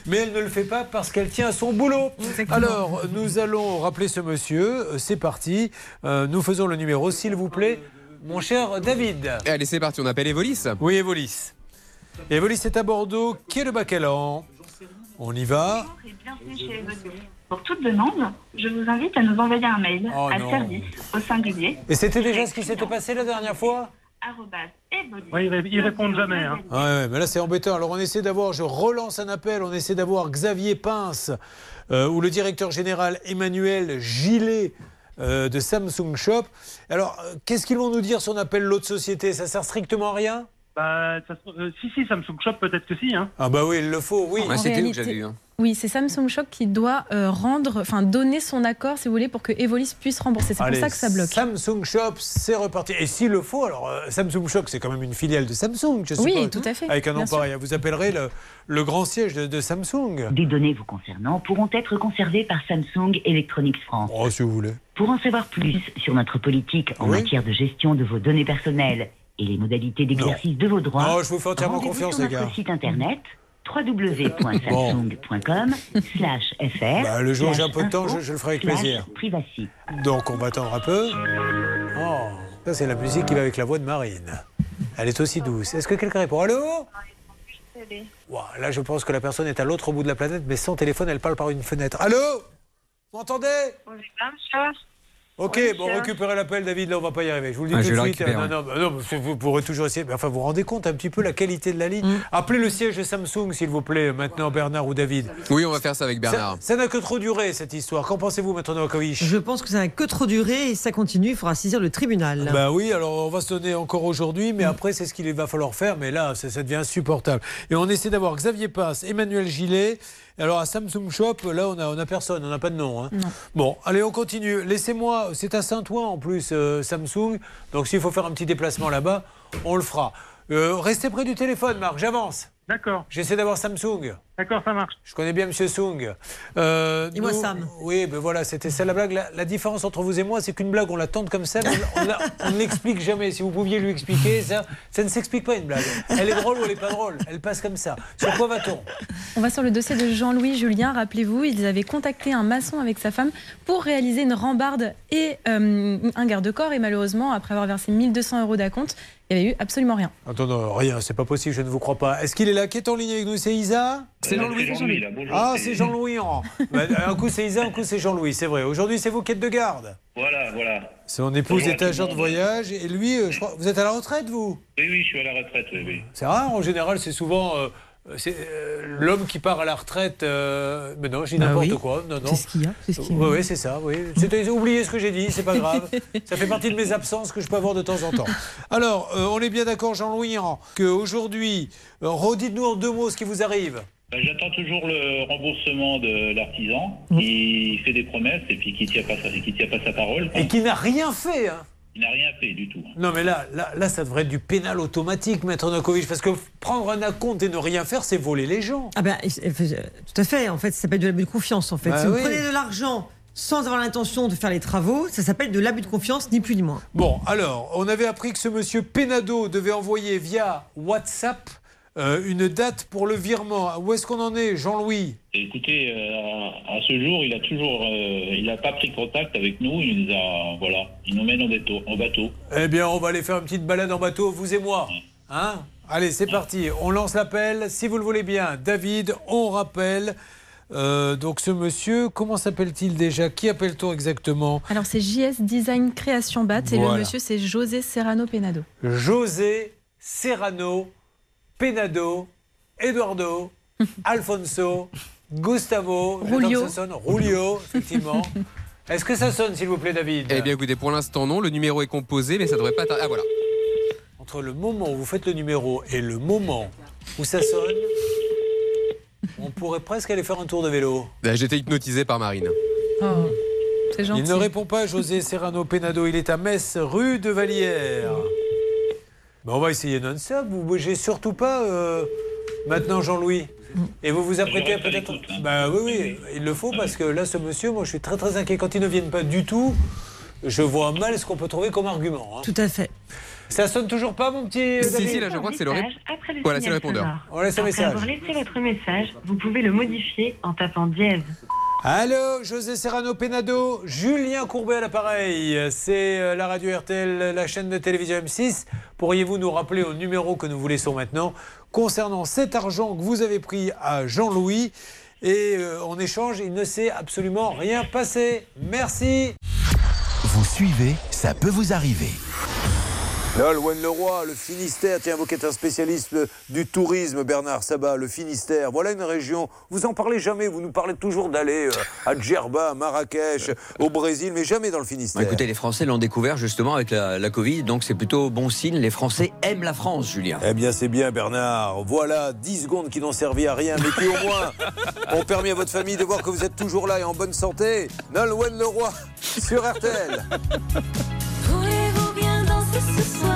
mais elle ne le fait pas parce qu'elle tient à son boulot. Alors, nous allons rappeler ce monsieur, Euh, c'est parti, Euh, nous faisons le numéro s'il vous plaît, mon cher David. Allez, c'est parti, on appelle Evolis. Oui, Evolis. Evolis est à Bordeaux, qui est le Bacalan On y va Bienvenue chez Evolis. Pour toute demande, je vous invite à nous envoyer un mail Oh à non. service au singulier Et c'était déjà ce qui s'était passé la dernière fois. Oui, ils ré- ils répondent jamais. Hein. Ouais, ouais, mais là c'est embêtant. Alors on essaie d'avoir, je relance un appel, on essaie d'avoir Xavier Pince euh, ou le directeur général Emmanuel Gillet euh, de Samsung Shop. Alors euh, qu'est-ce qu'ils vont nous dire si on appelle l'autre société? Ça sert strictement à rien? Bah, ça euh, si, si, Samsung Shop, peut-être que si. Hein. Ah bah oui, il le faut, oui. Ouais, En C'était où que j'avais eu. hein. Oui, c'est Samsung Shop qui doit euh, rendre, enfin donner son accord, si vous voulez, pour que Evolis puisse rembourser. C'est pour ça que ça bloque. Samsung Shop, c'est reparti. Et s'il le faut, alors euh, Samsung Shop, c'est quand même une filiale de Samsung, je Oui, suppose. tout à fait, Avec un nom pareil, vous appellerez le, le grand siège de, de Samsung. Des données vous concernant pourront être conservées par Samsung Electronics France. Oh, si vous voulez. Pour en savoir plus sur notre politique en Oui. matière de gestion de vos données personnelles et les modalités d'exercice de vos droits, Non, je vous fais entièrement confiance, sur les gars. notre site internet www.samsung.com slash fr Bah, le jour où j'ai un peu de temps, je- je le ferai avec plaisir. privacy. Donc on va attendre un peu. Oh, ça c'est la musique qui va avec la voix de Marine. Elle est aussi douce. Est-ce que quelqu'un répond? Allô? Ouah, là, je pense que la personne est à l'autre bout de la planète, mais sans téléphone, elle parle par une fenêtre. Allô? Vous m'entendez? Ok, Oui, bon, récupérez l'appel, David, là, on va pas y arriver. Je vous le dis Ah, tout je de suite. non, non, bah non, vous pourrez toujours essayer. Mais enfin, vous vous rendez compte un petit peu la qualité de la ligne Mm. Appelez le siège de Samsung, s'il vous plaît, maintenant, Bernard ou David. Oui, on va faire ça avec Bernard. Ça n'a que trop duré, cette histoire. Qu'en pensez-vous, Maître Novakovic? Je pense que ça n'a que trop duré et ça continue. Il faudra saisir le tribunal. Bah oui, alors on va se donner encore aujourd'hui, mais après c'est ce qu'il va falloir faire, mais là ça, ça devient insupportable. Et on essaie d'avoir Xavier Pass, Emmanuel Gillet. Alors à Samsung Shop, là on a, on a personne, on n'a pas de nom. hein. Bon, allez on continue. Laissez-moi, c'est à Saint-Ouen en plus euh, Samsung, donc s'il faut faire un petit déplacement là-bas, on le fera. Euh, restez près du téléphone, Marc, j'avance. D'accord. J'essaie d'avoir Samsung. D'accord, ça marche. Je connais bien Monsieur Sung. Euh, Et moi, nous- Sam. Oui, ben voilà, c'était ça la blague. La, la différence entre vous et moi, c'est qu'une blague, on la tente comme ça, mais on, la- on ne l'explique jamais. Si vous pouviez lui expliquer, ça, ça ne s'explique pas une blague. Elle est drôle ou elle n'est pas drôle. Elle passe comme ça. Sur quoi va-t-on? On va sur le dossier de Jean-Louis Julien. Rappelez-vous, ils avaient contacté un maçon avec sa femme pour réaliser une rambarde et euh, un garde-corps. Et malheureusement, après avoir versé 1200 euros d'acompte, il n'y avait eu absolument rien. Attends, non, rien, c'est pas possible, je ne vous crois pas. Est-ce qu'il est là Qui est en ligne avec nous? C'est Isa? C'est Jean-Louis. Ah, c'est Jean-Louis. Bah, un coup c'est Isa, un coup c'est Jean-Louis, c'est vrai. Aujourd'hui, c'est vous qui êtes de garde. Voilà, voilà. Son épouse est agent de voyage et lui, euh, je crois, vous êtes à la retraite, vous? Oui, oui, je suis à la retraite, oui, oui. C'est rare, en général, c'est souvent euh, c'est, euh, l'homme qui part à la retraite. euh, mais non, je dis Bah n'importe oui. quoi. Non, non. C'est ce qu'il y a. C'est ce qu'il y a. Oui, oui, c'est ça. Oui. Oubliez ce que j'ai dit, c'est pas grave. ça fait partie de mes absences que je peux avoir de temps en temps. Alors, euh, on est bien d'accord, Jean-Louis, hein, qu'aujourd'hui, redites-nous en deux mots ce qui vous arrive. Ben, J'attends toujours le remboursement de l'artisan qui fait des promesses et puis qui ne tient, pas sa- qui tient pas sa parole. Et qui n'a rien fait. Hein. Il n'a rien fait du tout. Non, mais là, là, là, ça devrait être du pénal automatique, Maître Novakovic, parce que prendre un acompte et ne rien faire, c'est voler les gens. Ah ben, euh, tout à fait. En fait, ça s'appelle de l'abus de confiance. En fait, Bah si vous prenez de l'argent sans avoir l'intention de faire les travaux, ça s'appelle de l'abus de confiance, ni plus ni moins. Bon, alors, on avait appris que ce monsieur Penado devait envoyer via WhatsApp euh, une date pour le virement. Où est-ce qu'on en est, Jean-Louis? Écoutez, euh, à ce jour, il a toujours, euh, il n'a pas pris contact avec nous. Il nous a, voilà, il nous mène en bateau. En bateau. Eh bien, on va aller faire une petite balade en bateau, vous et moi. Hein? Allez, c'est parti. On lance l'appel. Si vous le voulez bien, David, on rappelle. euh, donc ce monsieur, comment s'appelle-t-il déjà? Qui appelle-t-on exactement? Alors, c'est JS Design Création Bat et Voilà. le monsieur, c'est José Serrano Penado. José Serrano Penado Eduardo Alfonso Gustavo Rulio. que ça sonne. Rulio, effectivement. Est-ce que ça sonne, s'il vous plaît, David? Eh bien, écoutez, pour l'instant, non. Le numéro est composé, mais ça devrait pas. tarder. Ah, voilà. Entre le moment où vous faites le numéro et le moment où ça sonne, on pourrait presque aller faire un tour de vélo. Là, J'étais hypnotisé par Marine. Oh, c'est gentil. Il ne répond pas, José Serrano Penado. Il est à Metz, rue de Vallière. Ben, on va essayer non-stop. Vous bougez surtout pas euh, maintenant, Jean-Louis. Et vous vous apprêtez à peut-être. Ben oui, oui, il le faut parce que là, ce monsieur, moi, je suis très très inquiet. Quand ils ne viennent pas du tout, je vois mal ce qu'on peut trouver comme argument. hein. Tout à fait. Ça sonne toujours pas, mon petit Si, David si, là, je crois que c'est le. ré- Message après le Voilà, c'est le répondeur. sonore. On laisse un Après message. avoir laissé votre message, vous pouvez le modifier en tapant dièse. Allô, José Serrano Penado, Julien Courbet à l'appareil. C'est euh, la radio RTL, la chaîne de télévision M6. Pourriez-vous nous rappeler au numéro que nous vous laissons maintenant concernant cet argent que vous avez pris à Jean-Louis? Et euh, en échange, il ne s'est absolument rien passé. Merci. Vous suivez, ça peut vous arriver. Nolwenn Leroy, le Finistère, tiens, vous qui êtes un spécialiste du tourisme, Bernard Sabat, le Finistère, voilà une région, vous en parlez jamais, vous nous parlez toujours d'aller euh, à Djerba, à Marrakech, au Brésil, mais jamais dans le Finistère. Bah, écoutez, les Français l'ont découvert justement avec la, la Covid, donc c'est plutôt bon signe. Les Français aiment la France, Julien. Eh bien, c'est bien, Bernard. Voilà 10 secondes qui n'ont servi à rien, mais qui au moins ont permis à votre famille de voir que vous êtes toujours là et en bonne santé. Nolwenn Leroy sur RTL. Voulez-vous bien danser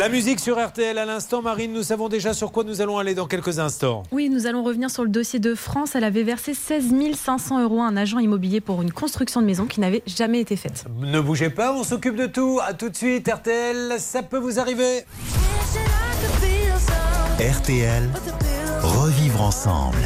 La musique sur RTL à l'instant, Marine, nous savons déjà sur quoi nous allons aller dans quelques instants. Oui, nous allons revenir sur le dossier de France. Elle avait versé 16 500 euros à un agent immobilier pour une construction de maison qui n'avait jamais été faite. Ne bougez pas, on s'occupe de tout. À tout de suite, RTL, ça peut vous arriver. RTL, revivre ensemble.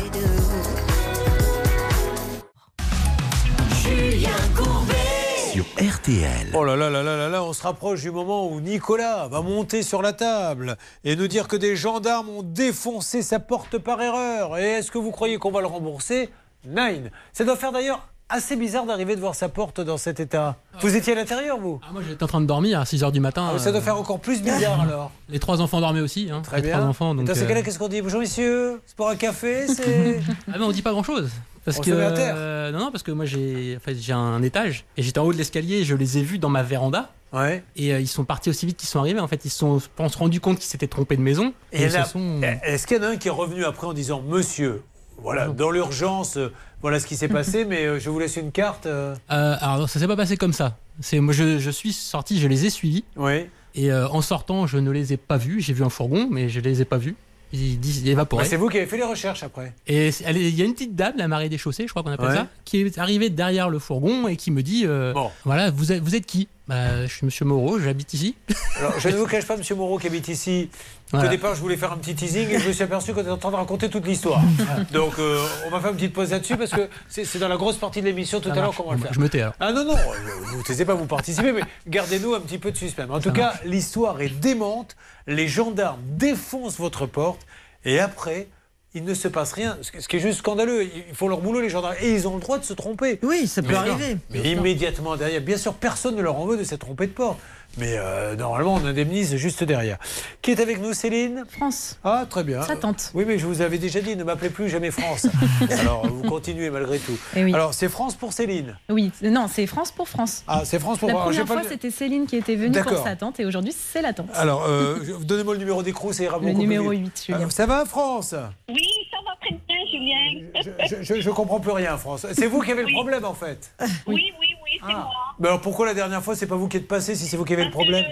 RTL. Oh là là là là là là, on se rapproche du moment où Nicolas va monter sur la table et nous dire que des gendarmes ont défoncé sa porte par erreur. Et est-ce que vous croyez qu'on va le rembourser? Nine. Ça doit faire d'ailleurs assez bizarre d'arriver de voir sa porte dans cet état. Vous étiez à l'intérieur, vous Ah, moi j'étais en train de dormir à 6h du matin. Ah, Ça doit euh, faire encore plus bizarre alors. Les trois enfants dormaient aussi. Hein, Très les bien. Trois enfants, donc, dans ces cas-là, qu'est-ce qu'on dit? Bonjour messieurs, c'est pour un café c'est... Ah on dit pas grand chose. Parce On que se met à terre. euh, non non parce que moi j'ai en fait, j'ai un étage et j'étais en haut de l'escalier et je les ai vus dans ma véranda. Ouais. Et euh, ils sont partis aussi vite qu'ils sont arrivés. En fait ils se sont je pense rendus compte qu'ils s'étaient trompés de maison. Et là, sont- Est-ce qu'il y en a un qui est revenu après en disant Monsieur, voilà, dans l'urgence, voilà ce qui s'est passé, mais euh, je vous laisse une carte euh. Euh, alors ça s'est pas passé comme ça. C'est moi je, je suis sorti, je les ai suivis. Oui. Et euh, en sortant, je ne les ai pas vus. J'ai vu un fourgon, mais je les ai pas vus. Ils disent évaporés. Bah, c'est vous qui avez fait les recherches après. Et il y a une petite dame, la marée des chaussées, je crois qu'on appelle Ouais. ça, qui est arrivée derrière le fourgon et qui me dit euh, Voilà, vous êtes, vous êtes qui? Bah, Je suis monsieur Moreau, j'habite ici. Alors, je ne vous cache pas, Monsieur Moreau, qui habite ici, Voilà. qu'au départ, je voulais faire un petit teasing et je me suis aperçu qu'on était en train de raconter toute l'histoire. Donc, euh, on va faire une petite pause là-dessus parce que c'est dans la grosse partie de l'émission tout Ça à l'heure qu'on va le faire. Je me tais alors. Ah non, non, euh, vous ne taisez pas vous participer, mais gardez-nous un petit peu de suspense. En tout cas, l'histoire est démente. Les gendarmes défoncent votre porte et après, il ne se passe rien. Ce qui est juste scandaleux. Ils font leur boulot, les gendarmes. Et ils ont le droit de se tromper. Oui, ça peut Mais- arriver. Mais immédiatement derrière, bien sûr, personne ne leur en veut de s'être trompé de porte. Mais euh, normalement, on indemnise juste derrière. Qui est avec nous, Céline? France. Ah, très bien. Sa tante. Oui, mais je vous avais déjà dit, ne m'appelez plus jamais France. Alors, vous continuez malgré tout. Eh oui. Alors, c'est France pour Céline? Oui, non, c'est France pour France. Ah, c'est France pour La Alors, j'ai première pas fois, le- c'était Céline qui était venue pour sa tante et aujourd'hui, c'est la tante. Alors, euh, donnez-moi le numéro d'écrou, ça ira Le beaucoup plus numéro vite. 8, Julien. Euh, ça va, France? Oui, ça va très bien, Julien. je, je, je comprends plus rien, France. C'est vous qui avez le problème, en fait. Oui, oui, oui, c'est moi. Mais alors, pourquoi la dernière fois, c'est pas vous qui êtes passé si c'est vous qui avez le problème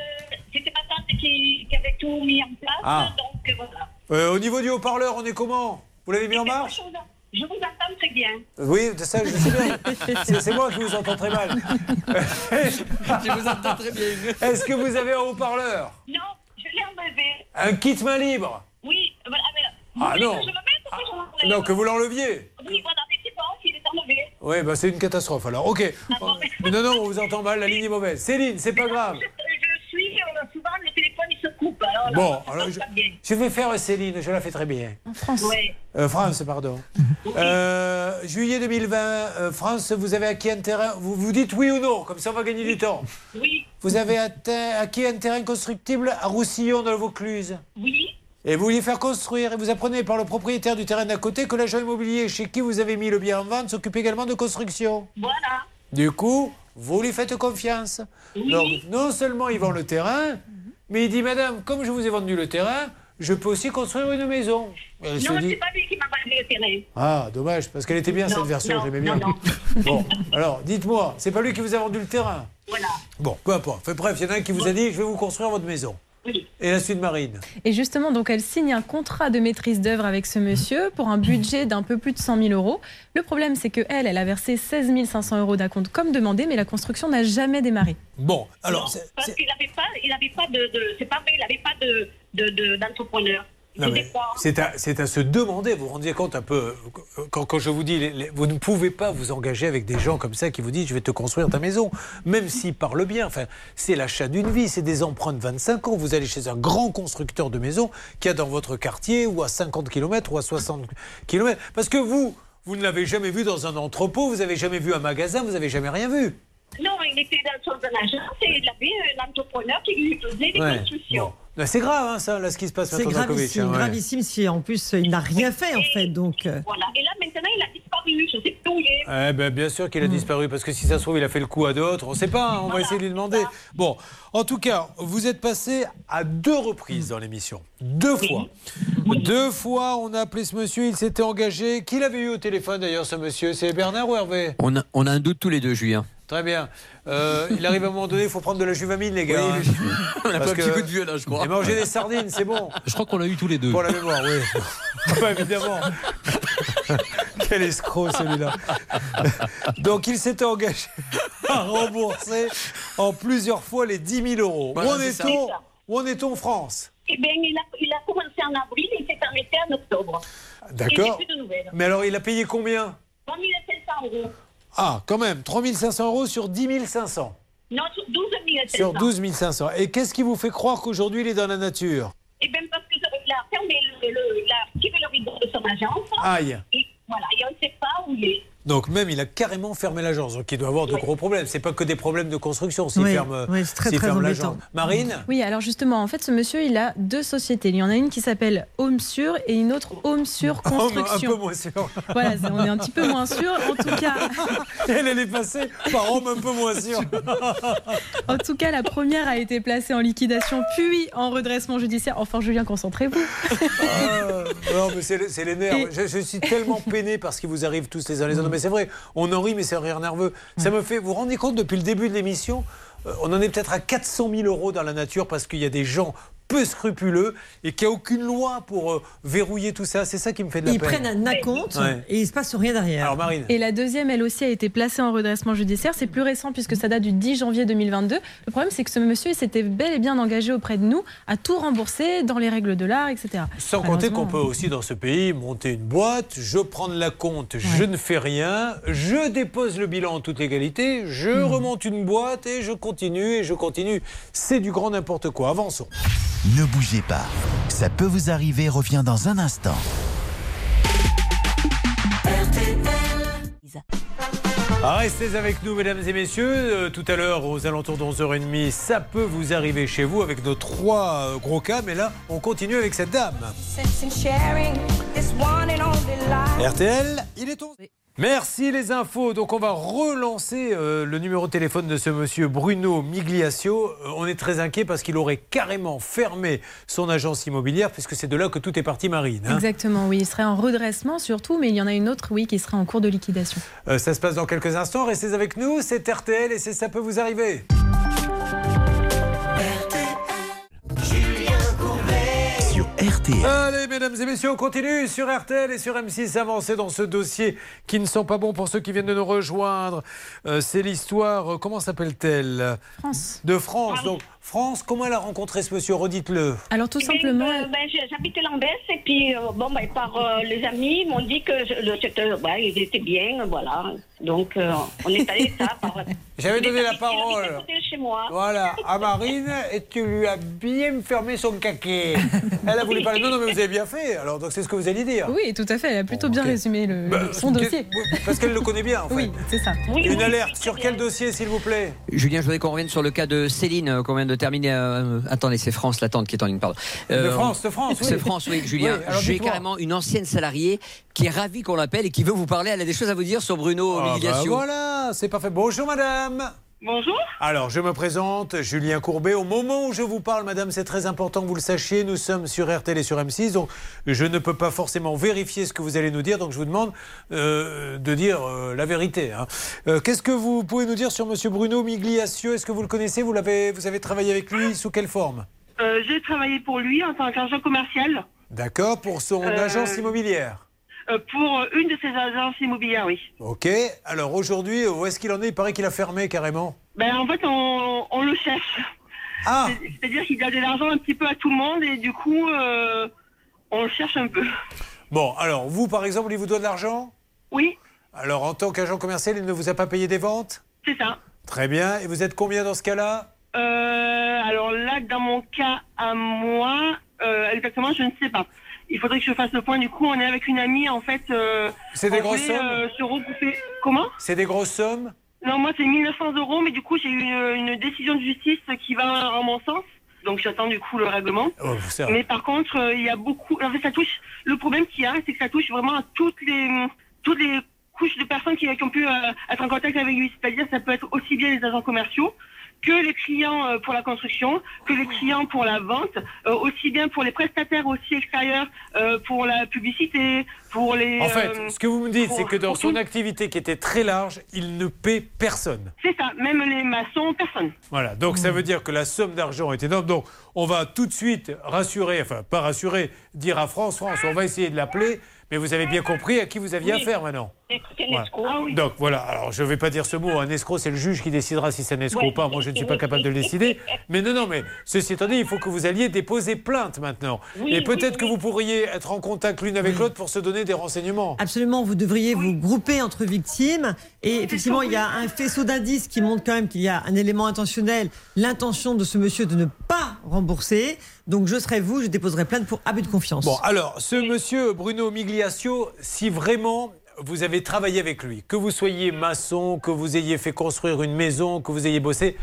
C'était ma tante qui, qui avait tout mis en place, Ah. donc euh, voilà. Euh, Au niveau du haut-parleur, on est comment Vous l'avez mis en marche Je vous entends très bien. Oui, c'est ça, je sais bien. C'est- moi qui vous entends très mal. Je vous entends très bien. Est-ce que vous avez un haut-parleur Non, je l'ai enlevé. Un kit main libre Oui, voilà. Mais, Ah non. je le Non, que vous l'enleviez Oui, voilà, mais c'est bon, il est enlevé. Oui, bah c'est une catastrophe alors. Ok. Mais non, non, on vous entend mal, la ligne est mauvaise. Céline, c'est pas grave. Je, je suis, euh, souvent le téléphone il se coupe. Alors, là, Bon, alors je, pas vais faire Céline, je la fais très bien. En France. Ouais. Euh, France, pardon. Euh, juillet 2020, euh, France, vous avez acquis un terrain. Vous vous dites oui ou non, comme ça on va gagner du temps. Oui, Vous avez atteint- acquis un terrain constructible à Roussillon, dans le Vaucluse. oui, Et vous vouliez faire construire, et vous apprenez par le propriétaire du terrain d'à côté que l'agent immobilier chez qui vous avez mis le bien en vente s'occupe également de construction. voilà. Du coup, vous lui faites confiance. Donc, non seulement il vend le terrain, mais il dit Madame, comme je vous ai vendu le terrain, je peux aussi construire une maison. Elle non, dit c'est pas lui qui m'a vendu le terrain. Ah, dommage, parce qu'elle était bien Non, cette version, non, j'aimais bien. non, Bon, alors, dites-moi, c'est pas lui qui vous a vendu le terrain? Voilà. Bon, peu importe. Bref, il y en a un qui vous a dit Je vais vous construire votre maison. Oui. Et la suite marine. Et justement, donc elle signe un contrat de maîtrise d'œuvre avec ce monsieur pour un budget d'un peu plus de 100 000 euros. Le problème, c'est que elle, elle a versé 16 500 euros d'acompte comme demandé, mais la construction n'a jamais démarré. Bon, alors. Non, parce qu'il n'avait pas, il avait pas de, de- c'est pas vrai, il n'avait pas de, de, de- d'entrepreneur. C'est à, se demander, vous vous rendiez compte un peu, euh, quand, quand je vous dis, les- les- vous ne pouvez pas vous engager avec des gens comme ça qui vous disent je vais te construire ta maison, même s'ils parlent bien. Enfin, c'est l'achat d'une vie, c'est des emprunts de 25 ans. Vous allez chez un grand constructeur de maisons qui a dans votre quartier ou à 50 km ou à 60 km. Parce que vous, vous ne l'avez jamais vu dans un entrepôt, vous n'avez jamais vu un magasin, vous n'avez jamais rien vu. Non, il était dans son agence et il avait un entrepreneur qui lui faisait des Ouais. constructions. Bon. Ben, C'est grave, hein, ça, là, ce qui se passe C'est gravissime, hein, ouais. gravissime si en plus il n'a rien fait en fait. Donc, euh, Voilà. Et là, maintenant, il a disparu. je sais plus où il est. Eh ben, bien sûr qu'il a disparu, parce que si ça se trouve, il a fait le coup à d'autres. On ne sait pas, hein, on va essayer de lui demander. Bon, en tout cas, vous êtes passé à deux reprises dans l'émission. Deux fois. Deux fois, on a appelé ce monsieur, il s'était engagé. Qui l'avait eu au téléphone d'ailleurs, ce monsieur? C'est Bernard ou Hervé? On a, on a un doute tous les deux, Julien. Très bien. Euh, il arrive à un moment donné, il faut prendre de la juvamine, les gars. Oui, oui. On a pas un petit coup de vieux, là, je crois. Et manger des sardines, c'est bon. Je crois qu'on l'a eu tous les deux. Pour la mémoire, oui. Pas évidemment. Quel escroc celui-là. Donc il s'était engagé à rembourser en plusieurs fois les 10 000 euros. Voilà, où en c'est ça. est-on? Où en est-on en France? Eh bien, il a, il a commencé en avril et il s'est arrêté en octobre. D'accord. Mais alors il a payé combien? 3500 euros. Ah, quand même, 3 500 euros sur 10 500. Non, sur 12 500. Sur 12 500. Et qu'est-ce qui vous fait croire qu'aujourd'hui il est dans la nature? Eh bien, parce qu'il a fermé le, le, il a tiré le rideau de son agence. Aïe. Et voilà, et on ne sait pas où il est. Donc même il a carrément fermé l'agence. Donc il doit avoir de gros problèmes. C'est pas que des problèmes de construction s'il Oui, ferme, oui, très, ferme l'agence. Marine Oui, alors justement, en fait, ce monsieur, il a deux sociétés. Il y en a une qui s'appelle Home Sur et une autre Home Sur Construction. Un peu moins sûr. Voilà, on est un petit peu moins sûr. En tout cas, Elle, elle est passée par homme un peu moins sûr. en tout cas, la première a été placée en liquidation, puis en redressement judiciaire. Enfin, Julien, concentrez-vous. Ah, non, mais c'est les nerfs. Je, je suis tellement peiné par ce qui vous arrive tous les uns les autres. Mais c'est vrai, on en rit, mais c'est un rire nerveux. Ça me fait. Vous vous rendez compte, depuis le début de l'émission, euh, on en est peut-être à 400 000 euros dans la nature parce qu'il y a des gens peu scrupuleux et qu'il n'y a aucune loi pour euh, verrouiller tout ça. C'est ça qui me fait de la Ils peine. prennent un acompte Ouais. et il se passe rien derrière. Alors, Marine. Et la deuxième, elle aussi, a été placée en redressement judiciaire. C'est plus récent puisque ça date du 10 janvier 2022. Le problème, c'est que ce monsieur s'était bel et bien engagé auprès de nous à tout rembourser dans les règles de l'art, etc. Sans compter qu'on peut aussi dans ce pays monter une boîte, je prends de la compte, je ne fais rien, je dépose le bilan en toute légalité, je Hmm. remonte une boîte et je continue et je continue. C'est du grand n'importe quoi. Avançons. Ne bougez pas. Ça peut vous arriver, revient dans un instant. Restez avec nous, mesdames et messieurs. Euh, tout à l'heure, aux alentours de 11h30, ça peut vous arriver chez vous avec nos trois euh, gros cas. Mais là, on continue avec cette dame. RTL, il est 11. Merci les infos. Donc on va relancer euh, le numéro de téléphone de ce monsieur Bruno Migliaccio. Euh, on est très inquiet parce qu'il aurait carrément fermé son agence immobilière puisque c'est de là que tout est parti Marine. hein. Exactement, oui. Il serait en redressement surtout, mais il y en a une autre, oui, qui serait en cours de liquidation. Euh, ça se passe dans quelques instants. Restez avec nous. C'est RTL et c'est ça peut vous arriver. RTL. Allez, mesdames et messieurs, on continue sur RTL et sur M6 avancer dans ce dossier qui ne sont pas bons pour ceux qui viennent de nous rejoindre. Euh, c'est l'histoire, euh, comment s'appelle-t-elle? France. De France. Donc, France, comment elle a rencontré ce monsieur Redites-le. Alors tout Eh simplement. euh, ben, J'habitais Lambès et puis euh, bon, ben, par euh, les amis ils m'ont dit que je- le secteur, ben, il était bien, voilà. Donc euh, on est allé ça. Par... J'avais donné la parole. de chez moi. Voilà, à Marine, et tu lui as bien fermé son caquet. Elle a voulu parler. Non, non, mais vous avez bien fait. Alors, donc c'est ce que vous alliez dire. Oui, tout à fait. Elle a plutôt bien résumé le, Bah, son qu'est- dossier. Parce qu'elle le connaît bien, en fait. Oui, c'est ça. Une alerte sur quel dossier, s'il vous plaît? Julien, je voudrais qu'on revienne sur le cas de Céline, qu'on vient de terminer. euh, attendez, c'est France, l'attente qui est en ligne, pardon. De France, de France, oui. C'est France, oui, Julien. Oui, J'ai carrément une ancienne salariée qui est ravie qu'on l'appelle et qui veut vous parler. Elle a des choses à vous dire sur Bruno Ah, bah voilà, c'est parfait. Bonjour, madame. Bonjour. Alors, je me présente, Julien Courbet. Au moment où je vous parle, madame, c'est très important que vous le sachiez. Nous sommes sur RTL et sur M6, donc je ne peux pas forcément vérifier ce que vous allez nous dire. Donc, je vous demande euh, de dire euh, la vérité. hein. Euh, Qu'est-ce que vous pouvez nous dire sur Monsieur Bruno Migliaccio? Est-ce que vous le connaissez? Vous, l'avez, vous avez travaillé avec lui Sous quelle forme? J'ai travaillé pour lui en tant qu'agent commercial D'accord, pour son agence immobilière. Euh, pour une de ses agences immobilières, oui. Ok. Alors aujourd'hui, où est-ce qu'il en est? Il paraît qu'il a fermé carrément. Ben, en fait, on, on le cherche. Ah C'est- C'est-à-dire qu'il a de l'argent un petit peu à tout le monde et du coup, euh, on le cherche un peu. Bon, alors vous, par exemple, il vous doit de l'argent? Oui, Alors, en tant qu'agent commercial, il ne vous a pas payé des ventes? C'est ça. Très bien. Et vous êtes combien dans ce cas-là? Euh, alors là, dans mon cas à moi, euh, exactement, je ne sais pas. Il faudrait que je fasse le point. Du coup, on est avec une amie, en fait. euh, C'est des grosses sommes euh, se regrouper. Comment? C'est des grosses sommes? Non, moi, c'est 1900 euros, mais du coup, j'ai eu une, une décision de justice qui va en mon sens. Donc, j'attends du coup le règlement. Oh, Mais par contre, euh, il y a beaucoup. En fait, ça touche. Le problème qu'il y a, c'est que ça touche vraiment à toutes les, toutes les couches de personnes qui, qui ont pu euh, être en contact avec lui. C'est-à-dire, ça peut être aussi bien les agents commerciaux que les clients euh, pour la construction, que les clients pour la vente, euh, aussi bien pour les prestataires aussi extérieurs, euh, pour la publicité, pour les. En fait, euh, ce que vous me dites, pour- c'est que dans son tout. activité qui était très large, il ne paie personne. C'est ça, même les maçons, personne. Voilà, donc ça veut dire que la somme d'argent est énorme. Donc on va tout de suite rassurer, enfin pas rassurer, dire à France, France, on va essayer de l'appeler, mais vous avez bien compris à qui vous aviez Oui. affaire maintenant. Voilà. Ah oui. Donc voilà, alors je ne vais pas dire ce mot, un escroc c'est le juge qui décidera si c'est un escroc Ouais. ou pas, moi je ne suis pas capable de le décider. Mais non, non, mais ceci étant dit, il faut que vous alliez déposer plainte maintenant. Oui, Et peut-être oui, que oui. vous pourriez être en contact l'une avec l'autre pour se donner des renseignements. Absolument, vous devriez vous grouper entre victimes. Et effectivement, il y a un faisceau d'indices qui montre quand même qu'il y a un élément intentionnel, l'intention de ce monsieur de ne pas rembourser. Donc je serai vous, je déposerai plainte pour abus de confiance. Bon, alors, ce monsieur Bruno Migliaccio, si vraiment vous avez travaillé avec lui, que vous soyez maçon, que vous ayez fait construire une maison, que vous ayez bossé,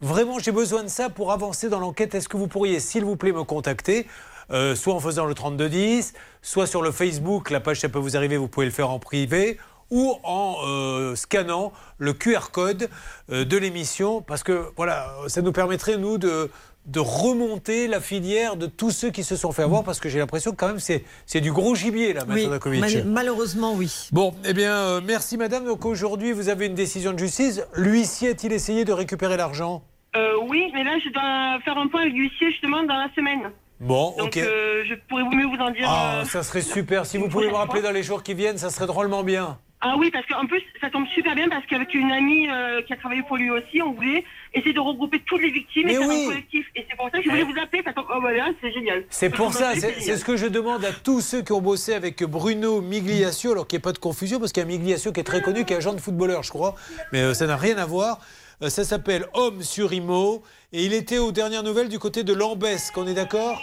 vraiment, j'ai besoin de ça pour avancer dans l'enquête. Est-ce que vous pourriez, s'il vous plaît, me contacter? Euh, soit en faisant le 3210, soit sur le Facebook, la page ça peut vous arriver, vous pouvez le faire en privé, ou en euh, scannant le QR code euh, de l'émission, parce que voilà, ça nous permettrait, nous, de, de remonter la filière de tous ceux qui se sont fait avoir, parce que j'ai l'impression que quand même c'est c'est du gros gibier, là, oui, Maître Dakovic. mal- malheureusement, oui. Bon, eh bien, euh, merci madame. Donc aujourd'hui, vous avez une décision de justice. L'huissier a-t-il essayé de récupérer l'argent? Euh, oui, mais là, je dois faire un point avec l'huissier justement dans la semaine. Bon, Donc, ok. euh, je pourrais mieux vous en dire. Ah, euh, ça serait super. Si vous pouvez me rappeler dans les jours qui viennent, ça serait drôlement bien. Ah oui, parce qu'en plus, ça tombe super bien parce qu'avec une amie euh, qui a travaillé pour lui aussi, on voulait essayer de regrouper toutes les victimes Mais et faire oui. un collectif. Et c'est pour ça que je voulais vous appeler. Ça tombe... Oh, voilà, c'est génial. C'est pour ça, c'est c'est ce que je demande à tous ceux qui ont bossé avec Bruno Migliaccio, alors qu'il n'y ait pas de confusion, parce qu'il y a Migliaccio qui est très connu, qui est agent de footballeur, je crois, mais euh, ça n'a rien à voir. Euh, ça s'appelle Homme sur Imo, et il était aux dernières nouvelles du côté de Lambesque, on est d'accord?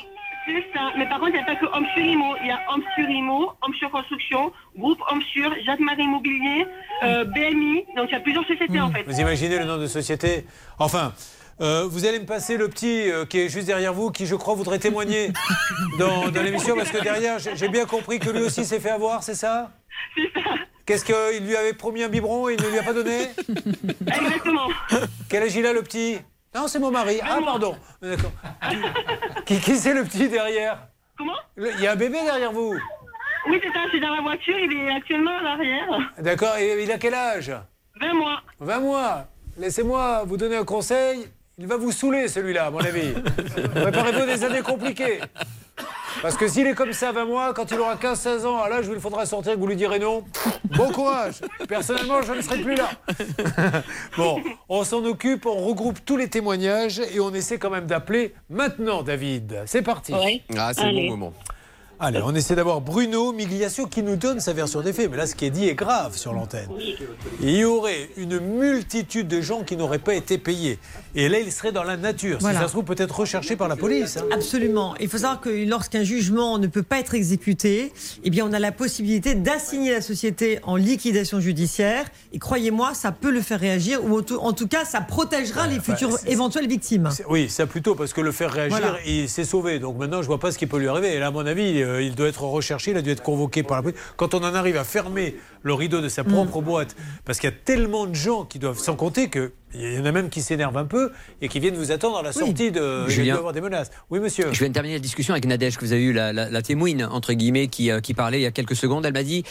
C'est ça. Mais par contre, il n'y a pas que Homme sur Imo. Il y a Homme sur Imo, Homme sur Construction, Groupe Homme sur, Jacques Marie Immobilier, euh, BMI. Donc il y a plusieurs sociétés en fait. Vous imaginez le nom de société Enfin, euh, vous allez me passer le petit euh, qui est juste derrière vous, qui je crois voudrait témoigner dans, dans l'émission, parce que derrière, j'ai bien compris que lui aussi s'est fait avoir, c'est ça Qu'est-ce qu'il lui avait promis un biberon et il ne lui a pas donné? Exactement. Quel âge il a le petit? Non, c'est mon mari. Ah, pardon. D'accord. Qui, qui c'est le petit derrière Comment Il y a un bébé derrière vous. Oui, c'est ça. C'est dans la voiture. Il est actuellement à l'arrière. D'accord. Et il a quel âge 20 mois. 20 mois. Laissez-moi vous donner un conseil. Il va vous saouler, celui-là, à mon avis. Préparez-vous des années compliquées. Parce que s'il est comme ça 20 mois, quand il aura 15-16 ans, à l'âge où il faudra sortir, que vous lui direz non, bon courage. Personnellement, je ne serai plus là. bon, on s'en occupe, on regroupe tous les témoignages et on essaie quand même d'appeler maintenant, David. C'est parti. Ah, c'est le bon moment. Allez, on essaie d'avoir Bruno Migliaccio qui nous donne sa version des faits. Mais là, ce qui est dit est grave sur l'antenne. Il y aurait une multitude de gens qui n'auraient pas été payés. Et là, il serait dans la nature. Voilà. Si ça se trouve, peut-être recherché par la police. hein. Absolument. Il faut savoir que lorsqu'un jugement ne peut pas être exécuté, eh bien, on a la possibilité d'assigner la société en liquidation judiciaire. Et croyez-moi, ça peut le faire réagir, ou en tout- cas, ça protégera les enfin, futures éventuelles victimes. Oui, ça plutôt, parce que le faire réagir, Voilà. il s'est sauvé. Donc maintenant, je vois pas ce qui peut lui arriver. Et là, à mon avis, euh, il doit être recherché, il a dû être convoqué par la police. Quand on en arrive à fermer le rideau de sa propre boîte, parce qu'il y a tellement de gens qui doivent, sans compter que il y en a même qui s'énervent un peu et qui viennent vous attendre à la sortie de. Il Julien. doit y avoir des menaces. Oui, monsieur. Je viens de terminer la discussion avec Nadège, que vous avez eu, la, la, entre guillemets, qui, euh, qui parlait il y a quelques secondes. Elle m'a dit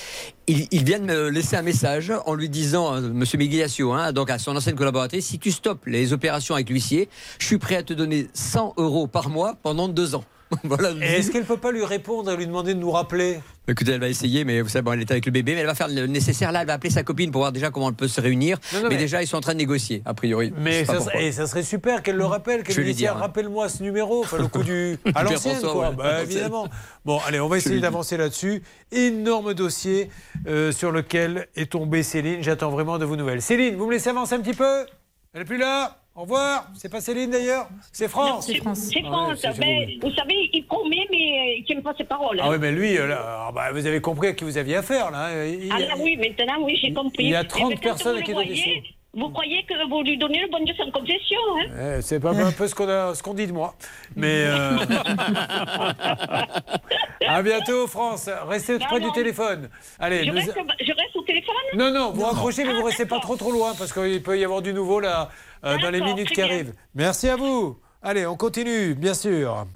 il, il vient de me laisser un message en lui disant, euh, monsieur Migliaccio, hein, donc à son ancienne collaboratrice, si tu stoppes les opérations avec l'huissier, je suis prêt à te donner 100 euros par mois pendant deux ans. voilà. Est-ce qu'elle peut pas lui répondre et lui demander de nous rappeler? Écoutez, elle va essayer, mais vous savez, bon, elle est avec le bébé, mais elle va faire le nécessaire. Là, elle va appeler sa copine pour voir déjà comment elle peut se réunir. Non, non, mais, mais- déjà, ils sont en train de négocier, a priori. Mais ça, et ça serait super qu'elle le rappelle, qu'elle lui lui dise rappelle-moi ce numéro, enfin le coup du. à l'ancienne, quoi. ouais. Bah, évidemment. Bon, allez, on va essayer d'avancer là-dessus. Énorme dossier euh, sur lequel est tombée Céline. J'attends vraiment de vos nouvelles. Céline, vous me laissez avancer un petit peu? Elle n'est plus là? Au revoir. C'est pas Céline d'ailleurs C'est France. C'est France. C'est Ah ouais, France. Ben, vous. vous savez, il promet, mais il ne tient pas ses paroles. Ah hein. oui, mais lui, euh, là, ah bah, vous avez compris à qui vous aviez affaire, là. Il- Ah là, oui, maintenant, oui, j'ai compris. il y a Eh 30 ben, quand personnes vous qui voyez, Vous croyez que vous lui donnez le bon Dieu sans concession, hein? Eh, c'est pas un peu ce qu'on a- ce qu'on dit de moi. Mais. euh, à bientôt, France. Restez Non, près du non. téléphone. Allez, je, nous- reste, je reste au téléphone? Non, non, vous raccrochez, mais vous restez pas trop trop loin parce qu'il peut y avoir du nouveau là euh, dans les minutes qui bien. arrivent. Merci à vous. Allez, on continue, bien sûr.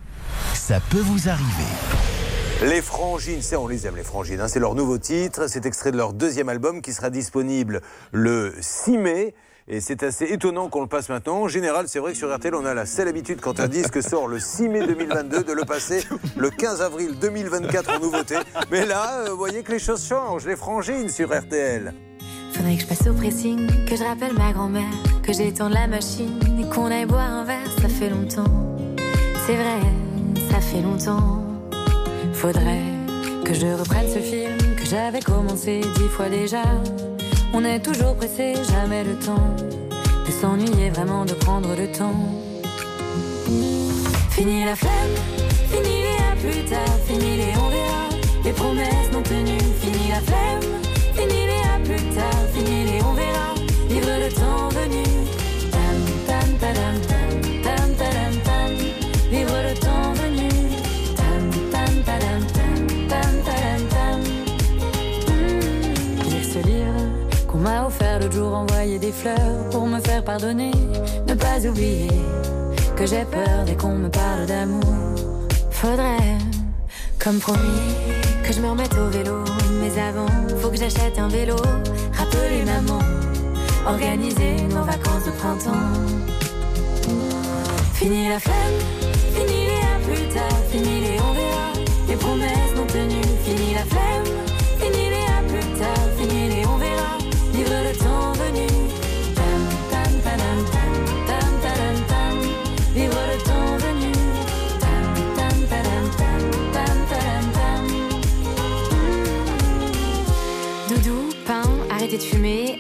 Ça peut vous arriver. Les Frangines, c'est on les aime les Frangines, hein, c'est leur nouveau titre, c'est extrait de leur deuxième album qui sera disponible le 6 mai. Et c'est assez étonnant qu'on le passe maintenant. En général, c'est vrai que sur RTL, on a la seule habitude quand un disque sort le 6 mai 2022 de le passer le 15 avril 2024 en nouveauté. Mais là, euh, vous voyez que les choses changent. Les Frangines sur RTL. Faudrait que je passe au pressing, que je rappelle ma grand-mère, que j'étende la machine et qu'on aille boire un verre, ça fait longtemps. C'est vrai, ça fait longtemps. Faudrait que je reprenne ce film que j'avais commencé dix fois déjà. On est toujours pressé, jamais le temps de s'ennuyer, vraiment de prendre le temps. Fini la flemme, fini les à plus tard, fini les on verra, les promesses non tenues, fini la flemme, plus tard, fini les on verra, vivre le temps venu. Tam, tam, tadam, tam, tam, tam, vivre le temps venu. Tam, tam, tadam, tam, tam, tadam, tam. Hmm, Lire ce livre qu'on m'a offert l'autre jour, envoyer des fleurs pour me faire pardonner, ne pas oublier que j'ai peur dès qu'on me parle d'amour. Faudrait, comme promis, que je me remette au vélo. Faut que j'achète un vélo. Rappeler maman, organiser nos vacances de printemps. Fini la flemme, fini les à plus tard, fini les on verra, les promesses non tenues. Fini la flemme, fini les à plus tard, fini les on verra, vivre le temps venu.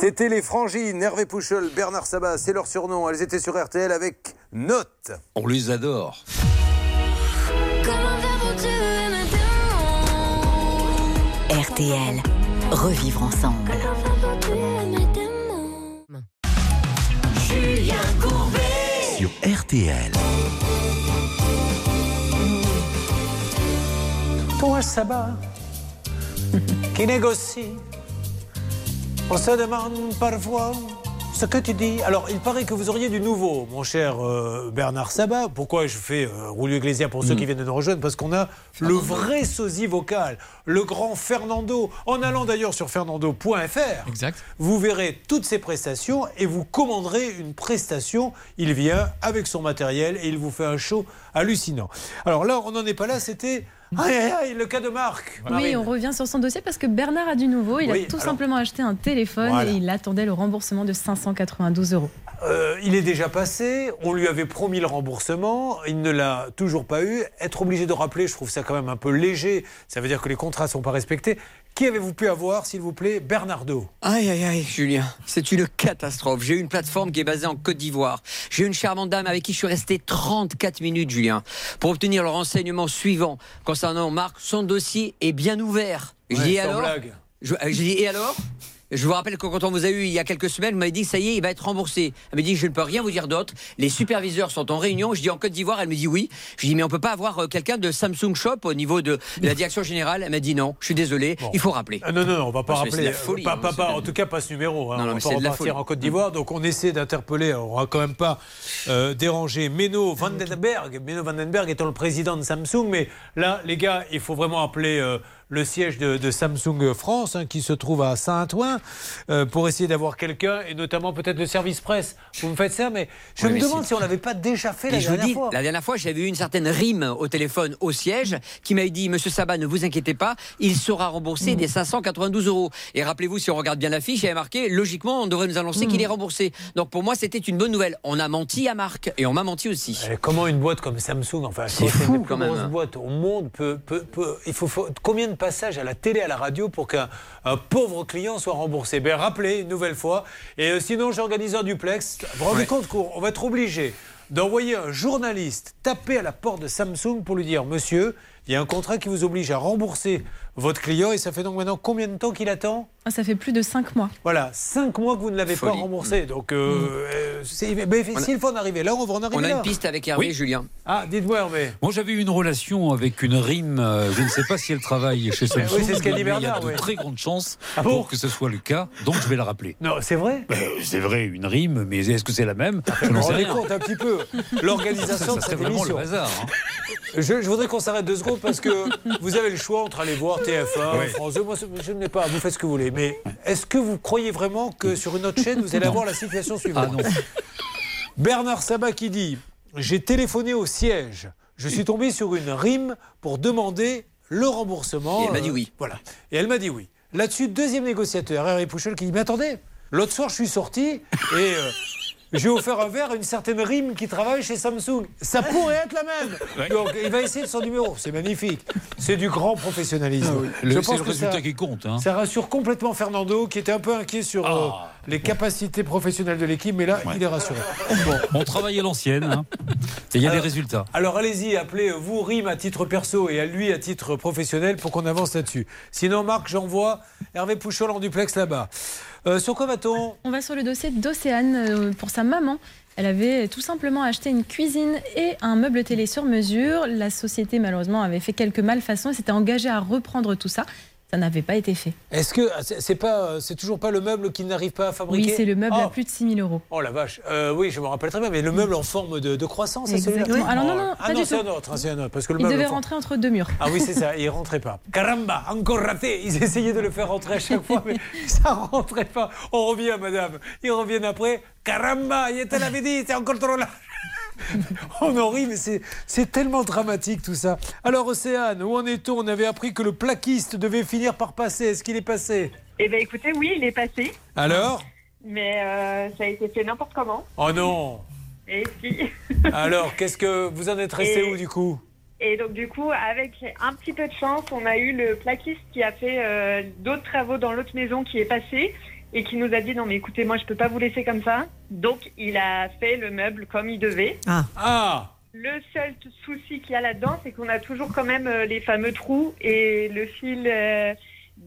C'était les Frangines, Hervé Pouchol, Bernard Sabat, c'est leur surnom. Elles étaient sur RTL avec Note. On les adore. RTL. Revivre ensemble. Julien Courbet. Sur RTL. Toi, Sabat, qui négocie, on se demande parfois ce que tu dis. Alors, il paraît que vous auriez du nouveau, mon cher euh, Bernard Sabat. Pourquoi je fais euh, Roulio pour ceux qui viennent de nous rejoindre? Parce qu'on a le vrai sosie vocal, le grand Fernando. En allant d'ailleurs sur fernando.fr, Exact. vous verrez toutes ses prestations et vous commanderez une prestation. Il vient avec son matériel et il vous fait un show hallucinant. Alors là, on n'en est pas là, c'était. Aïe, aïe, aïe, le cas de Marc. Oui, on revient sur son dossier parce que Bernard a du nouveau. Il Oui, a tout alors- simplement acheté un téléphone Voilà. et il attendait le remboursement de 592 euros. Euh, il est déjà passé, on lui avait promis le remboursement, il ne l'a toujours pas eu. Être obligé de rappeler, je trouve ça quand même un peu léger, ça veut dire que les contrats ne sont pas respectés. Qui avez-vous pu avoir, s'il vous plaît Bernardo. Aïe, aïe, aïe, Julien, c'est une catastrophe. J'ai une plateforme qui est basée en Côte d'Ivoire. J'ai une charmante dame avec qui je suis resté 34 minutes, Julien, pour obtenir le renseignement suivant concernant Marc. Son dossier est bien ouvert. Je Ouais, dis sans alors blague. je, je dis et alors je vous rappelle que quand on vous a eu il y a quelques semaines, vous m'avez dit ça y est, il va être remboursé. Elle m'a dit je ne peux rien vous dire d'autre. Les superviseurs sont en réunion. Je dis en Côte d'Ivoire, elle me dit oui. Je dis mais on peut pas avoir euh, quelqu'un de Samsung Shop au niveau de, de la direction générale? Elle m'a dit non. Je suis désolé, il faut rappeler. Ah non, non, on va pas Parce rappeler. de la folie, pas, hein, pas- pas- en tout cas, pas ce numéro. hein. Non, non, on va pas repartir en Côte d'Ivoire. Donc on essaie d'interpeller. On va quand même pas euh, déranger Menno Vandenberg. Menno Vandenberg étant le président de Samsung. Mais là, les gars, il faut vraiment appeler euh, le siège de, de Samsung France, hein, qui se trouve à Saint-Ouen, euh, pour essayer d'avoir quelqu'un, et notamment peut-être le service presse. Vous me faites ça, mais je Oui, me mais demande si on l'avait pas déjà fait la vous dernière dis, fois. la dernière fois, j'avais eu une certaine rime au téléphone au siège qui m'avait dit Monsieur Sabat, ne vous inquiétez pas, il sera remboursé des 592 euros. Et rappelez-vous, si on regarde bien l'affiche, il y avait marqué logiquement, on devrait nous annoncer qu'il est remboursé. Donc pour moi, c'était une bonne nouvelle. On a menti à Marc et on m'a menti aussi. Eh, Comment une boîte comme Samsung, enfin, C'est une plus grosses hein. boîtes au monde, peut, peut- peut- il faut, faut- combien de passages à la télé, à la radio pour qu'un un pauvre client soit remboursé Ben rappelez une nouvelle fois. Et euh, sinon, j'organise un duplex. Vous vous rendez Ouais. compte qu'on va être obligé d'envoyer un journaliste taper à la porte de Samsung pour lui dire Monsieur, il y a un contrat qui vous oblige à rembourser votre client et ça fait donc maintenant combien de temps qu'il attend? Ah, Ça fait plus de 5 mois. Voilà, 5 mois que vous ne l'avez pas remboursé. Donc, euh, euh, c'est- mais On a- s'il faut en arriver là, on va en arriver On a là. une piste avec Hervé Oui. et Julien. Ah, dites-moi Hervé. Moi, j'avais eu une relation avec une rime. euh, je ne sais pas si elle travaille chez Samsung. oui, c'est ce qu'a dit mais il y a Bernard, de oui. très grandes chances Ah bon pour que ce soit le cas. Donc, je vais la rappeler. Non, c'est vrai? Ben, c'est vrai, une rime, mais est-ce que c'est la même? Je sais rendez rien. compte un petit peu l'organisation Ça de serait cette vraiment le hasard. hein. Je, je voudrais qu'on s'arrête deux secondes parce que vous avez le choix entre aller voir TF1, Ouais. France 2. Moi, je ne l'ai pas. Vous faites ce que vous voulez. Mais est-ce que vous croyez vraiment que sur une autre chaîne, vous allez avoir la situation suivante Ah non. Bernard Sabat qui dit J'ai téléphoné au siège. Je suis tombé sur une rime pour demander le remboursement. Et elle m'a dit Euh, oui. Voilà. Et elle m'a dit oui. Là-dessus, deuxième négociateur, Hervé Pouchol, qui dit Mais attendez, l'autre soir, je suis sorti et. euh, j'ai offert un verre à une certaine rime qui travaille chez Samsung. Ça pourrait être la même. Donc, il va essayer de son numéro. C'est magnifique. C'est du grand professionnalisme. Ah Le- Je C'est pense le que résultat ça, qui compte. hein. ça rassure complètement Fernando, qui était un peu inquiet sur euh, Ah. les capacités professionnelles de l'équipe, mais là, il est rassuré. Bon. On travaille à l'ancienne. hein. Et il y a des Alors- résultats. Alors allez-y, appelez vous Rime à titre perso et à lui à titre professionnel pour qu'on avance là-dessus. Sinon, Marc, j'envoie Hervé Pouchol en duplex là-bas. Euh, sur quoi va-t-on? On va sur le dossier d'Océane euh, pour sa maman. Elle avait tout simplement acheté une cuisine et un meuble télé sur mesure. La société, malheureusement, avait fait quelques malfaçons et s'était engagée à reprendre tout ça. Ça n'avait pas été fait. Est-ce que c'est c'est pas, c'est toujours pas le meuble qu'il n'arrive pas à fabriquer Oui, c'est le meuble oh. à plus de 6 000 euros. Oh la vache, Euh, oui, je me rappelle très bien, mais le meuble en forme de, de croissant, c'est celui-là Exactement. Alors non, non, ah pas non, du c'est tout. un autre, hein, c'est un autre, parce que le Il meuble devait en forme- rentrer entre deux murs. Ah oui, c'est ça, il rentrait pas. Caramba, encore raté. Ils essayaient de le faire rentrer à chaque fois, mais ça rentrait pas. On revient, madame. Ils reviennent après. Caramba, il te l'avait dit, c'est encore trop large. On en rit, mais c'est- tellement dramatique tout ça. Alors, Océane, où en est-on? On avait appris que le plaquiste devait finir par passer. Est-ce qu'il est passé? Eh bien, écoutez, oui, il est passé, Alors? Mais euh, ça a été fait n'importe comment. Oh non Et si. Alors, qu'est-ce que vous en êtes resté Et- où du coup? Et donc, du coup, avec un petit peu de chance, on a eu le plaquiste qui a fait euh, d'autres travaux dans l'autre maison qui est passé et qui nous a dit non, mais écoutez, moi, je peux pas vous laisser comme ça. Donc, il a fait le meuble comme il devait. Ah. Ah Le seul souci qu'il y a là-dedans, c'est qu'on a toujours quand même euh, les fameux trous et le fil euh,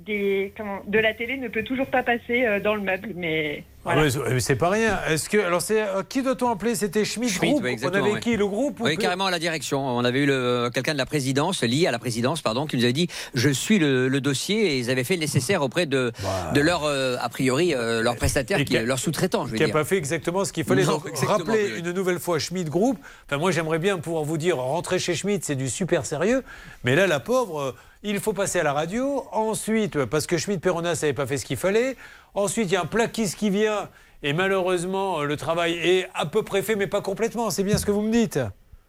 des, comment, de la télé ne peut toujours pas passer euh, dans le meuble. Mais Ah ouais, c'est- mais c'est pas rien. Est-ce que alors c'est euh, qui doit-on appeler? C'était Schmidt, Schmidt, Group? oui, On avait oui. qui le groupe ou Oui, carrément à la direction. On avait eu le- quelqu'un de la présidence, lié à la présidence, pardon, qui nous avait dit Je suis le, le dossier et ils avaient fait le nécessaire auprès de, de leur, euh, a priori, euh, leur prestataire, Et qui, qui a- leur sous-traitant, je veux qui n'a pas fait exactement ce qu'il fallait. Non, Donc, oui, oui. une nouvelle fois Schmidt Group. Enfin, moi, j'aimerais bien pouvoir vous dire, rentrer chez Schmidt, c'est du super sérieux. Mais là, la pauvre, euh, il faut passer à la radio. Ensuite, euh, parce que Schmidt Peronas n'avait pas fait ce qu'il fallait. Ensuite, il y a un plaquiste qui vient. Et malheureusement, euh, le travail est à peu près fait, mais pas complètement. C'est bien ce que vous me dites.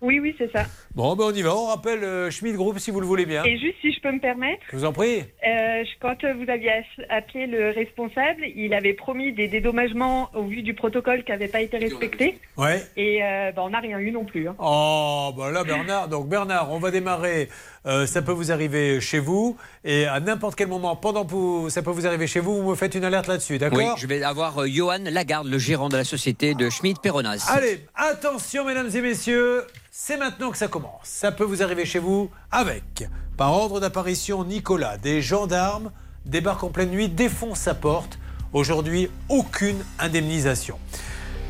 Oui, oui, c'est ça. Bon, ben on y va. On rappelle euh, Schmidt Group si vous le voulez bien. Et juste si je peux me permettre, Je vous en prie. Euh, quand vous aviez appelé le responsable, il avait promis des dédommagements au vu du protocole qui n'avait pas été respecté. Ouais. Et euh, bah, on n'a rien eu non plus. hein. Oh, bah là, Bernard. Donc, Bernard, on va démarrer. Euh, ça peut vous arriver chez vous. Et à n'importe quel moment, pendant que ça peut vous arriver chez vous, vous me faites une alerte là-dessus, d'accord Oui, je vais avoir euh, Johan Lagarde, le gérant de la société de Schmidt Peronas. Allez, attention, mesdames et messieurs. C'est maintenant que ça commence. Ça peut vous arriver chez vous avec, par ordre d'apparition, Nicolas, des gendarmes débarquent en pleine nuit, défoncent sa porte. Aujourd'hui, aucune indemnisation.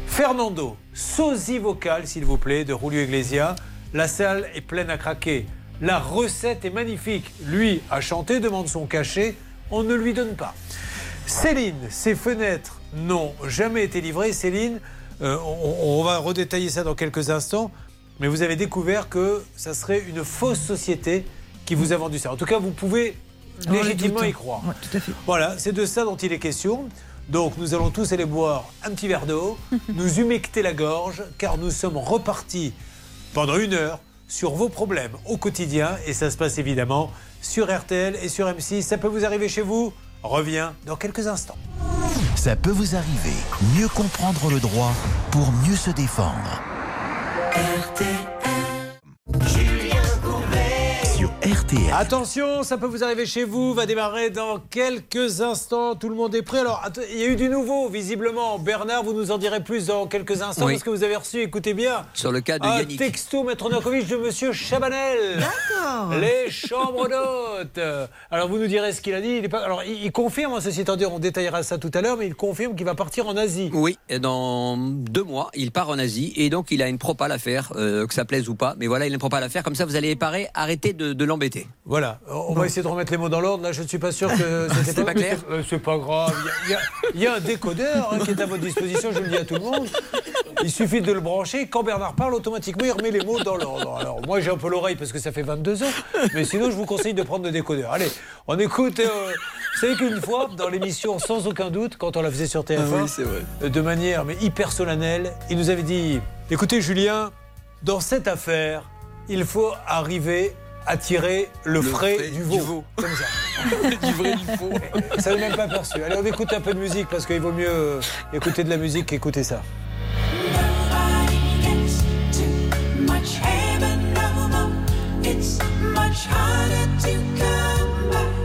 Fernando, sosie vocal, s'il vous plaît, de Julio Iglesias. La salle est pleine à craquer. La recette est magnifique. Lui a chanté, demande son cachet. On ne lui donne pas. Céline, ses fenêtres n'ont jamais été livrées. Céline, euh, on, on va redétailler ça dans quelques instants. Mais vous avez découvert que ça serait une fausse société qui vous a vendu ça. En tout cas, vous pouvez les légitimement y croire. Ouais, tout à fait. Voilà, c'est de ça dont il est question. Donc nous allons tous aller boire un petit verre d'eau, nous humecter la gorge, car nous sommes repartis pendant une heure sur vos problèmes au quotidien. Et ça se passe évidemment sur RTL et sur M6. Ça peut vous arriver chez vous? Reviens dans quelques instants. Ça peut vous arriver. Mieux comprendre le droit pour mieux se défendre. RTL. Attention, ça peut vous arriver chez vous, va démarrer dans quelques instants. Tout le monde est prêt. Alors, il y a eu du nouveau, visiblement. Bernard, vous nous en direz plus dans quelques instants Oui. parce que vous avez reçu, écoutez bien, Sur le cas de un Yannick. texto, Maître Novakovic, de Monsieur Chabanel. D'accord. Les chambres d'hôtes. Alors, vous nous direz ce qu'il a dit. Il est pas... Alors, il, il confirme, hein, ceci étant dit, on détaillera ça tout à l'heure, mais il confirme qu'il va partir en Asie. Oui, et dans deux mois, il part en Asie et donc il a une propale à faire, euh, que ça plaise ou pas. Mais voilà, il a une propale à faire. Comme ça, vous allez éparer. Arrêtez de, de l'embêter. Voilà, on va essayer de remettre les mots dans l'ordre. Là, je ne suis pas sûr que c'était pas clair Euh, C'est pas grave. Il y a- il y, un décodeur hein, qui est à votre disposition, je le dis à tout le monde. Il suffit de le brancher. Quand Bernard parle, automatiquement, il remet les mots dans l'ordre. Alors, moi, j'ai un peu l'oreille parce que ça fait 22 ans. Mais sinon, je vous conseille de prendre le décodeur. Allez, on écoute. euh, vous savez qu'une fois, dans l'émission Sans aucun doute, quand on la faisait sur TF1, Ah oui, c'est vrai. euh, de manière mais hyper solennelle, il nous avait dit Écoutez, Julien, dans cette affaire, il faut arriver à tirer le, frais, frais du du veau. veau. Comme ça. du vrai, du faux. Ça n'est même pas perçu. Allez, on écoute un peu de musique parce qu'il vaut mieux euh, écouter de la musique qu'écouter ça. It's much harder to come by.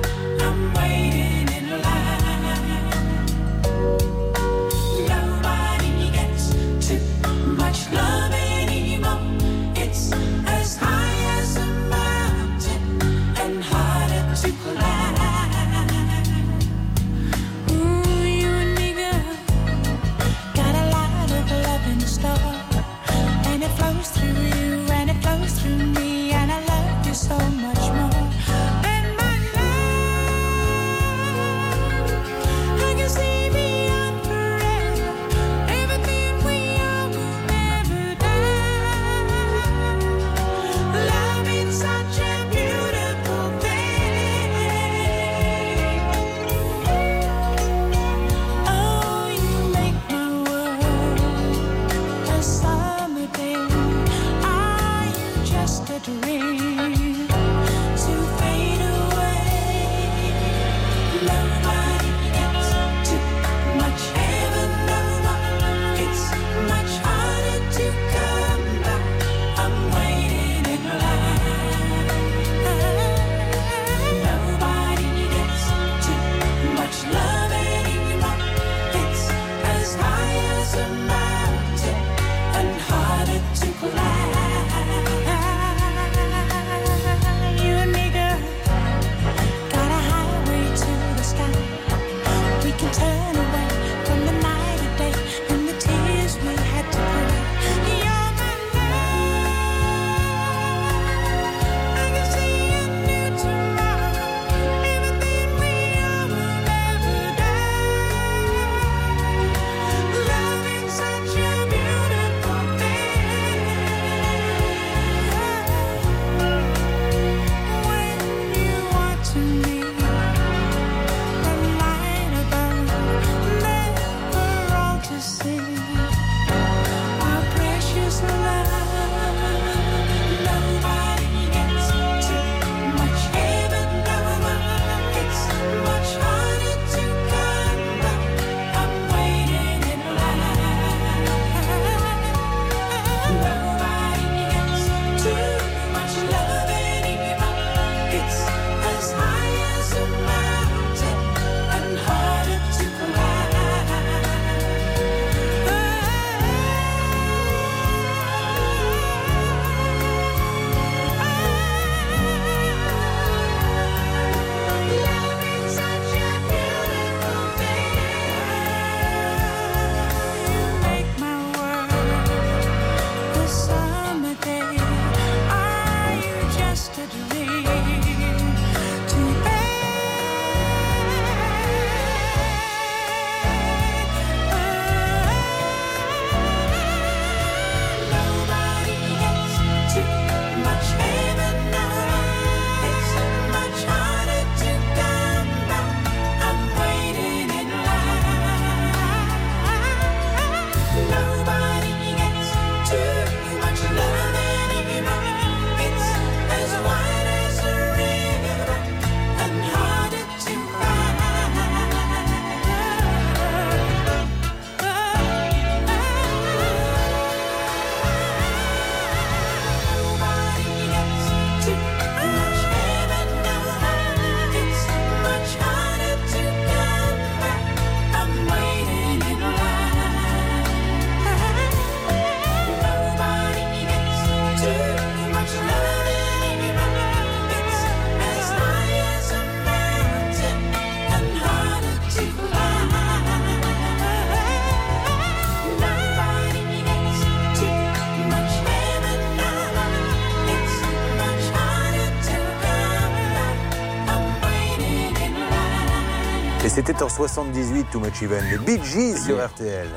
7h78, Too Much Even, le Bee sur RTL.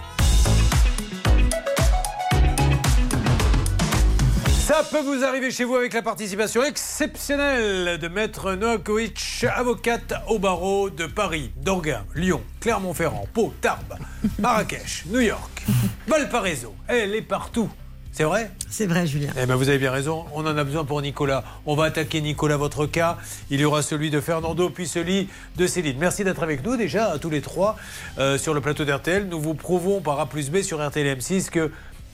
Ça peut vous arriver chez vous avec la participation exceptionnelle de Maître Noakovic, avocate au barreau de Paris, d'Orgain, Lyon, Clermont-Ferrand, Pau, Tarbes, Marrakech, New York, Valparaiso. Elle est partout. C'est vrai C'est vrai, Julien. Eh ben vous avez bien raison, on en a besoin pour Nicolas. On va attaquer Nicolas, votre cas. Il y aura celui de Fernando, puis celui de Céline. Merci d'être avec nous déjà, à tous les trois, euh, sur le plateau d'RTL. Nous vous prouvons par A plus B sur RTL M6 que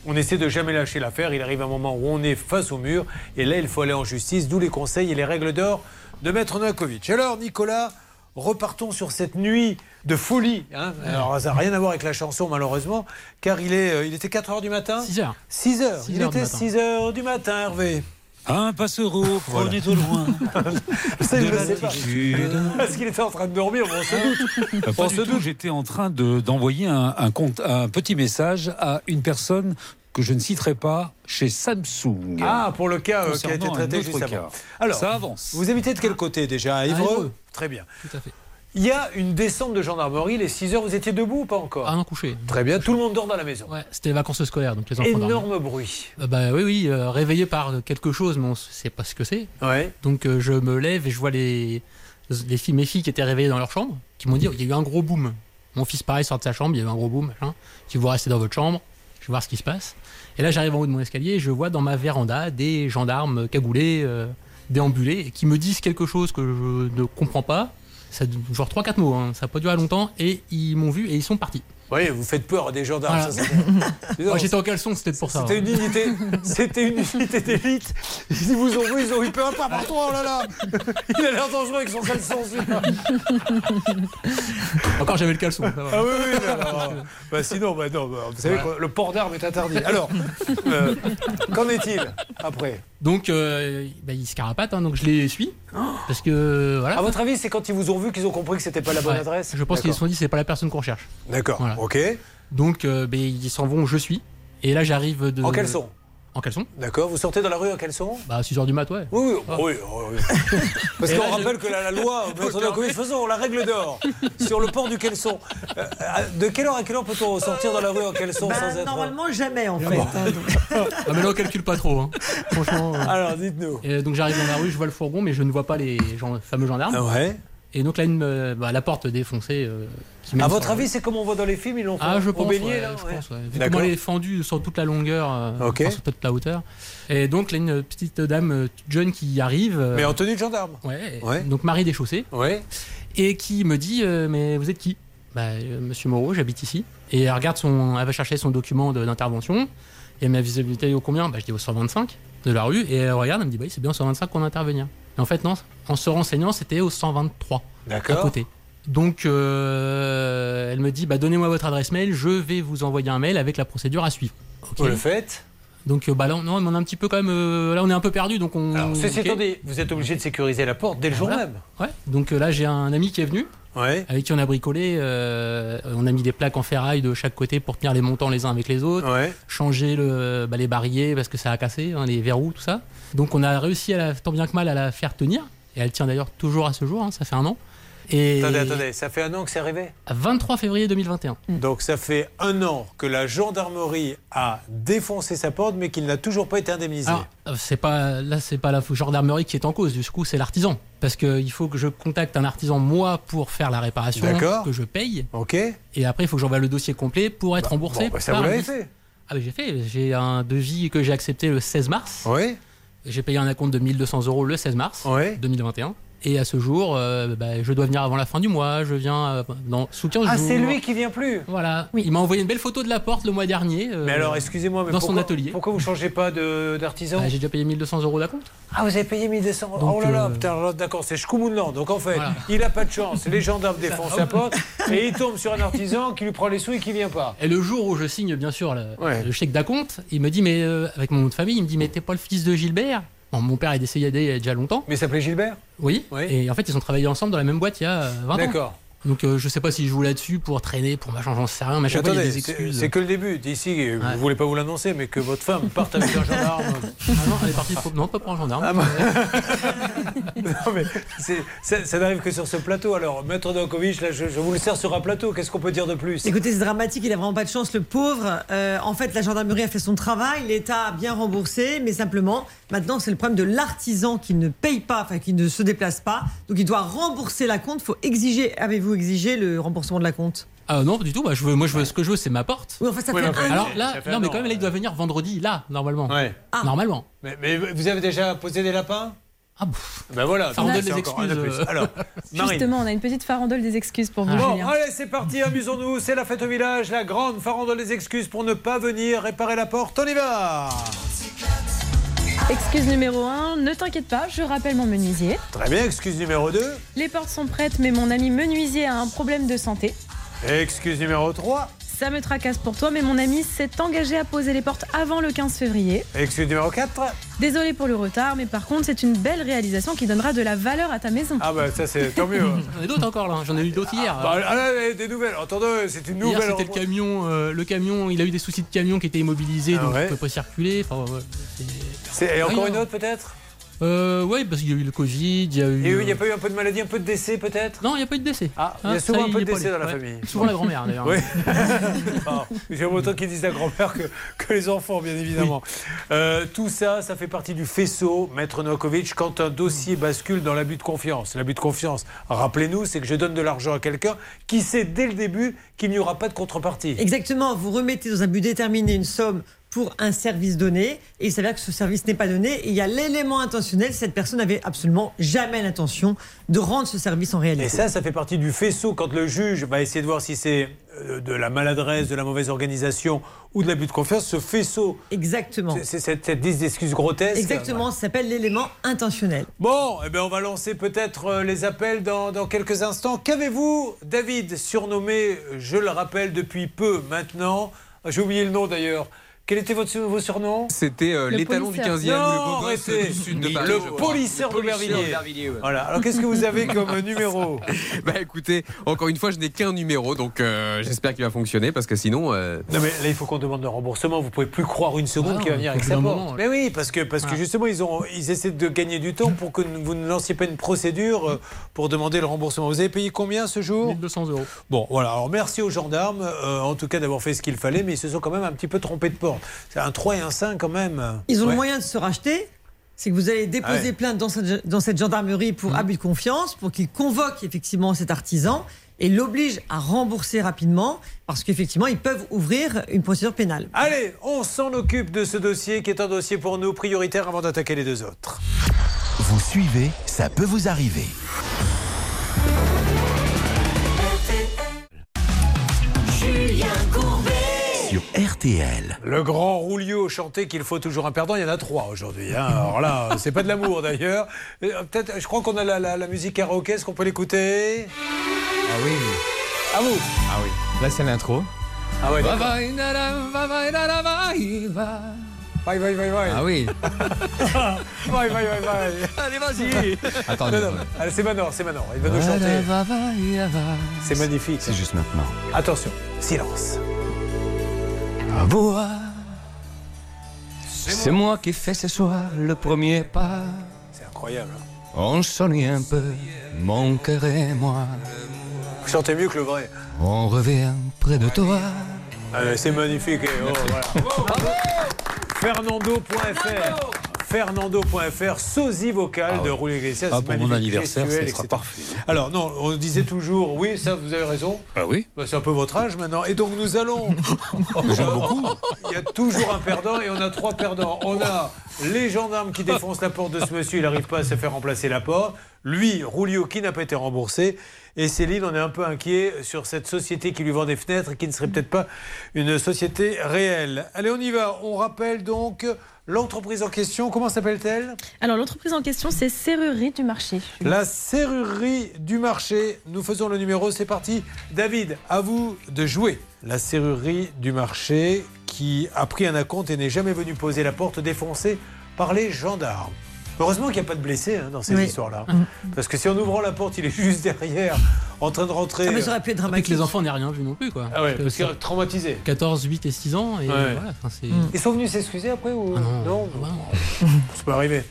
on essaie de jamais lâcher l'affaire. Il arrive un moment où on est face au mur. Et là, il faut aller en justice, d'où les conseils et les règles d'or de Maître Novakovic. Alors, Nicolas, repartons sur cette nuit de folie. hein. Alors, ça n'a rien à voir avec la chanson, malheureusement, car il, est, euh, il était 4 h du matin 6 heures. 6 heures. 6 il était matin. 6 heures du matin, Hervé. Un passereau prenait au loin. Ça, de ne sais pas. latitude. Parce qu'il était en train de dormir, on se doute. Euh, Pas On du se tout, doute. j'étais en train de- d'envoyer un, un compte- un petit message à une personne que je ne citerai pas chez Samsung. Ah, pour le cas euh, qui a été traité juste avant. Alors, Ça avance. Vous habitez de quel côté déjà À Évreux Évreux. Très bien. Tout à fait. Il y a une descente de gendarmerie, les 6 heures, vous étiez debout ou pas encore Ah non, couché. Très bien, tout le monde dort dans la maison. Ouais, c'était les vacances scolaires, donc les enfants dormaient. Énorme bruit. Euh, bah oui, oui, euh, réveillé par quelque chose, mais on ne sait pas ce que c'est. Ouais. Donc euh, je me lève et je vois les, les filles, mes filles qui étaient réveillées dans leur chambre, qui m'ont dit il y a eu un gros boom. Mon fils, pareil, sort de sa chambre, il y a eu un gros boom, machin. Si vous restez dans votre chambre, voir ce qui se passe. Et là, j'arrive en haut de mon escalier et je vois dans ma véranda des gendarmes cagoulés, euh, déambulés, qui me disent quelque chose que je ne comprends pas. Genre 3-4 mots, hein, ça n'a pas duré longtemps, et ils m'ont vu et ils sont partis. Oui, vous faites peur à des gendarmes. Voilà. ça, c'est- Moi, j'étais en caleçon, c'était pour ça. C'était hein. une unité, c'était une unité d'élite. Ils vous ont vu, ils ont eu peur. Pas par toi, oh là là Il a l'air dangereux avec son caleçon, celui-là. Encore, j'avais le caleçon. ça va. Ah oui, oui, non. Bah, sinon, bah, non, bah, vous savez que le port d'armes est interdit. Alors, euh, qu'en est-il après? Donc, euh, bah, ils se carapatent, hein, donc je les suis. Parce que, voilà. À votre avis, c'est quand ils vous ont vu qu'ils ont compris que c'était pas la bonne Ouais. adresse? Je pense qu'ils se sont dit c'est pas la personne qu'on cherche. D'accord, Voilà. Ok. Donc euh, ben, ils s'en vont, je suis. Et là j'arrive de. En caleçon En caleçon D'accord, vous sortez dans la rue en caleçon? Bah 6h du mat, ouais. Oui, oui, Ah. oui, oui, oui. Parce qu'on je- rappelle que la, la loi, faisons la règle d'or sur le port du caleçon. Euh, de quelle heure à quelle heure peut-on sortir dans la rue en caleçon Bah, sans être... normalement, jamais, en fait. hein. Ah mais là on calcule pas trop. Hein. Franchement. euh. Alors dites-nous. Et donc j'arrive dans la rue, je vois le fourgon, mais je ne vois pas les gens- fameux gendarmes. Ah ouais. Et donc là, une, bah, la porte défoncée. euh, qui À votre avis, c'est comme on voit dans les films, ils l'ont fait Ah, je pense. beignet, ouais, là je ouais. pense, ouais. Vu comment elle est fendue sur toute la longueur, euh, Ok. enfin, sur toute la hauteur. Et donc là, une petite dame euh, jeune qui arrive. euh, Mais en tenue de gendarme. Ouais. Donc Marie déchaussée. Ouais. Et qui me dit euh, mais vous êtes qui? Bah Monsieur Moreau, j'habite ici. Et elle regarde son, elle va chercher son document d'intervention. Et ma visibilité est au combien? Bah je dis au 125 de la rue. Et elle regarde, elle me dit bah c'est bien au 125 qu'on intervenir. Et en fait non, en se renseignant c'était au 123 à côté. Donc euh, elle me dit bah donnez-moi votre adresse mail, je vais vous envoyer un mail avec la procédure à suivre. Ok. Vous le faites Donc euh, bah là non, on est un petit peu quand même euh, là on est un peu perdu donc on. Alors, ceci vous êtes obligé de sécuriser la porte dès le jour même. Ouais. Donc là, j'ai un ami qui est venu. Ouais. Avec qui on a bricolé. euh, on a mis des plaques en ferraille de chaque côté pour tenir les montants les uns avec les autres. Ouais. Changer le, bah, les barillet parce que ça a cassé, hein, les verrous, tout ça. Donc on a réussi, à la, tant bien que mal, à la faire tenir. Et elle tient d'ailleurs toujours à ce jour, hein, ça fait un an. Et Attendez, attendez, ça fait un an que c'est arrivé? À 23 février 2021. Donc ça fait un an que la gendarmerie a défoncé sa porte, mais qu'il n'a toujours pas été indemnisé. Alors, euh, c'est pas là, c'est pas la gendarmerie qui est en cause. Du coup, c'est l'artisan, parce qu'il faut que je contacte un artisan moi pour faire la réparation, D'accord. que je paye. Ok. Et après, il faut que j'envoie le dossier complet pour être remboursé. bon, bah, ça vous l'avez fait Ah, mais j'ai fait. J'ai un devis que j'ai accepté le 16 mars. Oui. J'ai payé un acompte de 1200 euros le 16 mars 2021. Et à ce jour, euh, bah, je dois venir avant la fin du mois. Je viens euh, dans, sous 15 Ah, jours. c'est lui qui vient plus Voilà. Il m'a envoyé une belle photo de la porte le mois dernier. euh, Mais alors, excusez-moi, mais dans pourquoi, son atelier. pourquoi vous changez pas d'artisan Bah, j'ai déjà payé 1200 euros d'acompte. Ah, vous avez payé 1200 Oh Donc, là là, euh, putain, d'accord, c'est Schkoumounland. Donc en fait, Voilà. il a pas de chance. Les gendarmes défoncent sa porte et il tombe sur un artisan qui lui prend les sous et qui vient pas. Et le jour où je signe, bien sûr, le, Ouais. le chèque d'acompte, il me dit, mais euh, avec mon nom de famille, il me dit, mais t'es pas le fils de Gilbert? Mon père est décédé il y a déjà longtemps. Mais il s'appelait Gilbert? Oui. Oui. Et en fait, ils ont travaillé ensemble dans la même boîte il y a euh, 20 ans. D'accord. Donc euh, je sais pas si je joue là-dessus pour traîner, pour machin, j'en sais rien, mais à chaque fois il y a Attendez, des c'est- excuses. c'est que le début. D'ici, vous ne voulez pas vous l'annoncer, mais que votre femme parte avec un gendarme. Ah non, elle est partie pour... Non, pas pour un gendarme. Ah, Non, mais ça, ça n'arrive que sur ce plateau. Alors, Maître Dankovic, là, je, je vous le sers sur un plateau. Qu'est-ce qu'on peut dire de plus? Écoutez, c'est dramatique, il a vraiment pas de chance, le pauvre. Euh, en fait, la gendarmerie a fait son travail, l'État a bien remboursé, mais simplement, maintenant, c'est le problème de l'artisan qui ne paye pas, enfin, qui ne se déplace pas. Donc, il doit rembourser la compte. faut exiger, avez-vous exigé le remboursement de la compte? Ah non, pas du tout. Bah, je veux, moi, je veux, ce que je veux, c'est ma porte. Oui, enfin, ça Oui, fait un Alors là, non, mais an, quand même, là, il doit venir vendredi, là, normalement. Ouais. Normalement. Mais, mais vous avez déjà posé des lapins? Ah bon Ben voilà, Ça en donc donne c'est les encore un de excuses, plus. euh. Alors. Justement, on a une petite farandole des excuses pour vous, Bon, Julien. allez, c'est parti, amusons-nous. C'est la fête au village, la grande farandole des excuses pour ne pas venir réparer la porte. On y va Excuse numéro 1, ne t'inquiète pas, je rappelle mon menuisier. Très bien, excuse numéro 2. Les portes sont prêtes, mais mon ami menuisier a un problème de santé. Excuse numéro 3. Ça me tracasse pour toi, mais mon ami s'est engagé à poser les portes avant le 15 février. Excuse numéro 4. Désolé pour le retard, mais par contre, c'est une belle réalisation qui donnera de la valeur à ta maison. Ah bah ça c'est tant mieux. J'en ai d'autres encore là, j'en ai eu d'autres hier. Bah, ah là, là, des nouvelles. Attendez, c'est une nouvelle. c'était le camion, euh, le camion, il a eu des soucis de camion qui était immobilisé, Ah donc ouais. il pouvait pas circuler. Enfin, ouais, c'est- C'est- Et encore une autre peut-être? Euh, ouais, parce qu'il y a eu le Covid, il y a eu. Et oui, euh, il n'y a pas eu un peu de maladie, un peu de décès peut-être? Non, il n'y a pas eu de décès. Ah, il y a Hein, souvent ça, un peu de décès dans la Ouais. famille. Souvent la grand-mère d'ailleurs. Oui. J'aime autant qu'ils disent la grand-mère que, que les enfants, bien évidemment. Euh, tout ça, ça fait partie du faisceau, Maître Novakovic, quand un dossier bascule dans l'abus de confiance. L'abus de confiance, rappelez-nous, c'est que je donne de l'argent à quelqu'un qui sait dès le début qu'il n'y aura pas de contrepartie. Exactement, vous remettez dans un but déterminé une somme pour un service donné et il s'avère que ce service n'est pas donné et il y a l'élément intentionnel, cette personne n'avait absolument jamais l'intention de rendre ce service en réalité. Et ça, ça fait partie du faisceau quand le juge va essayer de voir si c'est euh, de la maladresse, de la mauvaise organisation ou de l'abus de confiance. Ce faisceau, Exactement. c'est cette, liste d'excuses grotesques. Exactement, ça s'appelle l'élément intentionnel. Bon, eh bien, on va lancer peut-être euh, les appels dans, dans quelques instants. Qu'avez-vous, David, surnommé, je le rappelle, depuis peu maintenant J'ai oublié le nom d'ailleurs. Quel était votre, vos surnoms C'était euh, Le l'étalon du policier. 15e, Non, le arrêtez. du sud de Paris. Le policier de Bervilliers. ouais. Voilà. Alors, qu'est-ce que vous avez comme numéro Bah écoutez, encore une fois, je n'ai qu'un numéro, donc euh, j'espère qu'il va fonctionner parce que sinon. euh, Non mais là il faut qu'on demande un remboursement. Vous pouvez plus croire une seconde Ah, qu'il va venir avec sa porte. Mais oui, parce que parce que Ah. justement ils ont ils essaient de gagner du temps pour que vous ne lanciez pas une procédure euh, pour demander le remboursement. Vous avez payé combien ce jour 1200 euros. Bon voilà. Alors merci aux gendarmes euh, en tout cas d'avoir fait ce qu'il fallait, mais ils se sont quand même un petit peu trompés de C'est un 3 et un 5 quand même. Ils ont Ouais. le moyen de se racheter. C'est que vous allez déposer Ah ouais. plainte dans cette, dans cette gendarmerie pour Mmh. abus de confiance, pour qu'il convoque effectivement cet artisan et l'oblige à rembourser rapidement, parce qu'effectivement, ils peuvent ouvrir une procédure pénale. Allez, on s'en occupe de ce dossier qui est un dossier pour nous prioritaire avant d'attaquer les deux autres. Vous suivez, ça peut vous arriver. Julien Courbet. Sur RTL. Le grand Roulio chantait qu'il faut toujours un perdant. Il y en a trois aujourd'hui. hein. Alors là, c'est pas de l'amour d'ailleurs. Euh, Peut-être, je crois qu'on a la, la- la musique karaoké. Est-ce qu'on peut l'écouter? Ah oui. À vous. Ah oui. Là, c'est l'intro. Ah ouais. Vai, vai, vai, vai. Ah oui. Vai, vai, vai, vai. Allez, vas-y. Attendez. Non, non, allez, c'est Manor, c'est Manor. Il va nous chanter. C'est magnifique. C'est juste maintenant. Attention, silence. C'est moi qui fais ce soir le premier pas. C'est incroyable. hein. On sonne un peu, mon cœur et moi. Vous chantez mieux que le vrai. On revient près de toi. Allez, c'est magnifique. et oh, voilà. Fernando.fr Fernando.fr, sosie vocal de Roulio Iglesias. Ah, pour mon anniversaire, ça sera parfait. Alors, non, on disait toujours, oui, ça, vous avez raison. Ah oui Bah, c'est un peu votre âge maintenant. Et donc nous allons. J'aime beaucoup. Il y a toujours un perdant et on a trois perdants. On a les gendarmes qui défoncent la porte de ce monsieur, il n'arrive pas à se faire remplacer la porte. Lui, Roulio, qui n'a pas été remboursé. Et Céline, on est un peu inquiet sur cette société qui lui vend des fenêtres et qui ne serait peut-être pas une société réelle. Allez, on y va. On rappelle donc l'entreprise en question. Comment s'appelle-t-elle? Alors l'entreprise en question, c'est Serrurerie du Marché. La serrurerie du marché. Nous faisons le numéro, c'est parti. David, à vous de jouer. La serrurerie du marché qui a pris un acompte et n'est jamais venu poser la porte défoncée par les gendarmes. Heureusement qu'il n'y a pas de blessés hein, dans cette Oui. histoire-là. Parce que si en ouvrant la porte, il est juste derrière, en train de rentrer. Ah, mais ça aurait pu être Avec dramatique. les enfants, on n'a rien vu non plus, quoi. Ah ouais, que parce qu'il c'est est traumatisé. 14, 8 et 6 ans, et Ouais. voilà. enfin, c'est- Ils sont venus s'excuser après ou Ah non. non Ah bah Ça peut arriver.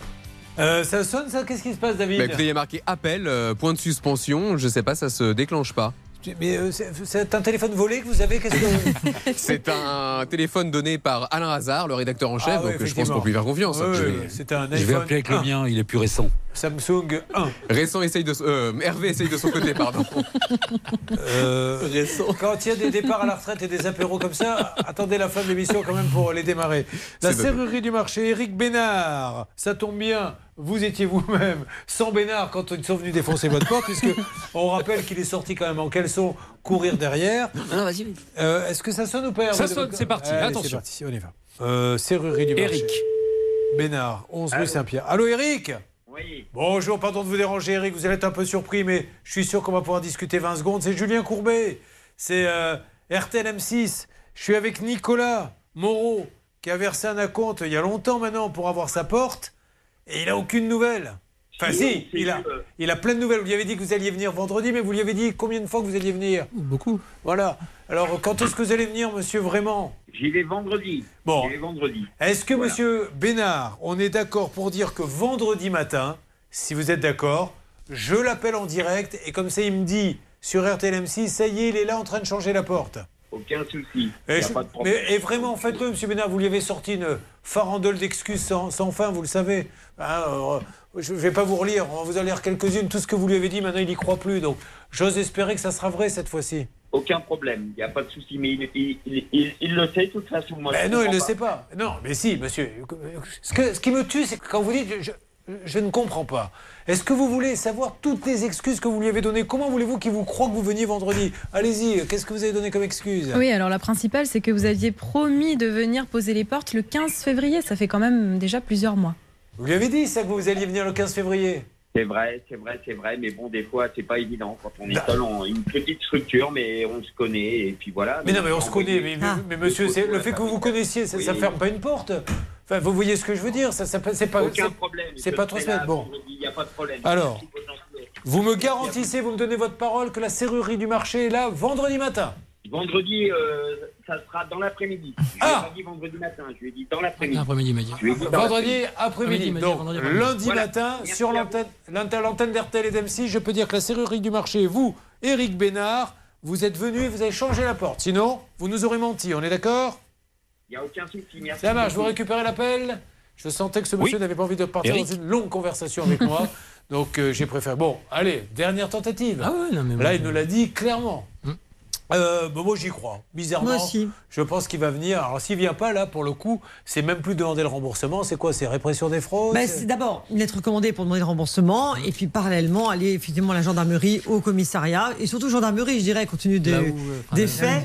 Euh, ça sonne ça? Qu'est-ce qui se passe, David? Bah, écoutez, il y a marqué appel, euh, point de suspension. Je sais pas, ça se déclenche pas. Mais euh, c'est un téléphone volé que vous avez Qu'est-ce que C'est un téléphone donné par Alain Hazard, le rédacteur en chef, Ah ouais, donc je pense qu'on peut lui faire confiance. Ouais, Je ouais, vais- C'est un iPhone. Je vais appeler avec le 1. mien, il est plus récent. Samsung 1. Récent essaye de, euh, Hervé essaye de son côté, pardon. Euh, Quand il y a des départs à la retraite et des apéros comme ça, attendez la fin de l'émission quand même pour les démarrer. La serrurerie du marché, Eric Bénard. Ça tombe bien, vous étiez vous-même sans Bénard quand ils sont venus défoncer votre porte, puisque on rappelle qu'il est sorti quand même en caleçon courir derrière. Non, vas-y. Euh, Est-ce que ça sonne ou pas Hervé Ça sonne, c'est parti, Allez, attention. C'est parti, on y va. Euh, serrurerie du marché. Eric. Bénard, 11 rue Saint-Pierre. Allô Eric Bonjour, pardon de vous déranger Eric, vous allez être un peu surpris, mais je suis sûr qu'on va pouvoir discuter 20 secondes. C'est Julien Courbet, c'est euh, RTL M6. Je suis avec Nicolas Moreau, qui a versé un acompte il y a longtemps maintenant pour avoir sa porte, et il n'a aucune nouvelle. Enfin Si, il a, il a plein de nouvelles. Vous lui avez dit que vous alliez venir vendredi, mais vous lui avez dit combien de fois que vous alliez venir? Beaucoup. Voilà. Alors, quand est-ce que vous allez venir, monsieur, vraiment? J'y vais vendredi. Bon. J'y vais vendredi. Est-ce que, Voilà. monsieur Bénard, on est d'accord pour dire que vendredi matin, si vous êtes d'accord, je l'appelle en direct et comme ça, il me dit sur RTLM6, ça y est, il est là en train de changer la porte. Aucun souci. Et, a je- pas de problème. mais- et vraiment, faites-le, monsieur Bénard, vous lui avez sorti une farandole d'excuses sans, sans fin, vous le savez. Hein, euh, je ne vais pas vous relire, on vous en lire quelques-unes. Tout ce que vous lui avez dit, maintenant, il n'y croit plus. Donc, j'ose espérer que ça sera vrai cette fois-ci. Aucun problème. Il n'y a pas de souci. Mais il, il, il, il- il le sait de toute façon. Moi, Mais je non, il ne le sait pas. Non, mais si, monsieur. Ce, que- ce qui me tue, c'est quand vous dites je, je- ne comprends pas. Est-ce que vous voulez savoir toutes les excuses que vous lui avez données? Comment voulez-vous qu'il vous croit que vous veniez vendredi? Allez-y, qu'est-ce que vous avez donné comme excuse? Oui, alors la principale, c'est que vous aviez promis de venir poser les portes le 15 février. Ça fait quand même déjà plusieurs mois. Vous lui avez dit ça que vous alliez venir le 15 février C'est vrai, c'est vrai, c'est vrai, mais bon, des fois, c'est pas évident quand on est Bah. seul en une petite structure, mais on se connaît, et puis voilà. Mais non, mais on se connaît. Mais, mais- Ah. mais monsieur, c'est- le fait que vous connaissiez, ça, ne Oui. ferme pas une porte. Enfin, vous voyez ce que je veux dire Ça, ça, c'est pas. Aucun problème. C'est pas semaines. Bon. Il n'y a pas de problème. Alors. Vous me garantissez, vous me donnez votre parole que la serrurerie du marché est là vendredi matin. Vendredi, euh, ça sera dans l'après-midi. Je lui ai Ah pas dit vendredi matin, je lui ai dit dans l'après-midi. Après-midi, Vendredi après-midi. Donc, vendredi lundi Voilà. matin, Merci sur l'antenne d'RTL et d'M6, je peux dire que la serrurerie du marché, vous, Éric Bénard, vous êtes venu et vous avez changé la porte. Sinon, vous nous aurez menti. On est d'accord? Il n'y a aucun souci. Merci. Ça marche, vous récupérez l'appel? Je sentais que ce monsieur Oui. n'avait pas envie de partir dans une longue conversation avec moi. Donc, euh, j'ai préféré. Bon, allez, dernière tentative. Ah ouais, non, mais Là, il nous l'a dit clairement. Hum. Euh, bah, moi, j'y crois. Bizarrement, Moi aussi. je pense qu'il va venir. Alors, s'il vient pas, là, pour le coup, c'est même plus demander le remboursement. C'est quoi C'est répression des fraudes Bah, c'est- d'abord une lettre recommandée pour demander le remboursement et puis parallèlement aller effectivement à la gendarmerie, au commissariat et surtout gendarmerie, je dirais, compte tenu de- où, euh, des faits.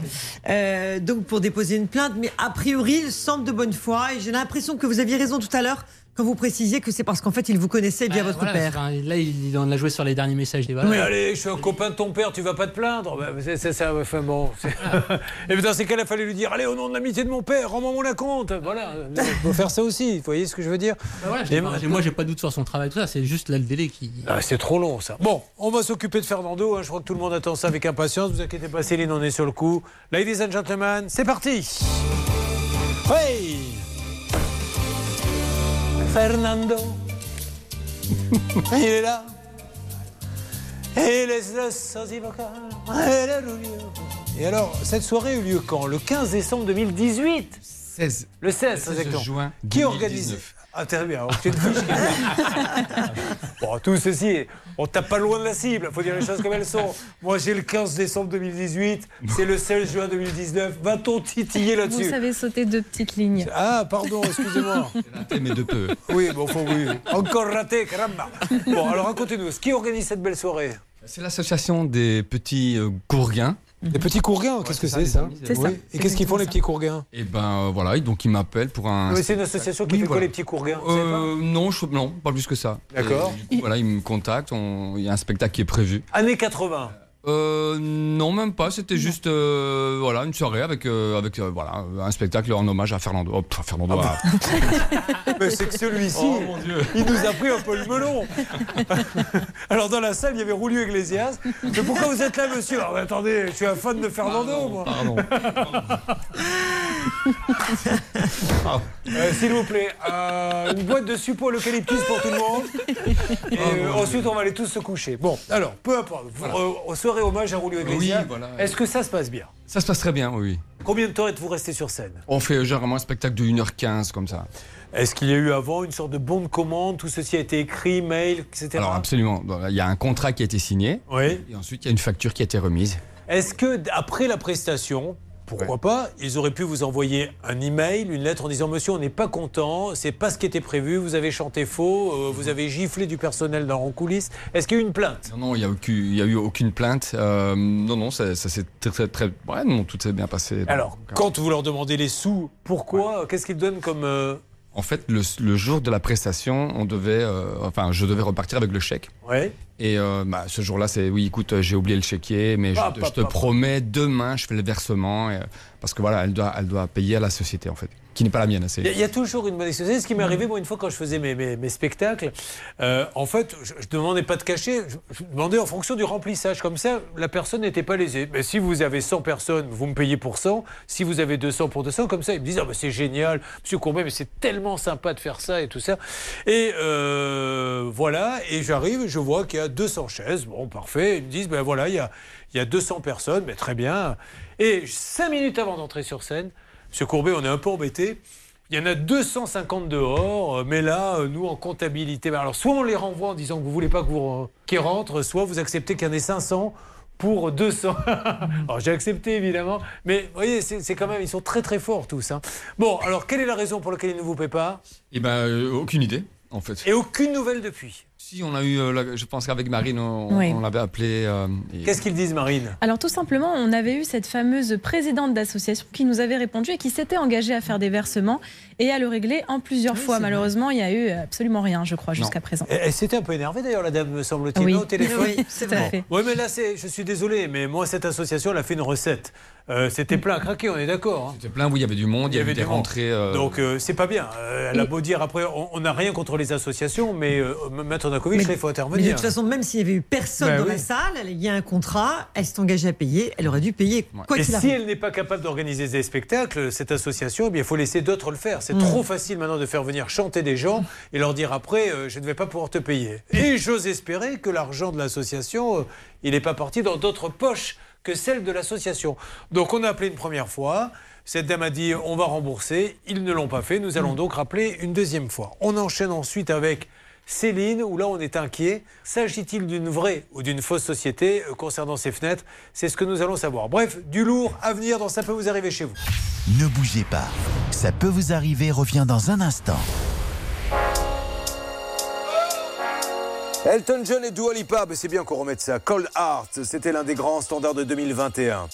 Euh, donc pour déposer une plainte, mais a priori, il semble de bonne foi et j'ai l'impression que vous aviez raison tout à l'heure quand vous précisiez que c'est parce qu'en fait il vous connaissait via Bah, votre voilà, père. enfin, là, il, il en a joué sur les derniers messages des Mais valeurs. allez, je suis un copain de ton père, tu vas pas te plaindre. Bah, c'est c'est ça, enfin bon. Et puis dans ces cas-là, il fallait lui dire Allez, au nom de l'amitié de mon père, rends-moi mon acompte. Voilà, il faut faire ça aussi. Vous voyez ce que je veux dire Bah voilà, Et pas- moi, j'ai pas de doute sur son travail, tout ça. C'est juste là le délai qui. Ah, c'est trop long ça. Bon, on va s'occuper de Fernando. hein. Je crois que tout le monde attend ça avec impatience. Vous inquiétez pas, Céline, on est sur le coup. Ladies and gentlemen, c'est parti. Hey Fernando. Il est là. Et laisse le sosie vocal. Et rouilleux. Et alors, cette soirée a eu lieu quand? Le 15 décembre 2018 16. Le 16, Le 16 exactement. juin Qui 2019. organise Ah, très bien. Alors, tu as une fiche qui Bon, tout ceci, on tape pas loin de la cible. Il faut dire les choses comme elles sont. Moi, j'ai le 15 décembre 2018. C'est le 16 juin 2019. Va-t-on titiller Vous là-dessus savez sauter deux petites lignes. Ah, pardon, excusez-moi. Mais de peu. Oui, bon, faut, oui. Encore raté, caramba. Bon, alors racontez-nous, qui organise cette belle soirée? C'est l'association des petits euh, Courguins. Les petits Courguins, qu'est-ce que c'est ça C'est ça. Oui. Et qu'est-ce qu'ils font les petits Courguins Et ben euh, voilà, donc ils m'appellent pour un. C'est une association qui Oui, fait quoi voilà. les petits pas Euh, non, je, non, pas plus que ça. D'accord. Voilà, ils me contactent. on- Il y a un spectacle qui est prévu. Années 80. Euh, non, même pas. C'était juste euh, voilà une soirée avec euh, avec euh, voilà un spectacle en hommage à Fernando. Oh, pff, Fernando. à- Mais c'est que celui-ci, Oh, mon Dieu. il nous a pris un peu le melon. Alors dans la salle, il y avait Roulio Iglesias. Mais pourquoi vous êtes là, monsieur? Ah, mais Attendez, je suis un fan de Fernando, moi. Pardon. Euh, S'il vous plaît, euh, une boîte de suppos à l'eucalyptus pour tout le monde. Et euh, ensuite, on va aller tous se coucher. Bon, alors, peu importe. Vous euh, serez hommage à Roulio Iglesias. Oui, voilà. Est-ce que ça se passe bien? Ça se passe très bien, oui. Combien de temps êtes-vous resté sur scène? On fait généralement un spectacle de 1h15 comme ça. Est-ce qu'il y a eu avant une sorte de bon de commande? Tout ceci a été écrit, mail, etc. Alors absolument. Il y a un contrat qui a été signé. Oui. Et ensuite il y a une facture qui a été remise. Est-ce que après la prestation, pourquoi pas, ils auraient pu vous envoyer un email, une lettre en disant Monsieur, on n'est pas content, c'est pas ce qui était prévu, vous avez chanté faux, euh, vous avez giflé du personnel dans en coulisses. Est-ce qu'il y a eu une plainte Non, non, il n'y a, eu aucune plainte. Euh, non, non, ça, ça s'est très, très, très. Ouais, non, tout s'est bien passé. Alors, quand vous leur demandez les sous, pourquoi Qu'est-ce qu'ils donnent comme. euh, En fait, le, le jour de la prestation, on devait, euh, enfin, je devais repartir avec le chèque. Ouais. Et euh, bah, ce jour-là, c'est oui, écoute, j'ai oublié le chéquier, mais je, Ah, te- pas, je te pas, pas. promets, demain, je fais le versement, et, parce que voilà, elle doit, elle doit payer à la société en fait, qui n'est pas la mienne. Il y, a- il y a toujours une bonne excuse. Ce qui m'est arrivé, moi, une fois, quand je faisais mes, mes- mes spectacles, euh, en fait, je ne demandais pas de cachet, je, je demandais en fonction du remplissage. Comme ça, la personne n'était pas lésée. Mais si vous avez 100 personnes, vous me payez pour 100. Si vous avez 200 pour 200, comme ça, ils me disent Ah, bah, c'est génial, monsieur Courbet, mais c'est tellement sympa de faire ça et tout ça. Et euh, voilà, et j'arrive, je vois qu'il y a 200 chaises. Bon, parfait. Ils me disent Ben voilà, il y a, il y a 200 personnes, mais très bien. Et cinq minutes avant d'entrer sur scène, monsieur Courbet, on est un peu embêté. Il y en a 250 dehors, euh, mais là, euh, nous, en comptabilité, bah, alors soit on les renvoie en disant que vous voulez pas euh, qu'ils rentrent, soit vous acceptez qu'il y en ait 500 pour 200. alors j'ai accepté, évidemment, mais vous voyez, c'est c'est quand même, ils sont très très forts tous. hein. Bon, alors quelle est la raison pour laquelle ils ne vous paient pas? Eh ben, euh, aucune idée, en fait. Et aucune nouvelle depuis? Si, on a eu, euh, je pense qu'avec Marine, on, Oui. on l'avait appelé. euh, et- Qu'est-ce qu'ils disent, Marine Alors tout simplement, on avait eu cette fameuse présidente d'association qui nous avait répondu et qui s'était engagée à faire des versements et à le régler en plusieurs fois. Malheureusement, il n'y a eu absolument rien, je crois, jusqu'à présent. Elle, s'était un peu énervée d'ailleurs, la dame, me semble-t-il, Oui. au téléphone. Oui, c'est tout à fait. Oui, mais là, c'est, je suis désolé, mais moi, cette association, elle a fait une recette. Euh, c'était plein à craquer, on est d'accord. hein. C'était plein, oui, il y avait du monde, il y, avait des rentrées. euh, Donc, euh, c'est pas bien. Euh, elle a beau dire, après, on n'a rien contre les associations, mais euh, Maître Nakovic, là, il faut Mais intervenir. de toute façon, même s'il n'y avait eu personne Bah dans oui. la salle, il y a un contrat, elle s'est engagée à payer, elle aurait dû payer quoi et si arrive. elle n'est pas capable d'organiser des spectacles, cette association, eh bien, il faut laisser d'autres le faire. C'est Mm. trop facile maintenant de faire venir chanter des gens et leur dire après, euh, je ne vais pas pouvoir te payer. Et j'ose espérer que l'argent de l'association, euh, il n'est pas parti dans d'autres poches que celle de l'association. Donc on a appelé une première fois. Cette dame a dit on va rembourser. Ils ne l'ont pas fait. Nous allons donc rappeler une deuxième fois. On enchaîne ensuite avec Céline, où là on est inquiet. S'agit-il d'une vraie ou d'une fausse société euh, concernant ces fenêtres? C'est ce que nous allons savoir. Bref, du lourd à venir dans Ça peut vous arriver chez vous. Ne bougez pas. Ça peut vous arriver revient dans un instant. Elton John et Dua Lipa, c'est bien qu'on remette ça. Cold Heart, c'était l'un des grands standards de 2021.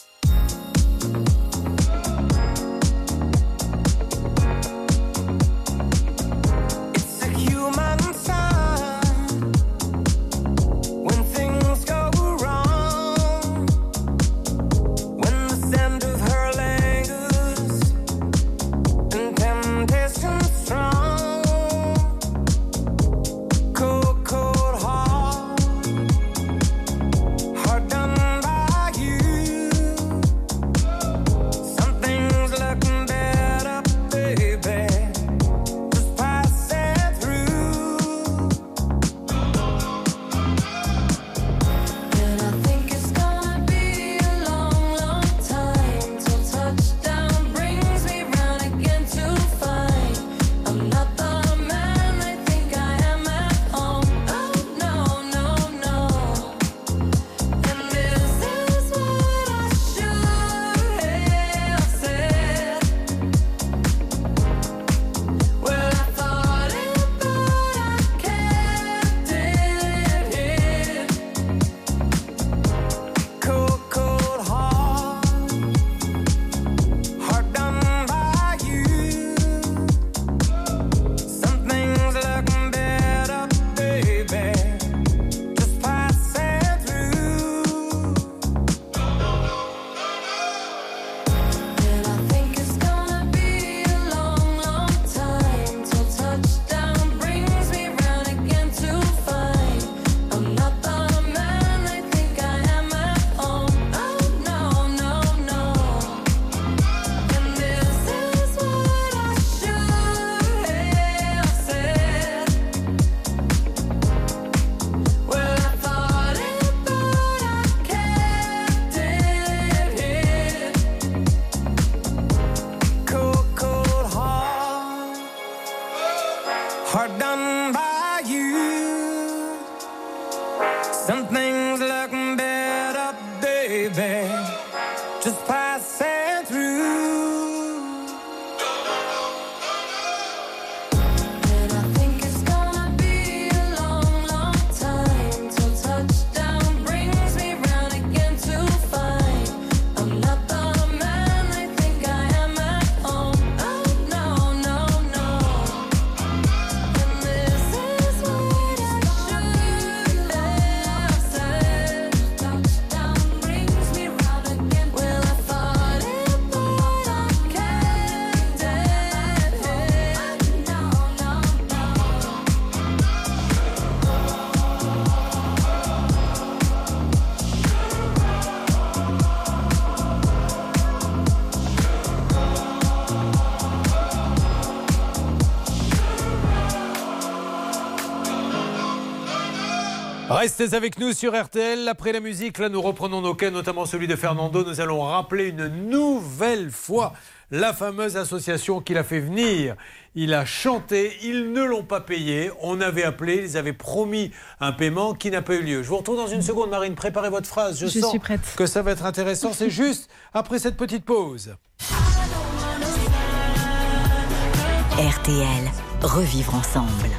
Restez avec nous sur RTL. Après la musique, là, nous reprenons nos cas, notamment celui de Fernando. Nous allons rappeler une nouvelle fois la fameuse association qu'il a fait venir. Il a chanté, ils ne l'ont pas payé. On avait appelé, ils avaient promis un paiement qui n'a pas eu lieu. Je vous retrouve dans une seconde, Marine. Préparez votre phrase. Je, Je sens suis prête. que ça va être intéressant. C'est juste après cette petite pause. RTL, revivre ensemble.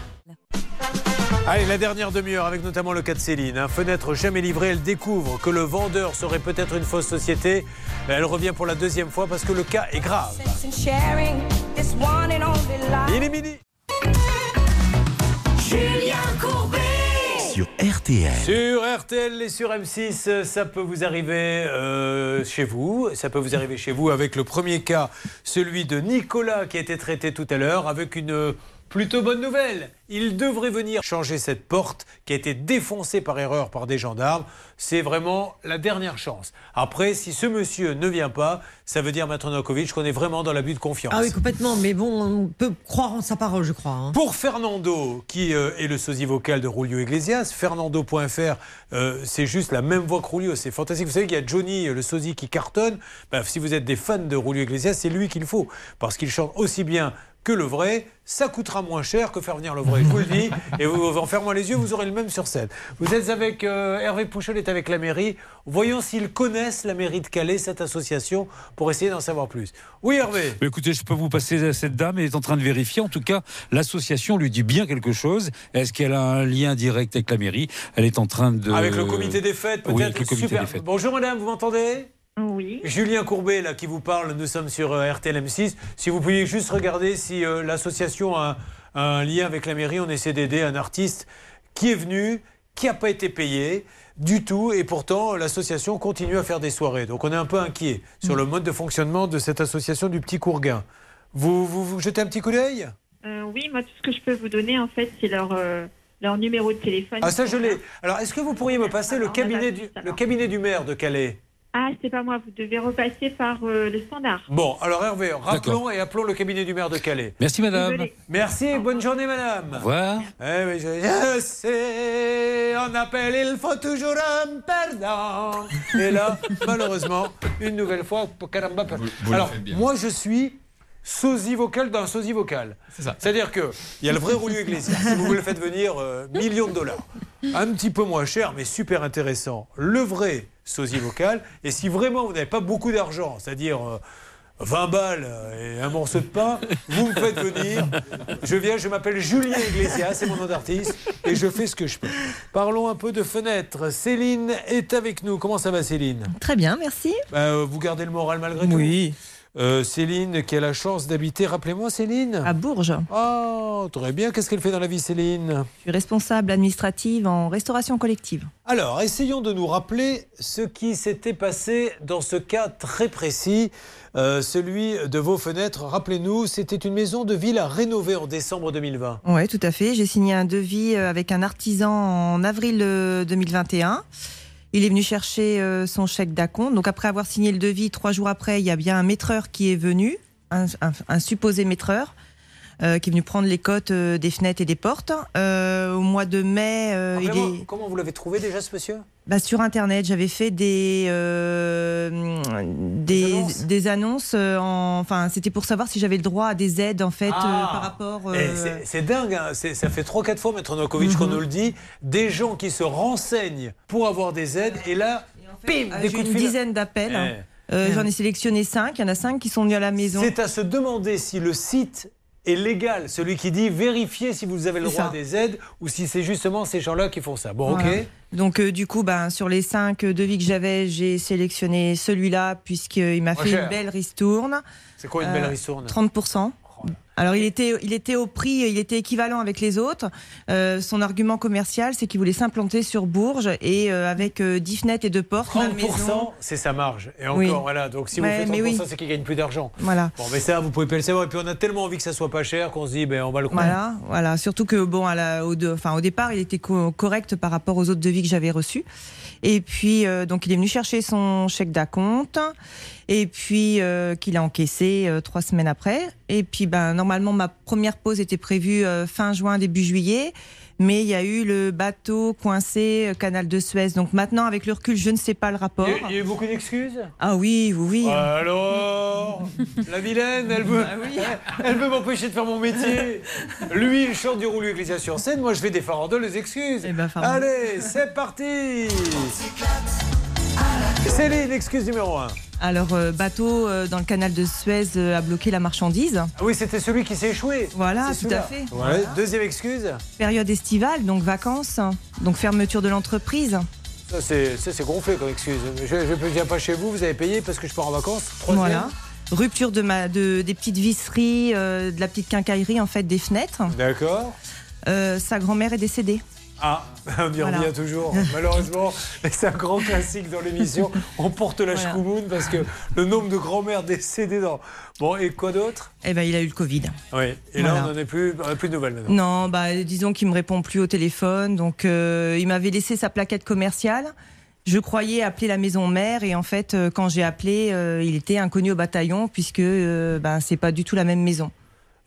Allez, la dernière demi-heure avec notamment le cas de Céline. Un fenêtre jamais livrée, elle découvre que le vendeur serait peut-être une fausse société. Elle revient pour la deuxième fois parce que le cas est grave. Il est midi. Julien Courbet. Sur RTL. Sur RTL et sur M6, euh, ça peut vous arriver euh, chez vous. Ça peut vous arriver chez vous avec le premier cas, celui de Nicolas qui a été traité tout à l'heure, avec une euh, plutôt bonne nouvelle. Il devrait venir changer cette porte qui a été défoncée par erreur par des gendarmes. C'est vraiment la dernière chance. Après, si ce monsieur ne vient pas, ça veut dire, Maître Novakovic, qu'on est vraiment dans l'abus de confiance. Ah oui, complètement. Mais bon, on peut croire en sa parole, je crois. hein. Pour Fernando, qui euh, est le sosie vocal de Rulio Iglesias, fernando.fr, euh, c'est juste la même voix que Rulio, c'est fantastique. Vous savez qu'il y a Johnny, euh, le sosie, qui cartonne. Ben, si vous êtes des fans de Rulio Iglesias, c'est lui qu'il faut. Parce qu'il chante aussi bien que le vrai, ça coûtera moins cher que faire venir le vrai, je vous le dis. Et vous, en fermant les yeux, vous aurez le même sur scène. Vous êtes avec euh, Hervé Pouchol est avec la mairie. Voyons s'ils connaissent la mairie de Calais, cette association, pour essayer d'en savoir plus. Oui, Hervé. Mais Écoutez, je peux vous passer cette dame, elle est en train de vérifier. En tout cas, l'association lui dit bien quelque chose. Est-ce qu'elle a un lien direct avec la mairie? Elle est en train de. Avec le comité des fêtes, peut-être Oui, avec le comité Super. des fêtes. Bonjour madame, vous m'entendez? Oui. Julien Courbet, là, qui vous parle, nous sommes sur euh, RTL M6. Si vous pouviez juste regarder si euh, l'association a, a un lien avec la mairie, on essaie d'aider un artiste qui est venu, qui n'a pas été payé du tout, et pourtant l'association continue à faire des soirées. Donc on est un peu inquiet sur le mode de fonctionnement de cette association du Petit Courguin. Vous, vous, vous jetez un petit coup d'œil? Euh, oui, moi, tout ce que je peux vous donner, en fait, c'est leur, euh, leur numéro de téléphone. Ah ça je l'ai. Alors est-ce que vous pourriez me passer le cabinet, du, le cabinet du maire de Calais? Ah, c'est pas moi, vous devez repasser par euh, le standard. Bon, alors Hervé, rappelons et appelons le cabinet du maire de Calais. Merci madame. Désolée. Merci et bonne journée madame. Au revoir. Eh oui, je, je sais, on appelle, il faut toujours un perdant. Et là, malheureusement, une nouvelle fois, caramba. vous le Alors, moi, je suis sosie vocal d'un sosie vocal. C'est ça. C'est-à-dire qu'il y a le vrai Rulio Iglesias. Si vous le faites venir, euh, millions de dollars. Un petit peu moins cher, mais super intéressant. Le vrai sosie vocal. Et si vraiment vous n'avez pas beaucoup d'argent, c'est-à-dire euh, 20 balles euh, et un morceau de pain, vous me faites venir. Je viens, je m'appelle Julien Iglesias, c'est mon nom d'artiste, et je fais ce que je peux. Parlons un peu de fenêtres. Céline est avec nous. Comment ça va, Céline? Très bien, merci. Bah, euh, Vous gardez le moral malgré tout? Oui. Euh, Céline, qui a la chance d'habiter, rappelez-moi Céline À Bourges. Oh, très bien. Qu'est-ce qu'elle fait dans la vie, Céline Je suis responsable administrative en restauration collective. Alors, essayons de nous rappeler ce qui s'était passé dans ce cas très précis, euh, celui de vos fenêtres. Rappelez-nous, c'était une maison de ville à rénover en décembre 2020. Oui, tout à fait. J'ai signé un devis euh, avec un artisan en avril euh, 2021. Il est venu chercher euh, son chèque d'acompte. Donc après avoir signé le devis, trois jours après, il y a bien un maîtreur qui est venu, un, un- un supposé maîtreur, euh, qui est venu prendre les cotes euh, des fenêtres et des portes. Euh, au mois de mai, il est... Comment vous l'avez trouvé déjà, ce monsieur? Bah, sur Internet, j'avais fait des, euh, des, des annonces? en- enfin, c'était pour savoir si j'avais le droit à des aides, en fait, euh, Ah. par rapport. Eh, euh, c'est- C'est dingue, hein. Ça fait 3-4 fois, Maître Novakovic, qu'on nous le dit. Des gens qui se renseignent pour avoir des aides, et là, bim, des avec coups de une fil. dizaine d'appels. Eh. Euh, Eh. J'en ai sélectionné cinq. Il y en a cinq qui sont venus à la maison. C'est à se demander si le site est légal, celui qui dit vérifiez si vous avez le droit ça. des aides ou si c'est justement ces gens-là qui font ça. Bon, Voilà. ok. Donc, euh, du coup, ben, sur les cinq devis que j'avais, j'ai sélectionné celui-là, puisqu'il m'a fait cher. une belle ristourne. C'est quoi une belle Euh, ristourne? 30%. Alors il était, il était au prix, il était équivalent avec les autres. Euh, son argument commercial, c'est qu'il voulait s'implanter sur Bourges et euh, avec euh, 10 fenêtres et deux portes. dans la maison. 30%, c'est sa marge. Et encore, Oui. voilà. Donc si vous Ouais, faites 30%, mais oui. c'est qu'il gagne plus d'argent. Voilà. Bon, mais ça, vous pouvez pas le savoir. Et puis on a tellement envie que ça soit pas cher qu'on se dit, ben on va le prendre. Voilà, voilà. Surtout que bon, à la- au, de- enfin, au départ, il était co- correct par rapport aux autres devis que j'avais reçus. Et puis, euh, donc, il est venu chercher son chèque d'acompte. Et puis, euh, qu'il a encaissé euh, trois semaines après. Et puis, ben, normalement, ma première pause était prévue euh, fin juin, début juillet. Mais il y a eu le bateau coincé, euh, canal de Suez. Donc maintenant, avec le recul, je ne sais pas le rapport. Il y a- eu beaucoup d'excuses? Ah oui, oui, oui. Alors, la vilaine, elle veut, elle veut m'empêcher de faire mon métier. Lui, il chante du rouleau Ecclesia sur scène. Moi, je fais des farandoles, les excuses. Allez, c'est parti. Céline, excuse numéro 1. Alors, euh, bateau euh, dans le canal de Suez euh, a bloqué la marchandise. Ah oui, c'était celui qui s'est échoué. Voilà, tout à fait. Ouais. Deuxième excuse. Période estivale, donc vacances, donc fermeture de l'entreprise. Ça, c'est ça, c'est gonflé comme excuse. Je ne viens pas chez vous, vous avez payé parce que je pars en vacances. Troisième. Voilà. Rupture de, ma, de des petites visseries, de la petite quincaillerie, en fait, des fenêtres. D'accord. Sa grand-mère est décédée. Ah, on y Voilà. revient toujours. Malheureusement, c'est un grand classique dans l'émission. On porte la Voilà. parce que le nombre de grand-mères décédées dans. Bon, et quoi d'autre? Eh ben, il a eu le Covid. Oui, et là, on n'en est plus, plus de nouvelles maintenant. Non, bah, disons qu'il me répond plus au téléphone. Donc, euh, il m'avait laissé sa plaquette commerciale. Je croyais appeler la maison mère et en fait, euh, quand j'ai appelé, euh, il était inconnu au bataillon puisque euh, ben, c'est pas du tout la même maison.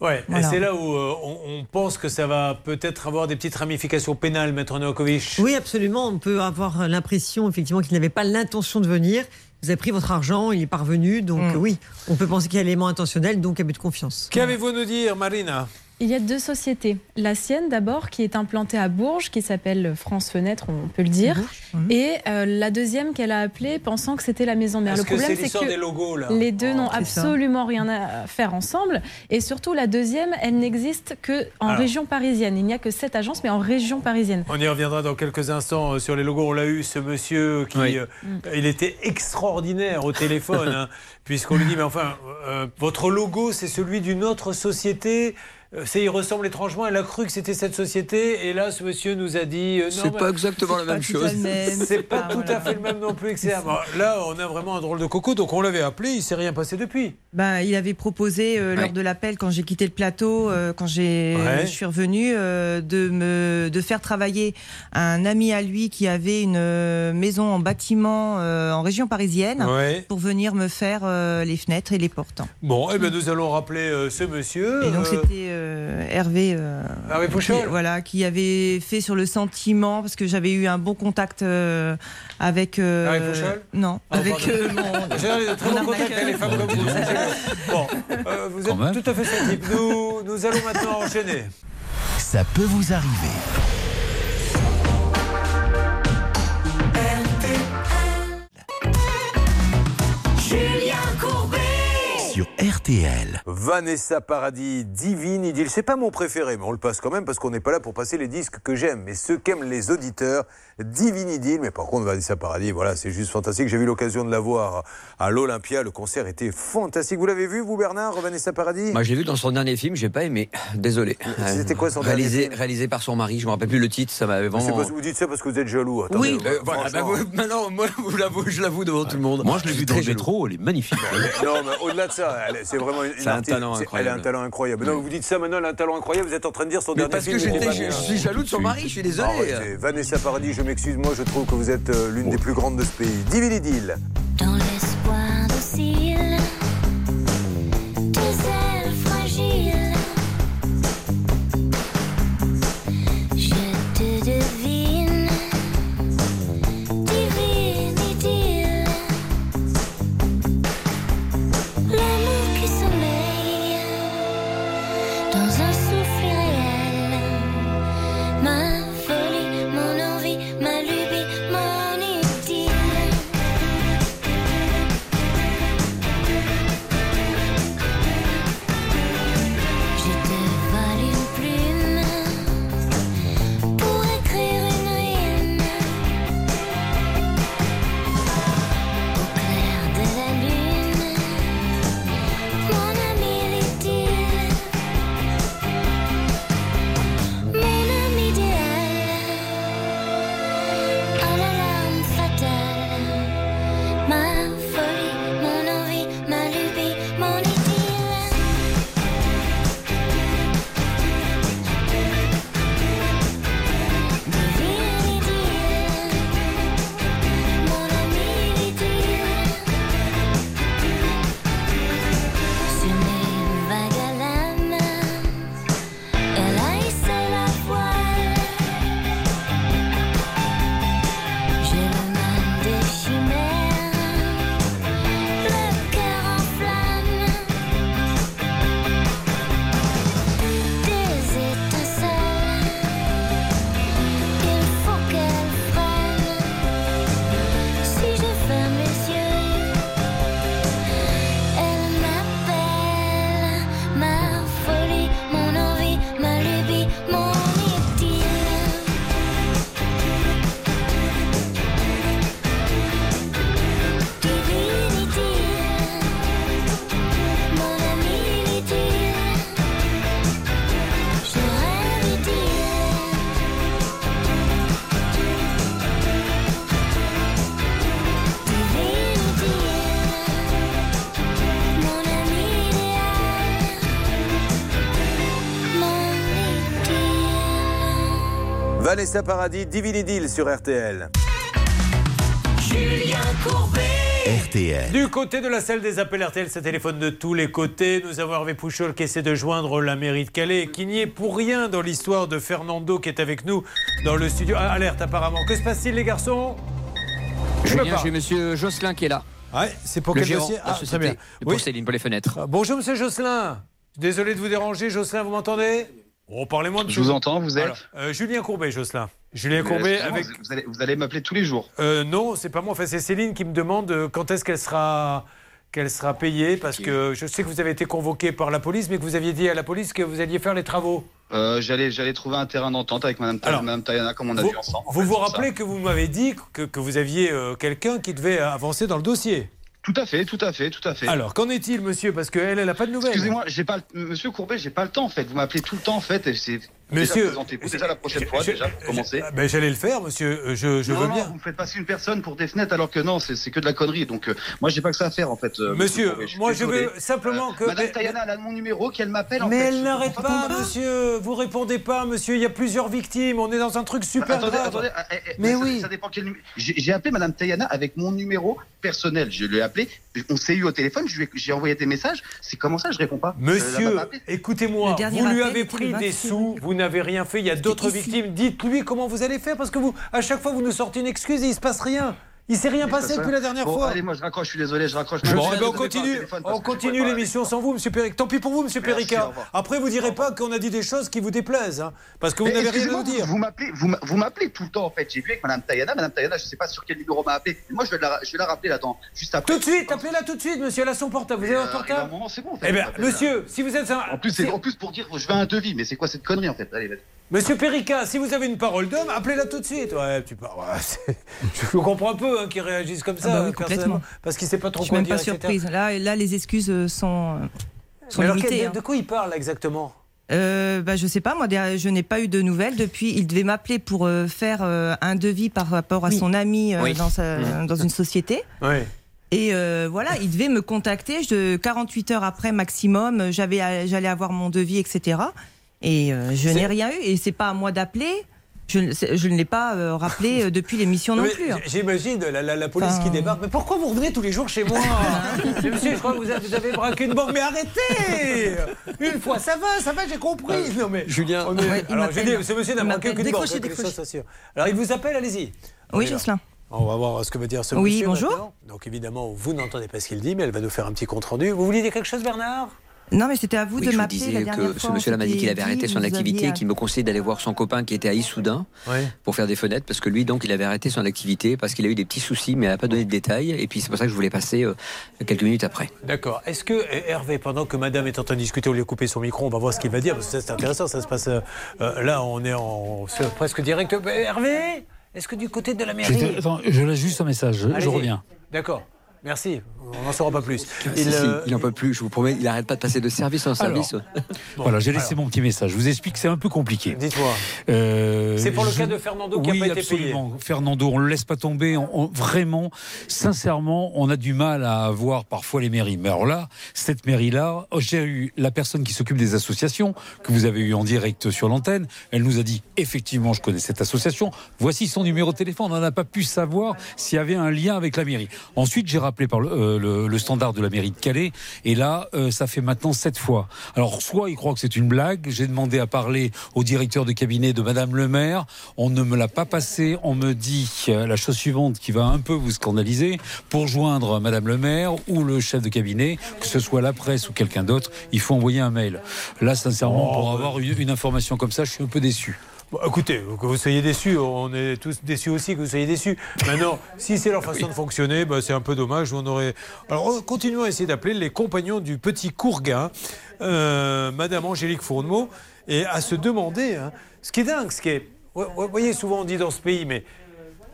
Ouais, Voilà. et c'est là où euh, on, on pense que ça va peut-être avoir des petites ramifications pénales, Maître Novakovic. Oui, absolument. On peut avoir l'impression, effectivement, qu'il n'avait pas l'intention de venir. Vous avez pris votre argent, il est parvenu. Donc, Mm. oui, on peut penser qu'il y a l'élément intentionnel, donc abus de confiance. Qu'avez-vous à nous dire, Marina? Il y a deux sociétés. La sienne d'abord, qui est implantée à Bourges, qui s'appelle France Fenêtre, on peut le dire. Et euh, la deuxième qu'elle a appelée, pensant que c'était la maison mère. Le problème, c'est l'histoire que des logos, là les deux Oh, n'ont ça. absolument rien à faire ensemble. Et surtout, la deuxième, elle n'existe que en Alors. région parisienne. Il n'y a que sept agences, mais en région parisienne. On y reviendra dans quelques instants euh, sur les logos. On l'a eu, ce monsieur qui. Oui. euh, il était extraordinaire au téléphone, hein, puisqu'on lui dit Mais enfin, euh, votre logo, c'est celui d'une autre société. Euh, C'est, il ressemble étrangement. Elle a cru que c'était cette société. Et là, ce monsieur nous a dit. euh, non, C'est pas exactement la même chose. C'est pas tout à fait le même non plus, etc. Bon, là, on a vraiment un drôle de coco. Donc, on l'avait appelé. Il s'est rien passé depuis. Ben, il avait proposé euh, lors de l'appel quand j'ai quitté le plateau, euh, quand j'ai, Ouais. je suis revenue, euh, de me de faire travailler un ami à lui qui avait une euh, maison en bâtiment euh, en région parisienne Ouais. pour venir me faire euh, les fenêtres et les portes. Bon, eh ben, nous allons rappeler euh, ce monsieur. Et donc Euh, c'était euh, Hervé, euh, Hervé Pouchol qui, voilà, qui avait fait sur le sentiment parce que j'avais eu un bon contact euh, avec. euh, Hervé Pouchol Non, Ah, avec euh, mon. J'ai très mon bons contacts avec les femmes comme vous. Bon, euh, vous Quand êtes tout à fait son type. Nous, nous allons maintenant enchaîner. Ça peut vous arriver. Julien Courbet Sur RTL. Vanessa Paradis, Divine Idylle. C'est pas mon préféré, mais on le passe quand même parce qu'on n'est pas là pour passer les disques que j'aime. Mais ceux qu'aiment les auditeurs, Divine Idylle. Mais par contre, Vanessa Paradis, voilà, c'est juste fantastique. J'ai eu l'occasion de la voir à l'Olympia. Le concert était fantastique. Vous l'avez vu, vous, Bernard, Vanessa Paradis? Moi, j'ai vu dans son dernier film, j'ai pas aimé. Désolé. C'était quoi son réalisé, dernier film? réalisé par son mari, je me rappelle plus le titre, ça m'avait C'est vraiment. vous dites ça parce que vous êtes jaloux. Attendez, Oui, euh, euh, voilà, bah, vous- maintenant, moi, vous je l'avoue devant tout le monde. Moi, je l'ai vu dans jaloux. Métro, elle est magnifique. non, mais au-delà de ça, elle- c'est vraiment une, un artiste- talent incroyable. Elle a un talent incroyable. Non, vous dites ça maintenant, elle a un talent incroyable. Vous êtes en train de dire son Mais dernier parce que film. était pas je- suis jaloux de son mari, je suis désolé. Arrêtez. Vanessa Paradis, je m'excuse, moi je trouve que vous êtes euh, l'une des plus grandes de ce pays. Divine Idylle. Dans l'espoir docile, Vanessa Paradis, Divini Deal sur RTL. Julien Courbet. RTL. Du côté de la salle des appels RTL, ça téléphone de tous les côtés. Nous avons Hervé Pouchol qui essaie de joindre la mairie de Calais, qui n'y est pour rien dans l'histoire de Fernando qui est avec nous dans le studio. Ah, alerte apparemment. Que se passe-t-il les garçons? Je me Julien, parle. j'ai monsieur Jocelyn qui est là. Ouais, c'est pour le quel dossier? Ah, très bien. de porcelaine pour les fenêtres. Ah, Bonjour Monsieur Jocelyn. Désolé de vous déranger. Jocelyn, vous m'entendez? Oh, parlez-moi de Je vous entends, vous êtes Alors, euh, Julien Courbet, Jocelyn. Julien Mais Courbet avec. Vous allez, m'appeler tous les jours. Euh, non, c'est pas moi. Enfin, c'est Céline qui me demande euh, quand est-ce qu'elle sera qu'elle sera payée parce que je sais que vous avez été convoqué par la police, mais que vous aviez dit à la police que vous alliez faire les travaux. Euh, j'allais, j'allais trouver un terrain d'entente avec Madame, Alors, Madame Tayana, comme on a vous vu ensemble. en vous, fait, vous ça. rappelez que vous m'avez dit que, que vous aviez euh, quelqu'un qui devait avancer dans le dossier. Tout à fait, tout à fait, tout à fait. Alors, qu'en est-il, monsieur? Parce qu'elle, elle n'a pas de nouvelles. Excusez-moi, j'ai pas, le- Monsieur Courbet, j'ai pas le temps en fait. Vous m'appelez tout le temps en fait. Et c'est Monsieur- présentez-vous déjà la prochaine fois déjà pour commencer. Ben, j'allais le faire, monsieur. Euh, Je, je non, veux non, bien. vous me faites passer une personne pour des fenêtres alors que non, c'est que de la connerie. Donc euh, moi, j'ai pas que ça à faire en fait. euh, Monsieur, suis moi, je veux simplement que- Madame Tayana, elle a mon numéro, qu'elle m'appelle. en Mais fait. elle Je n'arrête pas, monsieur. Vous répondez pas, monsieur. Il y a plusieurs victimes. On est dans un truc super attendez, grave. attendez, eh, eh, Mais oui. Ça dépend quel numéro. J'ai appelé Madame Tayana avec mon numéro personnel. Je l'ai appelé. On s'est eu au téléphone. je J'ai envoyé des messages. C'est comment ça, je réponds pas? Euh, Monsieur, écoutez-moi, vous lui avez pris des 26 sous, vous n'avez rien fait, il y a d'autres victimes. Dites-lui comment vous allez faire parce que vous, à chaque fois, vous nous sortez une excuse et il se passe rien. Il s'est rien passé depuis la dernière Bon, fois. Allez, moi je raccroche. Je suis désolé, je raccroche. Bon, Je ben, on continue, on continue l'émission sans vous, Monsieur Péric. Tant pis pour vous, Monsieur Périca. revoir. Après, vous direz pas qu'on a dit des choses qui vous déplaisent, hein, parce que vous n'avez rien à nous dire. Vous m'appelez, vous, m'a- vous m'appelez tout le temps en fait. J'ai vu avec Madame Tayana. Madame Tayana, je sais pas sur quel numéro m'a appelé. Moi, je vais la, je vais la rappeler là-dedans, juste après. Tout de suite, appelez-la tout de suite, monsieur. Elle a son portable. Vous avez un Euh, portable c'est bon, Eh bien, monsieur, si vous êtes un. En plus, en plus pour dire, je veux un devis. Mais c'est quoi cette connerie en fait? Allez, vas-y. Monsieur Périca, si vous avez une parole d'homme, appelez-la tout de suite. Ouais, tu parles. ouais, je comprends un peu hein, qu'ils réagissent comme ça, Ah bah oui, personnellement, complètement. parce qu'il ne sait pas trop Je suis quoi même dire. pas etc. surprise. Là, là, les excuses euh, sont, sont Mais alors, limitées. hein. de quoi il parle exactement? Euh, bah, je sais pas, moi je n'ai pas eu de nouvelles depuis. Il devait m'appeler pour euh, faire euh, un devis par rapport à son ami euh, Oui. dans, sa- dans une société. Oui. Et euh, voilà, il devait me contacter. Je, 48 heures après maximum, j'avais, j'allais avoir mon devis, etc. Et euh, je n'ai rien eu. Et c'est pas à moi d'appeler. Je, ne- c'est- je ne l'ai pas euh, rappelé euh, depuis l'émission non Mais plus. hein. J'imagine la, la- la police Enfin- qui débarque. Mais pourquoi vous revenez tous les jours chez moi Monsieur, je crois que vous avez, vous avez braqué une banque. Mais arrêtez Une fois, ça va, ça va, j'ai compris. non, mais Julien. on est- Ouais, il alors, j'ai dit, ce monsieur n'a braqué aucune banque. Alors, il vous appelle, allez-y. Oui, Jocelyn. On va voir ce que va dire ce Oui, monsieur. bonjour. maintenant. Donc, évidemment, vous n'entendez pas ce qu'il dit, mais elle va nous faire un petit compte-rendu. Vous vouliez dire quelque chose, Bernard? Non, mais c'était à vous Oui, de je vous m'appeler la disais que fois. ce monsieur-là m'a dit qu'il avait arrêté son activité aviez et qu'il me conseillait d'aller voir son copain qui était à Issoudun Ouais. pour faire des fenêtres parce que lui, donc, il avait arrêté son activité parce qu'il a eu des petits soucis, mais il n'a pas donné de détails. Et puis, c'est pour ça que je voulais passer euh, quelques minutes après. D'accord. Est-ce que euh, Hervé, pendant que Madame est en train de discuter, on lui a coupé son micro, on va voir ce qu'il va dire parce que ça c'est intéressant. Ça se passe euh, là, on est en presque direct. Hervé, est-ce que du côté de la mairie? Attends, je laisse juste un message, je- reviens. D'accord. Merci. On n'en saura pas plus. Si, Il, si, euh, il en peut plus, je vous promets, il n'arrête pas de passer de service en service. voilà, j'ai laissé mon petit message. Je vous explique que c'est un peu compliqué. Dites-moi. Euh, C'est pour le je- cas de Fernando qui oui, n'a pas été payé. absolument. Fernando, on ne le laisse pas tomber. On- on- vraiment, sincèrement, on a du mal à avoir parfois les mairies. Mais alors là, cette mairie-là, oh, j'ai eu la personne qui s'occupe des associations, que vous avez eu en direct sur l'antenne. Elle nous a dit, effectivement, je connais cette association. Voici son numéro de téléphone. On n'a pas pu savoir s'il y avait un lien avec la mairie. Ensuite, j'ai rappelé par le, euh, le- le standard de la mairie de Calais. Et là, euh, ça fait maintenant sept fois. Alors, soit il croit que c'est une blague. J'ai demandé à parler au directeur de cabinet de Madame le maire. On ne me l'a pas passé. On me dit euh, la chose suivante qui va un peu vous scandaliser. Pour joindre Madame le maire ou le chef de cabinet, que ce soit la presse ou quelqu'un d'autre, il faut envoyer un mail. Là, sincèrement, pour avoir une, une information comme ça, je suis un peu déçu. Bon, écoutez, que vous soyez déçus, on est tous déçus aussi que vous soyez déçus. Maintenant, si c'est leur façon de fonctionner, bah, c'est un peu dommage. On aurait. Alors, on- continuons à essayer d'appeler les compagnons du petit Courguin, euh, Madame Angélique Fourneau, et à se demander. hein, ce qui est dingue, ce qui est. Vous vous voyez, souvent on dit dans ce pays, mais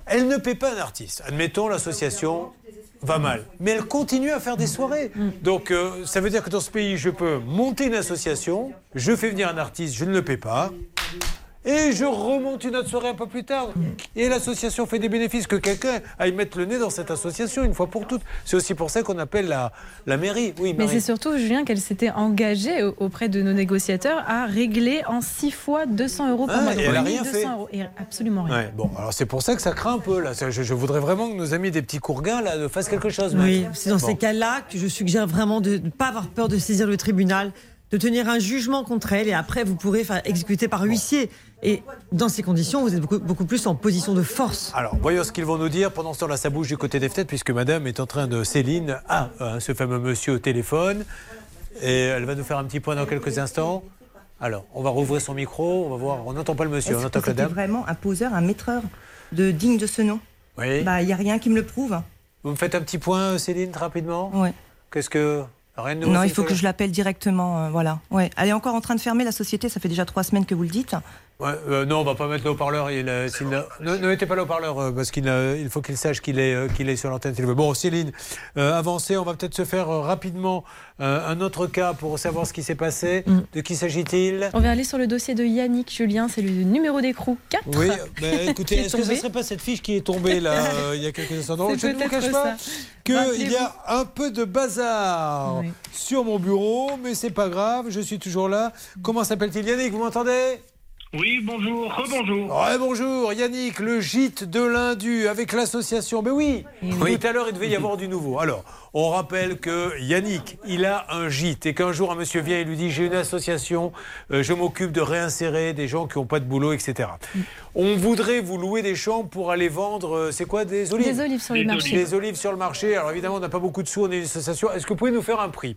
elle ne paie pas un artiste. Admettons, l'association va mal. Mais elle continue à faire des soirées. Donc, euh, ça veut dire que dans ce pays, je peux monter une association, je fais venir un artiste, je ne le paie pas. Et je remonte une autre soirée un peu plus tard. Et l'association fait des bénéfices. Que quelqu'un aille mettre le nez dans cette association une fois pour toutes. C'est aussi pour ça qu'on appelle la, la mairie. Oui, Mais c'est surtout, Julien, qu'elle s'était engagée au- auprès de nos négociateurs à régler en 6 fois 200 euros par Ah, mois. et elle a 1200 rien fait. euros. Et absolument rien. Ouais, bon, alors c'est pour ça que ça craint un peu là. Je, je voudrais vraiment que nos amis des petits courgins là fassent quelque chose. Oui, c'est dans Bon. ces cas-là que je suggère vraiment de ne pas avoir peur de saisir le tribunal, de tenir un jugement contre elle et après vous pourrez faire exécuter par huissier. Et dans ces conditions, vous êtes beaucoup, beaucoup plus en position de force. Alors, voyons ce qu'ils vont nous dire. Pendant ce temps-là, ça bouge du côté des fenêtres, puisque madame est en train de. Céline a euh, ce fameux monsieur au téléphone. Et elle va nous faire un petit point dans quelques instants. Alors, on va rouvrir son micro, on va voir. On n'entend pas le monsieur, on entend que que la dame. vraiment un poseur, un maîtreur de digne de ce nom? Oui. Bah, il n'y a rien qui me le prouve. Vous me faites un petit point, Céline, rapidement? Ouais. Qu'est-ce que. Non, il faut que je l'appelle directement. euh, voilà. Ouais. Elle est encore en train de fermer la société. Ça fait déjà trois semaines que vous le dites. Ouais, euh, non, on va pas mettre le haut-parleur. Euh, ne, ne mettez pas le haut-parleur euh, parce qu'il il faut qu'il sache qu'il est, euh, qu'il est sur l'antenne. Bon, Céline, avancez. On va peut-être se faire rapidement un autre cas pour savoir ce qui s'est passé. Mm. De qui s'agit-il? On va aller sur le dossier de Yannick Julien, c'est le numéro d'écrou 4. Oui, mais écoutez, est est-ce que ce ne serait pas cette fiche qui est tombée là il y a quelques instants? Non, je ne vous cache pas qu'il y a un peu de bazar Oui. sur mon bureau, mais c'est pas grave, je suis toujours là. Comment s'appelle-t-il? Yannick, vous m'entendez? Oui, bonjour, rebonjour. Ouais, bonjour Yannick, le gîte de l'Indu avec l'association. Ben oui, Oui. tout à l'heure il devait y avoir du nouveau. Alors, on rappelle que Yannick, il a un gîte et qu'un jour un monsieur vient et lui dit j'ai une association, euh, je m'occupe de réinsérer des gens qui n'ont pas de boulot, etc. On voudrait vous louer des chambres pour aller vendre, euh, c'est quoi, des olives? Des olives sur le marché. Des olives sur le marché. Alors évidemment, on n'a pas beaucoup de sous, on est une association. Est-ce que vous pouvez nous faire un prix?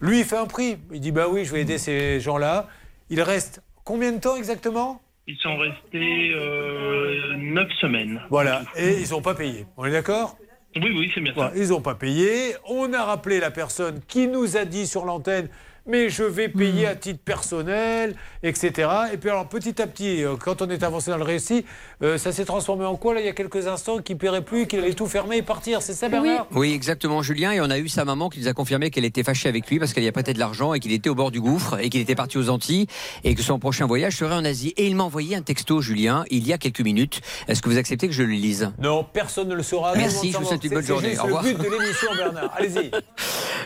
Lui, il fait un prix. Il dit bah oui, je vais aider ces gens-là. Il reste combien de temps exactement Ils sont restés euh, neuf semaines. Voilà, et ils n'ont pas payé. On est d'accord? Oui, oui, c'est bien ça. Ils n'ont pas payé. On a rappelé la personne qui nous a dit sur l'antenne mais je vais payer Hmm. à titre personnel, etc. Et puis alors petit à petit, euh, quand on est avancé dans le récit, euh, ça s'est transformé en quoi là? Il y a quelques instants qu'il ne paierait plus, qu'il allait tout fermer et partir. C'est ça Bernard? Oui, exactement, Julien. Et on a eu sa maman qui nous a confirmé qu'elle était fâchée avec lui parce qu'elle y a prêté de l'argent et qu'il était au bord du gouffre et qu'il était parti aux Antilles et que son prochain voyage serait en Asie. Et il m'a envoyé un texto, Julien, il y a quelques minutes. Est-ce que vous acceptez que je le lise? Non, personne ne le saura. Merci, je vous souhaite une bonne journée. Juste Au revoir. le but de l'émission, Bernard. Allez-y.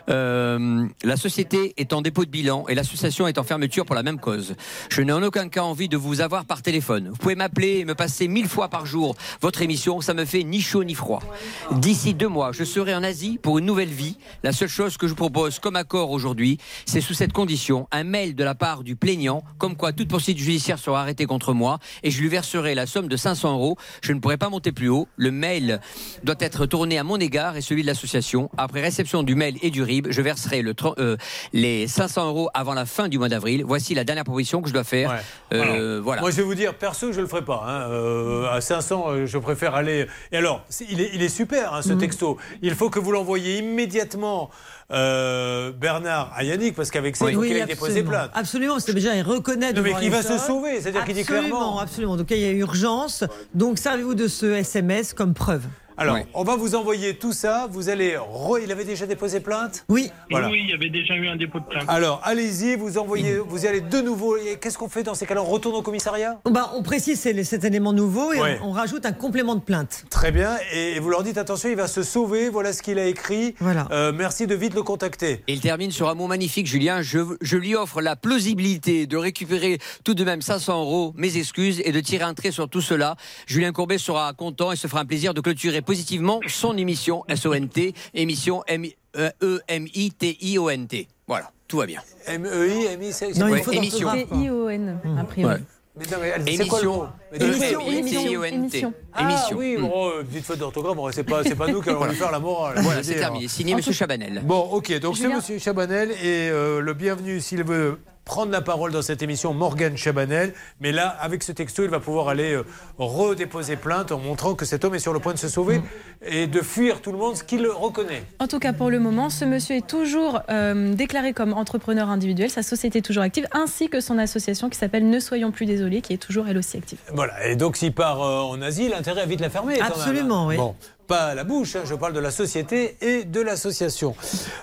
Euh, la société est en dépôt de bilan et l'association est en fermeture pour la même cause. Je n'ai en aucun cas envie de vous avoir par téléphone. Vous pouvez m'appeler et me passer mille fois par jour votre émission, ça me fait ni chaud ni froid. D'ici deux mois, je serai en Asie pour une nouvelle vie. La seule chose que je propose comme accord aujourd'hui, c'est sous cette condition, un mail de la part du plaignant, comme quoi toute poursuite judiciaire sera arrêtée contre moi et je lui verserai la somme de 500 euros. Je ne pourrai pas monter plus haut. Le mail doit être tourné à mon égard et celui de l'association. Après réception du mail et du RIB, je verserai le euh, les 500 euros avant la fin du mois d'avril. Voici la dernière proposition que je dois faire. Euh, voilà. Moi, je vais vous dire, perso, je ne le ferai pas. hein. Euh, à 500, euh, je préfère aller. Et alors, il est, il est super, hein, ce texto. Il faut que vous l'envoyiez immédiatement, euh, Bernard, à Yannick, parce qu'avec ça, il faut qu'il ait déposé absolument. plainte. Absolument, c'est déjà il reconnaît. Non, mais qu'il va se sauver, c'est-à-dire qu'il dit Absolument, clairement. Absolument, donc il y a urgence. Donc servez-vous de ce SMS comme preuve. Alors, on va vous envoyer tout ça. Vous allez. re- Il avait déjà déposé plainte? Oui. Voilà. Oui, il y avait déjà eu un dépôt de plainte. Alors, allez-y, vous envoyez, vous y allez de nouveau. Et Qu'est-ce qu'on fait dans ces cas-là? On retourne au commissariat? Bah, on précise c'est- cet élément nouveau et Ouais. on, on rajoute un complément de plainte. Très bien. Et vous leur dites attention, il va se sauver. Voilà ce qu'il a écrit. Voilà. Euh, merci de vite le contacter. Et il termine sur un mot magnifique, Julien. Je, je lui offre la plausibilité de récupérer tout de même 500 euros, mes excuses, et de tirer un trait sur tout cela. Julien Courbet sera content et se fera un plaisir de clôturer positivement son émission SONT, émission M- euh, E-M-I-T-I-O-N-T. Voilà, tout va bien. M-E-I, c'est émission. I-O-N, a priori. Ouais. Mais non, mais elle- c'est quoi le mot Mais Émission. E-M-I-T-I-O-N-T. émission. Ah Émission. oui, Mm. bon, euh, petite faute d'orthographe, c'est pas, c'est pas nous qui allons lui faire la morale. Voilà, c'est terminé. Signé Monsieur Chabanel. Bon, ok, donc c'est. Monsieur Chabanel et euh, le bienvenu s'il veut prendre la parole dans cette émission, Morgane Chabanel. Mais là, avec ce texto, il va pouvoir aller euh, redéposer plainte en montrant que cet homme est sur le point de se sauver et de fuir tout le monde, ce qu'il reconnaît. En tout cas, pour le moment, ce monsieur est toujours euh, déclaré comme entrepreneur individuel, sa société est toujours active, ainsi que son association qui s'appelle Ne Soyons Plus Désolés, qui est toujours elle aussi active. Voilà, et donc s'il part euh, en Asie, l'intérêt est vite la fermer. même. Absolument, oui. Bon, Pas la bouche, hein, je parle de la société et de l'association.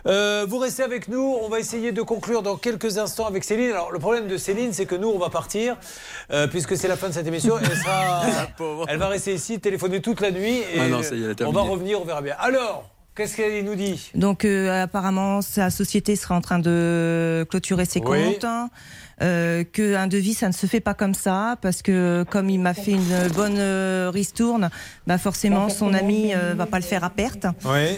Euh, vous restez avec nous, on va essayer de conclure dans quelques instants avec Céline. Alors le problème de Céline, c'est que nous, on va partir, euh, puisque c'est la fin de cette émission. Elle, sera- elle va rester ici, téléphoner toute la nuit, et Ah non, ça y est, on va revenir, on verra bien. Alors, qu'est-ce qu'elle nous dit? Donc euh, apparemment, sa société sera en train de clôturer ses Oui. comptes. hein. Euh, que un devis, ça ne se fait pas comme ça, parce que comme il m'a fait une bonne euh, ristourne, bah forcément son ami euh, va pas le faire à perte.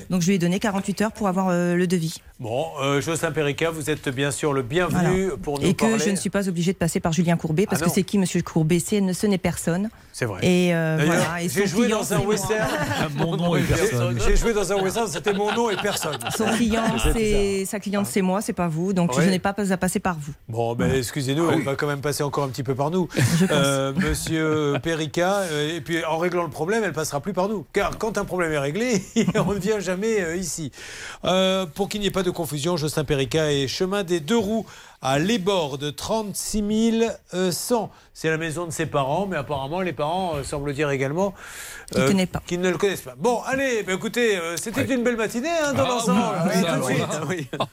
Donc je lui ai donné 48 heures pour avoir euh, le devis. Bon, euh, Jocelyn Perica, vous êtes bien sûr le bienvenu pour nous Et que parler. je ne suis pas obligée de passer par Julien Courbet, parce Ah que c'est qui Monsieur Courbet? C'est ce n'est personne. C'est vrai. Et euh, D'ailleurs, voilà. Et j'ai joué client, dans un western. Mon nom et personne. J'ai joué dans un western, c'était mon nom et personne. Son client, C'est sa cliente, c'est moi, c'est pas vous. Donc je n'ai pas à passer par vous. Bon, ben excusez-nous, Ah elle va quand même passer encore un petit peu par nous. Euh, Monsieur Perica, et puis en réglant le problème, elle passera plus par nous. Car quand un problème est réglé, on ne vient jamais euh, ici. Euh, pour qu'il n'y ait pas de confusion, Justin Perica est chemin des deux roues à Les Bords de 36 100. C'est la maison de ses parents, mais apparemment les parents euh, semblent dire également Qu'ils connaissent pas. qu'ils ne le connaissent pas. Bon, allez, ben écoutez, euh, c'était une belle matinée hein, dans Ah l'ensemble. oui, tout de là,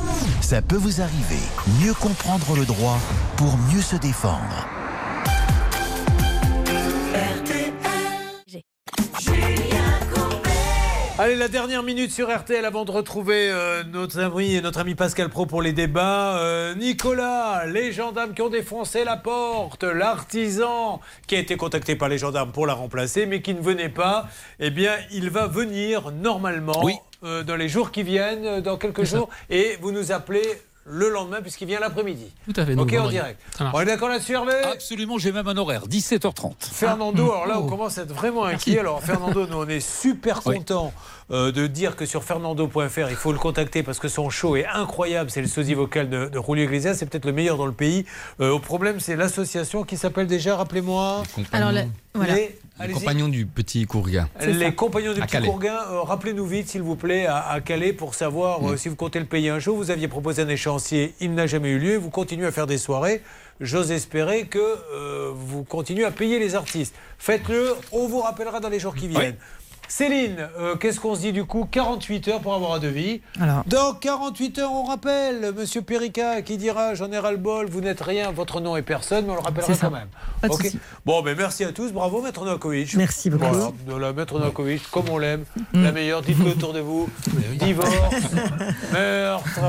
Ça peut vous arriver. Mieux comprendre le droit pour mieux se défendre. Allez, la dernière minute sur RTL avant de retrouver euh, notre ami notre ami Pascal Pro pour les débats. Euh, Nicolas, les gendarmes qui ont défoncé la porte, l'artisan qui a été contacté par les gendarmes pour la remplacer, mais qui ne venait pas. Eh bien, il va venir normalement euh, dans les jours qui viennent, dans quelques jours, et vous nous appelez le lendemain puisqu'il vient l'après-midi. Tout à fait. Ok, en direct. On est d'accord là-dessus, Hervé? Absolument, j'ai même un horaire, 17h30. Fernando, alors là, on Oh. commence à être vraiment inquiet. Alors, Fernando, nous, on est super Oui. Content de dire que sur fernando.fr, il faut le contacter parce que son show est incroyable. C'est le sosie vocal de, de Julio Iglesias. C'est peut-être le meilleur dans le pays. Euh, au problème, c'est l'association qui s'appelle déjà, rappelez-moi. Alors, la- voilà. Les, compagnons du petit Courga. Les compagnons du À Petit Calais. Courguin, euh, rappelez-nous vite, s'il vous plaît, à, à Calais pour savoir Mm. euh, si vous comptez le payer un jour. Vous aviez proposé un échéancier, il n'a jamais eu lieu. Vous continuez à faire des soirées. J'ose espérer que euh, vous continuez à payer les artistes. Faites-le, on vous rappellera dans les jours qui viennent. Céline, euh, qu'est-ce qu'on se dit du coup 48 heures pour avoir un devis. Alors. Dans 48 heures, on rappelle Monsieur Perica qui dira J'en ai ras-le-bol, vous n'êtes rien, votre nom est personne, mais on le rappellera quand même. Pas de Ok souci. Bon, ben merci à tous. Bravo, Maître Novakovic. Merci beaucoup. Voilà, de la Maître Novakovic, comme on l'aime. Mm. La meilleure, dites-le autour de vous. Divorce, meurtre,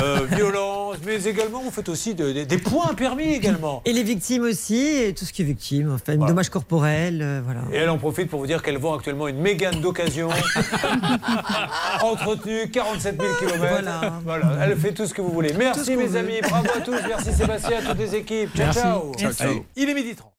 euh, violence, mais également, vous faites aussi de- de- des points permis également. Et les victimes aussi, et tout ce qui est victime, enfin, dommage corporel, euh, voilà. Et elle en profite pour vous dire qu'elle vend actuellement une Mégane d'occasion, entretenue, 47 000 km. Voilà. Elle fait tout ce que vous voulez. Merci mes veut. amis, bravo à tous, merci Sébastien, à toutes les équipes. Ciao, Merci. ciao. Ciao, Il est midi 30.